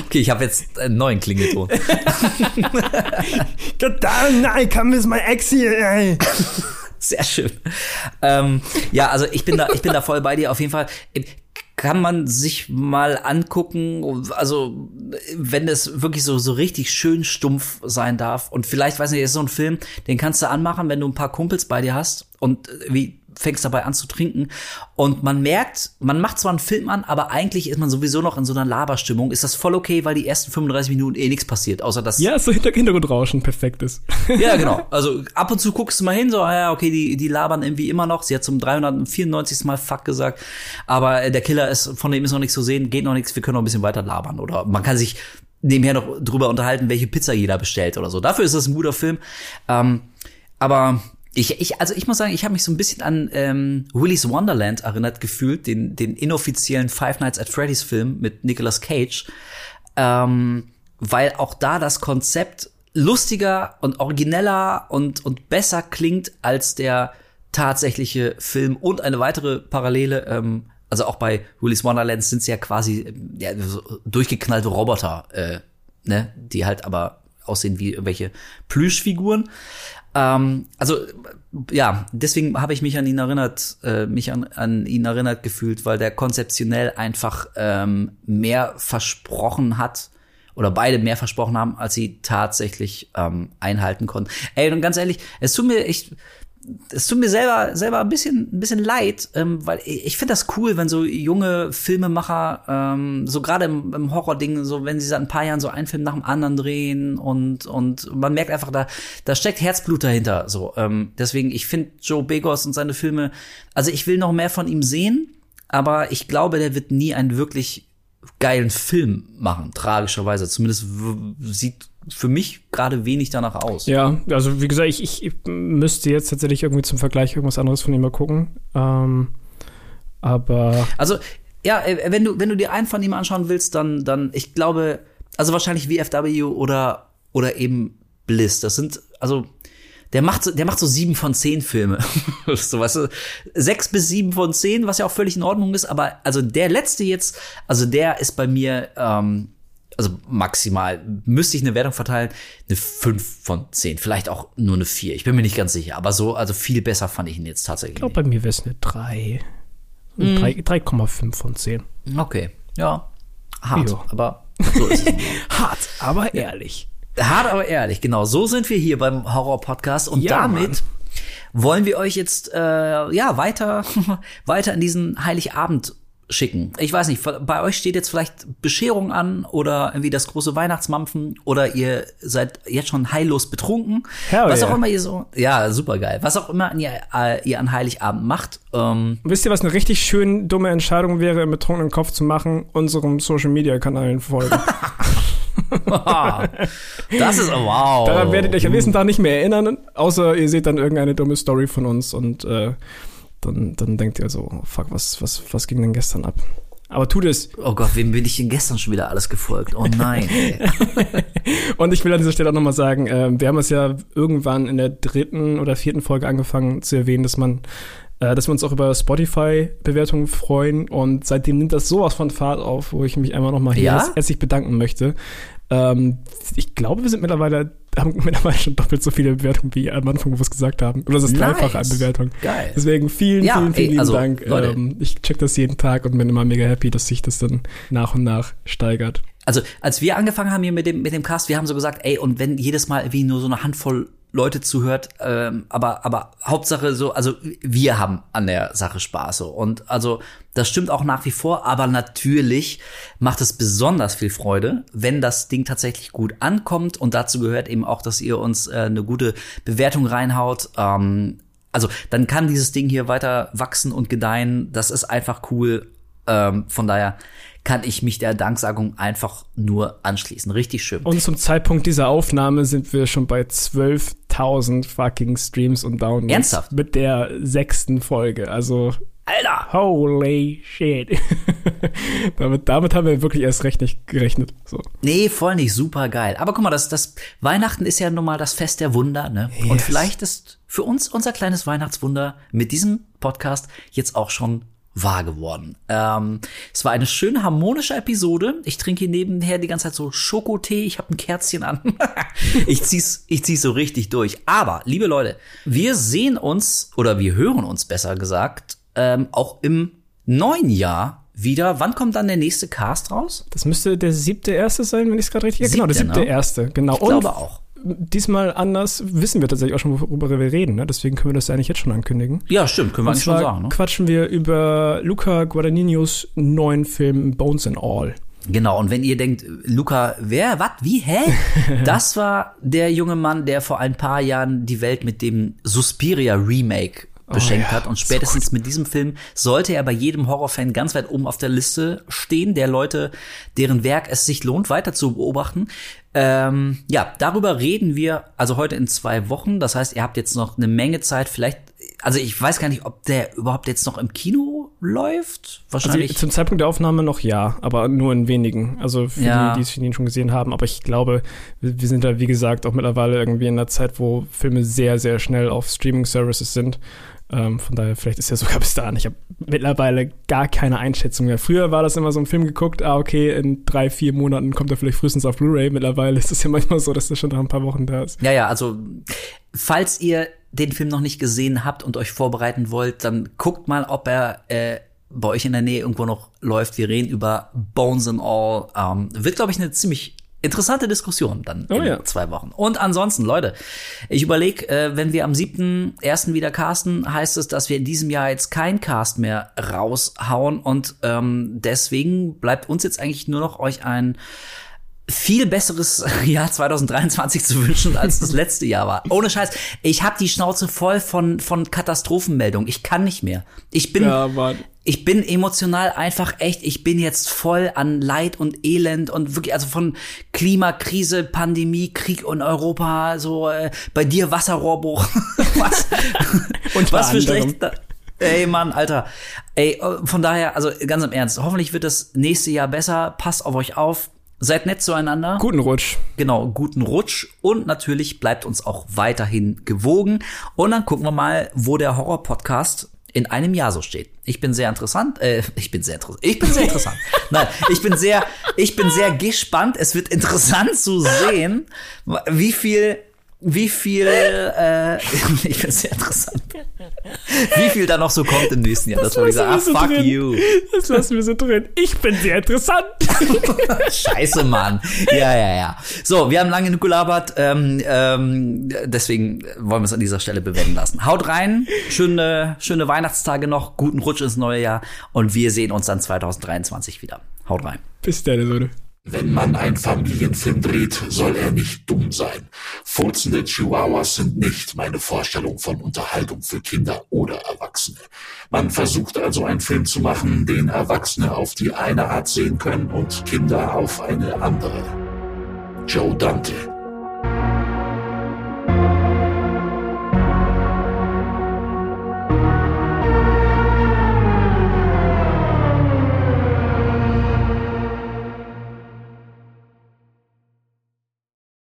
Okay, ich habe jetzt einen neuen Klingelton. God damn, I come with my ex here, ey. Sehr schön. Ähm, ja, also ich bin da, ich bin da voll bei dir. Auf jeden Fall kann man sich mal angucken. Also wenn es wirklich so so richtig schön stumpf sein darf und vielleicht weiß nicht, ist so ein Film, den kannst du anmachen, wenn du ein paar Kumpels bei dir hast und äh, wie fängst dabei an zu trinken und man merkt, man macht zwar einen Film an, aber eigentlich ist man sowieso noch in so einer Laberstimmung. Ist das voll okay, weil die ersten 35 Minuten eh nichts passiert, außer dass Ja, so Hinter Hintergrundrauschen, perfekt ist. ja, genau. Also ab und zu guckst du mal hin, so, ah ja, okay, die, die labern irgendwie immer noch. Sie hat zum 394. Mal Fuck gesagt. Aber äh, der Killer ist, von dem ist noch nichts zu sehen, geht noch nichts, wir können noch ein bisschen weiter labern. Oder man kann sich nebenher noch drüber unterhalten, welche Pizza jeder bestellt oder so. Dafür ist das ein guter Film. Ähm, aber ich, ich, also ich muss sagen, ich habe mich so ein bisschen an ähm, Willy's Wonderland erinnert gefühlt, den, den inoffiziellen Five Nights at Freddy's Film mit Nicolas Cage. Ähm, weil auch da das Konzept lustiger und origineller und, und besser klingt als der tatsächliche Film. Und eine weitere Parallele, ähm, also auch bei Willy's Wonderland sind es ja quasi ähm, ja, so durchgeknallte Roboter, äh, ne, die halt aber aussehen wie irgendwelche Plüschfiguren. Ähm, also ja, deswegen habe ich mich an ihn erinnert, äh, mich an, an ihn erinnert gefühlt, weil der konzeptionell einfach ähm, mehr versprochen hat oder beide mehr versprochen haben, als sie tatsächlich ähm, einhalten konnten. Ey, und ganz ehrlich, es tut mir echt, es tut mir selber selber ein bisschen ein bisschen leid, ähm, weil ich, finde das cool, wenn so junge Filmemacher ähm, so gerade im, im Horror-Ding, so wenn sie seit ein paar Jahren so einen Film nach dem anderen drehen und und man merkt einfach da da steckt Herzblut dahinter. So ähm, deswegen ich finde Joe Begos und seine Filme, also ich will noch mehr von ihm sehen, aber ich glaube, der wird nie einen wirklich geilen Film machen, tragischerweise. Zumindest sieht für mich gerade wenig danach aus. Ja, also wie gesagt, ich, ich, ich müsste jetzt tatsächlich irgendwie zum Vergleich irgendwas anderes von ihm mal gucken. Ähm, aber Also, ja, äh, wenn du, wenn du dir einen von ihm anschauen willst, dann, dann, ich glaube, also wahrscheinlich VFW oder, oder eben Bliss. Das sind, also, der macht, so- der macht so sieben von zehn Filme. so, weißt du, sechs bis sieben von zehn, was ja auch völlig in Ordnung ist, aber also der letzte jetzt, also der ist bei mir, ähm, also maximal, müsste ich eine Wertung verteilen, eine fünf von zehn, vielleicht auch nur eine vier. Ich bin mir nicht ganz sicher, aber so, also viel besser fand ich ihn jetzt tatsächlich. ich glaube, bei mir wäre es eine 3. Mhm. Drei- 3,5 von 10. Okay, ja. Hart, Jo. aber so ist es. Hart, aber ehrlich. Hart, aber ehrlich, genau. So sind wir hier beim Horror-Podcast und Ja, damit Mann. wollen wir euch jetzt äh, ja weiter weiter in diesen Heiligabend schicken. Ich weiß nicht, bei euch steht jetzt vielleicht Bescherung an oder irgendwie das große Weihnachtsmampfen oder ihr seid jetzt schon heillos betrunken. Hell was auch yeah. immer ihr so, ja, super geil. Was auch immer ihr, äh, ihr an Heiligabend macht. Ähm, Wisst ihr, was eine richtig schön dumme Entscheidung wäre, im betrunkenen Kopf zu machen? Unserem Social-Media-Kanalen folgen. das ist wow. Daran werdet ihr euch am nächsten Tag nicht mehr erinnern, außer ihr seht dann irgendeine dumme Story von uns und äh, dann, dann denkt ihr so, oh, fuck, was, was, was ging denn gestern ab? Aber tut es. Oh Gott, wem bin ich denn gestern schon wieder alles gefolgt? Oh nein. Und ich will an dieser Stelle auch nochmal sagen, äh, wir haben es ja irgendwann in der dritten oder vierten Folge angefangen zu erwähnen, dass man, äh, dass wir uns auch über Spotify-Bewertungen freuen. Und seitdem nimmt das sowas von Fahrt auf, wo ich mich einmal nochmal hier ja? herzlich bedanken möchte. Ähm, ich glaube, wir sind mittlerweile, haben mittlerweile schon doppelt so viele Bewertungen, wie am Anfang bewusst gesagt haben. Oder das ist Nice. dreifache an Bewertungen. Geil. Deswegen vielen, Ja, vielen, vielen ey, also, Dank. Leute. Ähm, ich check das jeden Tag und bin immer mega happy, dass sich das dann nach und nach steigert. Also, als wir angefangen haben hier mit dem, mit dem Cast, wir haben so gesagt, ey, und wenn jedes Mal irgendwie nur so eine Handvoll Leute zuhört, ähm, aber, aber Hauptsache so, also wir haben an der Sache Spaß so. Und also, das stimmt auch nach wie vor, aber natürlich macht es besonders viel Freude, wenn das Ding tatsächlich gut ankommt. Und dazu gehört eben auch, dass ihr uns äh, eine gute Bewertung reinhaut. Ähm, also, dann kann dieses Ding hier weiter wachsen und gedeihen. Das ist einfach cool. Ähm, von daher kann ich mich der Danksagung einfach nur anschließen. Richtig schön. Und zum Zeitpunkt dieser Aufnahme sind wir schon bei 12.000 fucking Streams und Downloads. Ernsthaft? Mit der sechsten Folge. Also, Alter! holy shit. damit, damit haben wir wirklich erst recht nicht gerechnet. So. Nee, voll nicht. Super geil. Aber guck mal, das, das Weihnachten ist ja nun mal das Fest der Wunder, ne? Und Yes. vielleicht ist für uns unser kleines Weihnachtswunder mit diesem Podcast jetzt auch schon wahr geworden. Ähm, es war eine schöne harmonische Episode. Ich trinke hier nebenher die ganze Zeit so Schokotee. Ich habe ein Kerzchen an. ich zieh's, ich zieh's so richtig durch. Aber, liebe Leute, wir sehen uns oder wir hören uns besser gesagt ähm, auch im neuen Jahr wieder. Wann kommt dann der nächste Cast raus? Das müsste der siebte erste sein, wenn ich es gerade richtig. Ja, genau, der Siebte, siebte ne? erste. Genau. Ich glaube auch. Diesmal anders wissen wir tatsächlich auch schon, worüber wir reden. Ne? Deswegen können wir das ja eigentlich jetzt schon ankündigen. Ja, stimmt, können wir eigentlich schon sagen. Ne? quatschen wir über Luca Guadagninios neuen Film Bones and All. Genau, und wenn ihr denkt, Luca, wer, was, wie, hä? Das war der junge Mann, der vor ein paar Jahren die Welt mit dem Suspiria Remake beschenkt Oh ja, hat. Und so spätestens mit diesem Film sollte er bei jedem Horrorfan ganz weit oben auf der Liste stehen, der Leute, deren Werk es sich lohnt, weiter zu beobachten. Ähm, ja, darüber reden wir also heute in zwei Wochen. Das heißt, ihr habt jetzt noch eine Menge Zeit. Vielleicht, also ich weiß gar nicht, ob der überhaupt jetzt noch im Kino läuft. Also Wahrscheinlich. zum Zeitpunkt der Aufnahme noch ja, aber nur in wenigen. Also für Ja. die, die ihn schon gesehen haben. Aber ich glaube, wir, wir sind da, wie gesagt, auch mittlerweile irgendwie in einer Zeit, wo Filme sehr, sehr schnell auf Streaming-Services sind. Ähm, von daher, vielleicht ist er sogar bis dahin. Ich habe mittlerweile gar keine Einschätzung mehr. Früher war das immer so ein Film geguckt, ah, okay, in drei, vier Monaten kommt er vielleicht frühestens auf Blu-ray. Mittlerweile ist es ja manchmal so, dass er schon nach ein paar Wochen da ist. Ja, ja, also falls ihr den Film noch nicht gesehen habt und euch vorbereiten wollt, dann guckt mal, ob er äh, bei euch in der Nähe irgendwo noch läuft. Wir reden über Bones and All. Ähm, wird, glaube ich, eine ziemlich interessante Diskussion dann Oh in ja. zwei Wochen. Und ansonsten, Leute, ich überlege, äh, wenn wir am 7.1. wieder casten, heißt es, dass wir in diesem Jahr jetzt kein Cast mehr raushauen. Und ähm, deswegen bleibt uns jetzt eigentlich nur noch euch ein viel besseres Jahr 2023 zu wünschen, als das letzte Jahr war. Ohne Scheiß. Ich habe die Schnauze voll von, von Katastrophenmeldungen. Ich kann nicht mehr. Ich bin, Ja, ich bin emotional einfach echt, ich bin jetzt voll an Leid und Elend und wirklich, also von Klimakrise, Pandemie, Krieg in Europa, so äh, bei dir Wasserrohrbruch. was? und was für schlecht. Ey, Mann, Alter. Ey, äh, von daher, also ganz im Ernst, hoffentlich wird das nächste Jahr besser. Passt auf euch auf. Seid nett zueinander. Guten Rutsch. Genau, guten Rutsch und natürlich bleibt uns auch weiterhin gewogen. Und dann gucken wir mal, wo der Horror-Podcast in einem Jahr so steht. Ich bin sehr interessant, äh, ich bin sehr interessant, ich bin sehr interessant. Nein, ich bin sehr, ich bin sehr gespannt. Es wird interessant zu sehen, wie viel, wie viel, äh, ich bin sehr interessant. Wie viel da noch so kommt im nächsten Jahr. Das, wollte ich sagen. Ah, so fuck drin. you. Das lassen wir so drin. Ich bin sehr interessant. Scheiße, Mann. Ja, ja, ja. So, wir haben lange genug gelabert, ähm, ähm, deswegen wollen wir es an dieser Stelle bewenden lassen. Haut rein, schöne, schöne Weihnachtstage noch, guten Rutsch ins neue Jahr und wir sehen uns dann 2023 wieder. Haut rein. Bis dann, Leute. Wenn man einen Familienfilm dreht, soll er nicht dumm sein. Furzende Chihuahuas sind nicht meine Vorstellung von Unterhaltung für Kinder oder Erwachsene. Man versucht also einen Film zu machen, den Erwachsene auf die eine Art sehen können und Kinder auf eine andere. Joe Dante